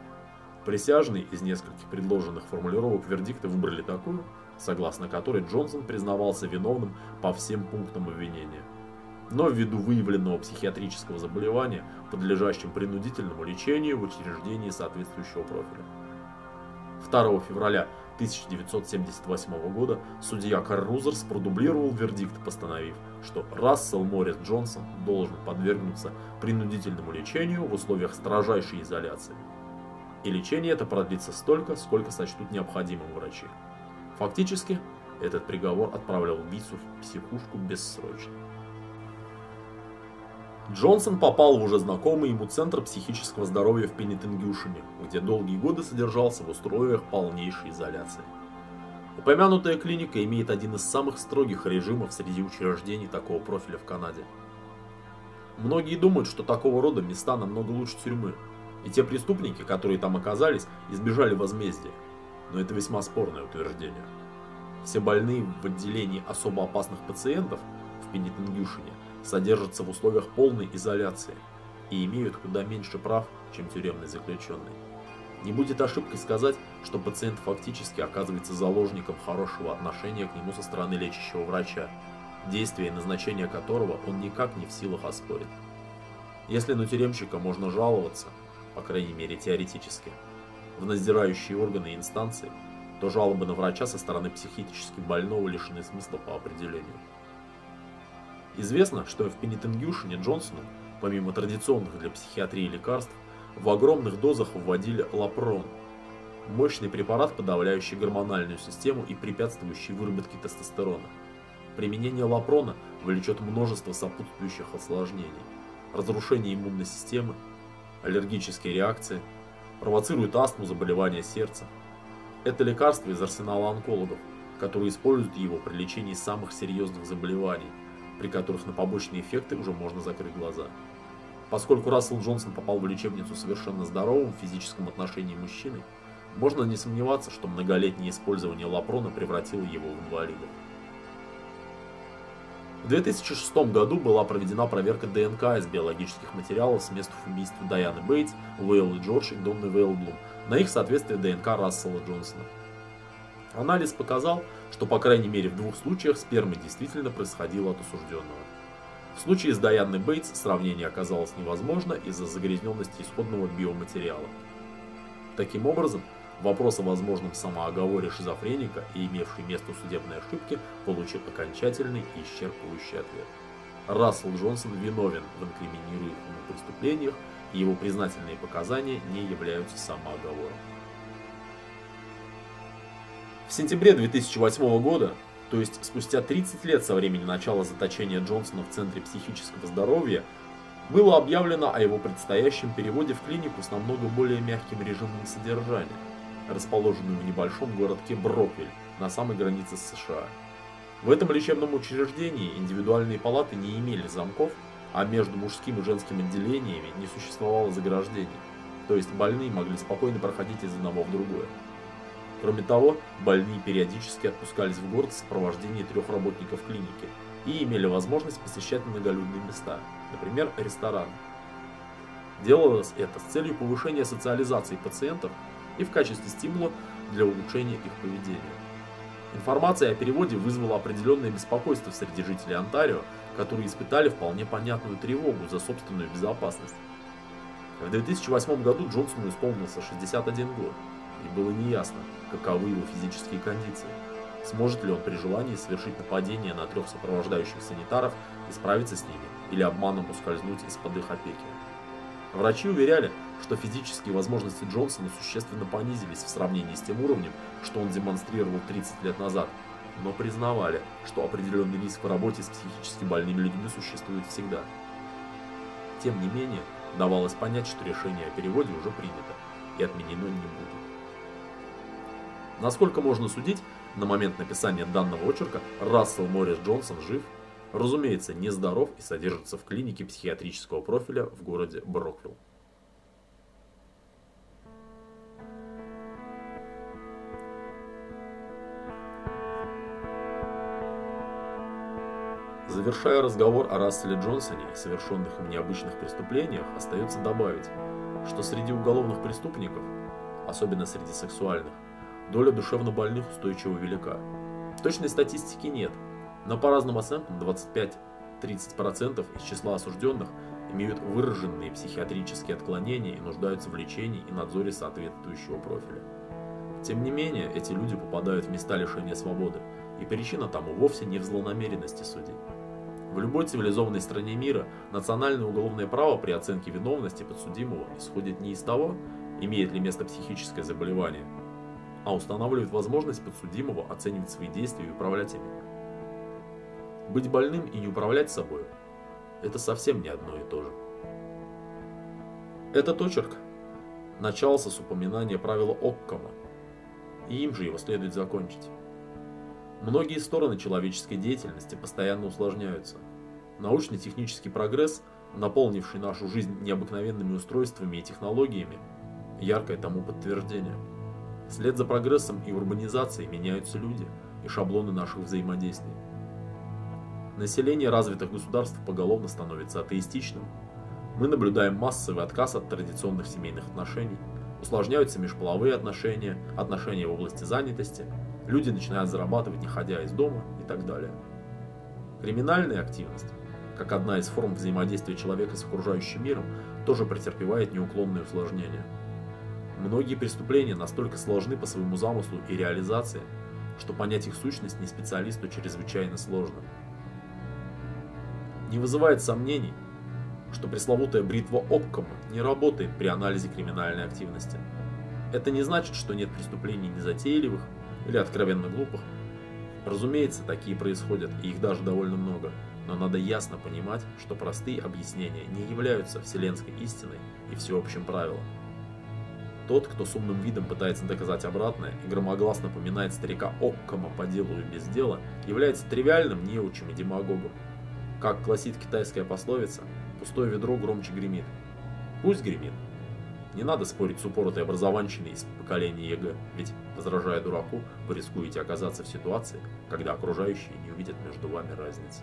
Присяжные из нескольких предложенных формулировок вердикта выбрали такую, согласно которой Джонсон признавался виновным по всем пунктам обвинения. Но ввиду выявленного психиатрического заболевания, подлежащим принудительному лечению в учреждении соответствующего профиля. 2 февраля 1978 года судья Каррузерс продублировал вердикт, постановив, что Рассел Моррис Джонсон должен подвергнуться принудительному лечению в условиях строжайшей изоляции. И лечение это продлится столько, сколько сочтут необходимым врачи. Фактически, этот приговор отправлял убийцу в психушку бессрочно. Джонсон попал в уже знакомый ему Центр психического здоровья в Пенитенгюшине, где долгие годы содержался в условиях полнейшей изоляции. Упомянутая клиника имеет один из самых строгих режимов среди учреждений такого профиля в Канаде. Многие думают, что такого рода места намного лучше тюрьмы, и те преступники, которые там оказались, избежали возмездия. Но это весьма спорное утверждение. Все больные в отделении особо опасных пациентов в Пенитенгюшине содержатся в условиях полной изоляции и имеют куда меньше прав, чем тюремный заключенный. Не будет ошибкой сказать, что пациент фактически оказывается заложником хорошего отношения к нему со стороны лечащего врача, действия и назначения которого он никак не в силах оспорить. Если на тюремщика можно жаловаться, по крайней мере теоретически, в надзирающие органы и инстанции, то жалобы на врача со стороны психически больного лишены смысла по определению. Известно, что в Пенитенгюшине Джонсону, помимо традиционных для психиатрии лекарств, в огромных дозах вводили лапрон, мощный препарат, подавляющий гормональную систему и препятствующий выработке тестостерона. Применение лапрона влечет множество сопутствующих осложнений, разрушение иммунной системы, аллергические реакции, провоцирует астму, заболевания сердца. Это лекарство из арсенала онкологов, которые используют его при лечении самых серьезных заболеваний, при которых на побочные эффекты уже можно закрыть глаза. Поскольку Рассел Джонсон попал в лечебницу совершенно здоровым в физическом отношении мужчиной, можно не сомневаться, что многолетнее использование лапрона превратило его в инвалида. В 2006 году была проведена проверка ДНК из биологических материалов с мест убийства Дайаны Бейтс, Уэллы Джордж и Донны Вейлблум на их соответствие ДНК Рассела Джонсона. Анализ показал, что по крайней мере в двух случаях сперма действительно происходила от осужденного. В случае с Дайанной Бейтс сравнение оказалось невозможно из-за загрязненности исходного биоматериала. Таким образом, вопрос о возможном самооговоре шизофреника и имевшей место судебной ошибки получил окончательный и исчерпывающий ответ. Рассел Джонсон виновен в инкриминируемых преступлениях, и его признательные показания не являются самооговором. В сентябре 2008 года, то есть спустя 30 лет со времени начала заточения Джонсона в Центре психического здоровья, было объявлено о его предстоящем переводе в клинику с намного более мягким режимом содержания, расположенную в небольшом городке Броквиль на самой границе с США. В этом лечебном учреждении индивидуальные палаты не имели замков, а между мужским и женским отделениями не существовало заграждений, то есть больные могли спокойно проходить из одного в другое. Кроме того, больные периодически отпускались в город в сопровождении трех работников клиники и имели возможность посещать многолюдные места, например, рестораны. Делалось это с целью повышения социализации пациентов и в качестве стимула для улучшения их поведения. Информация о переводе вызвала определенное беспокойство среди жителей Онтарио, которые испытали вполне понятную тревогу за собственную безопасность. В 2008 году Джонсону исполнился 61 год, и было неясно, каковы его физические кондиции. Сможет ли он при желании совершить нападение на трех сопровождающих санитаров и справиться с ними, или обманом ускользнуть из-под их опеки. Врачи уверяли, что физические возможности Джонсона существенно понизились в сравнении с тем уровнем, что он демонстрировал 30 лет назад, но признавали, что определенный риск в работе с психически больными людьми существует всегда. Тем не менее, давалось понять, что решение о переводе уже принято и отменено не будет. Насколько можно судить, на момент написания данного очерка Рассел Моррис Джонсон жив, разумеется, нездоров и содержится в клинике психиатрического профиля в городе Броквилл. Завершая разговор о Расселе Джонсоне и совершенных им необычных преступлениях, остается добавить, что среди уголовных преступников, особенно среди сексуальных, доля душевнобольных устойчиво велика. Точной статистики нет, но по разным оценкам 25-30% из числа осужденных имеют выраженные психиатрические отклонения и нуждаются в лечении и надзоре соответствующего профиля. Тем не менее, эти люди попадают в места лишения свободы, и причина тому вовсе не в злонамеренности судей. В любой цивилизованной стране мира национальное уголовное право при оценке виновности подсудимого исходит не из того, имеет ли место психическое заболевание, а устанавливает возможность подсудимого оценивать свои действия и управлять ими. Быть больным и не управлять собой – это совсем не одно и то же. Этот очерк начался с упоминания правила Оккама, и им же его следует закончить. Многие стороны человеческой деятельности постоянно усложняются. Научно-технический прогресс, наполнивший нашу жизнь необыкновенными устройствами и технологиями, яркое тому подтверждение. Вслед за прогрессом и урбанизацией меняются люди и шаблоны наших взаимодействий. Население развитых государств поголовно становится атеистичным. Мы наблюдаем массовый отказ от традиционных семейных отношений, усложняются межполовые отношения, отношения в области занятости, люди начинают зарабатывать не ходя из дома и так далее. Криминальная активность, как одна из форм взаимодействия человека с окружающим миром, тоже претерпевает неуклонные усложнения. Многие преступления настолько сложны по своему замыслу и реализации, что понять их сущность не специалисту чрезвычайно сложно. Не вызывает сомнений, что пресловутая бритва Оккома не работает при анализе криминальной активности. Это не значит, что нет преступлений незатейливых или откровенно глупых. Разумеется, такие происходят, и их даже довольно много. Но надо ясно понимать, что простые объяснения не являются вселенской истиной и всеобщим правилом. Тот, кто с умным видом пытается доказать обратное и громогласно поминает старика Оккома по делу и без дела, является тривиальным неучим и демагогом. Как гласит китайская пословица, пустое ведро громче гремит. Пусть гремит. Не надо спорить с упоротой образованщиной из поколения ЕГЭ, ведь, возражая дураку, вы рискуете оказаться в ситуации, когда окружающие не увидят между вами разницы.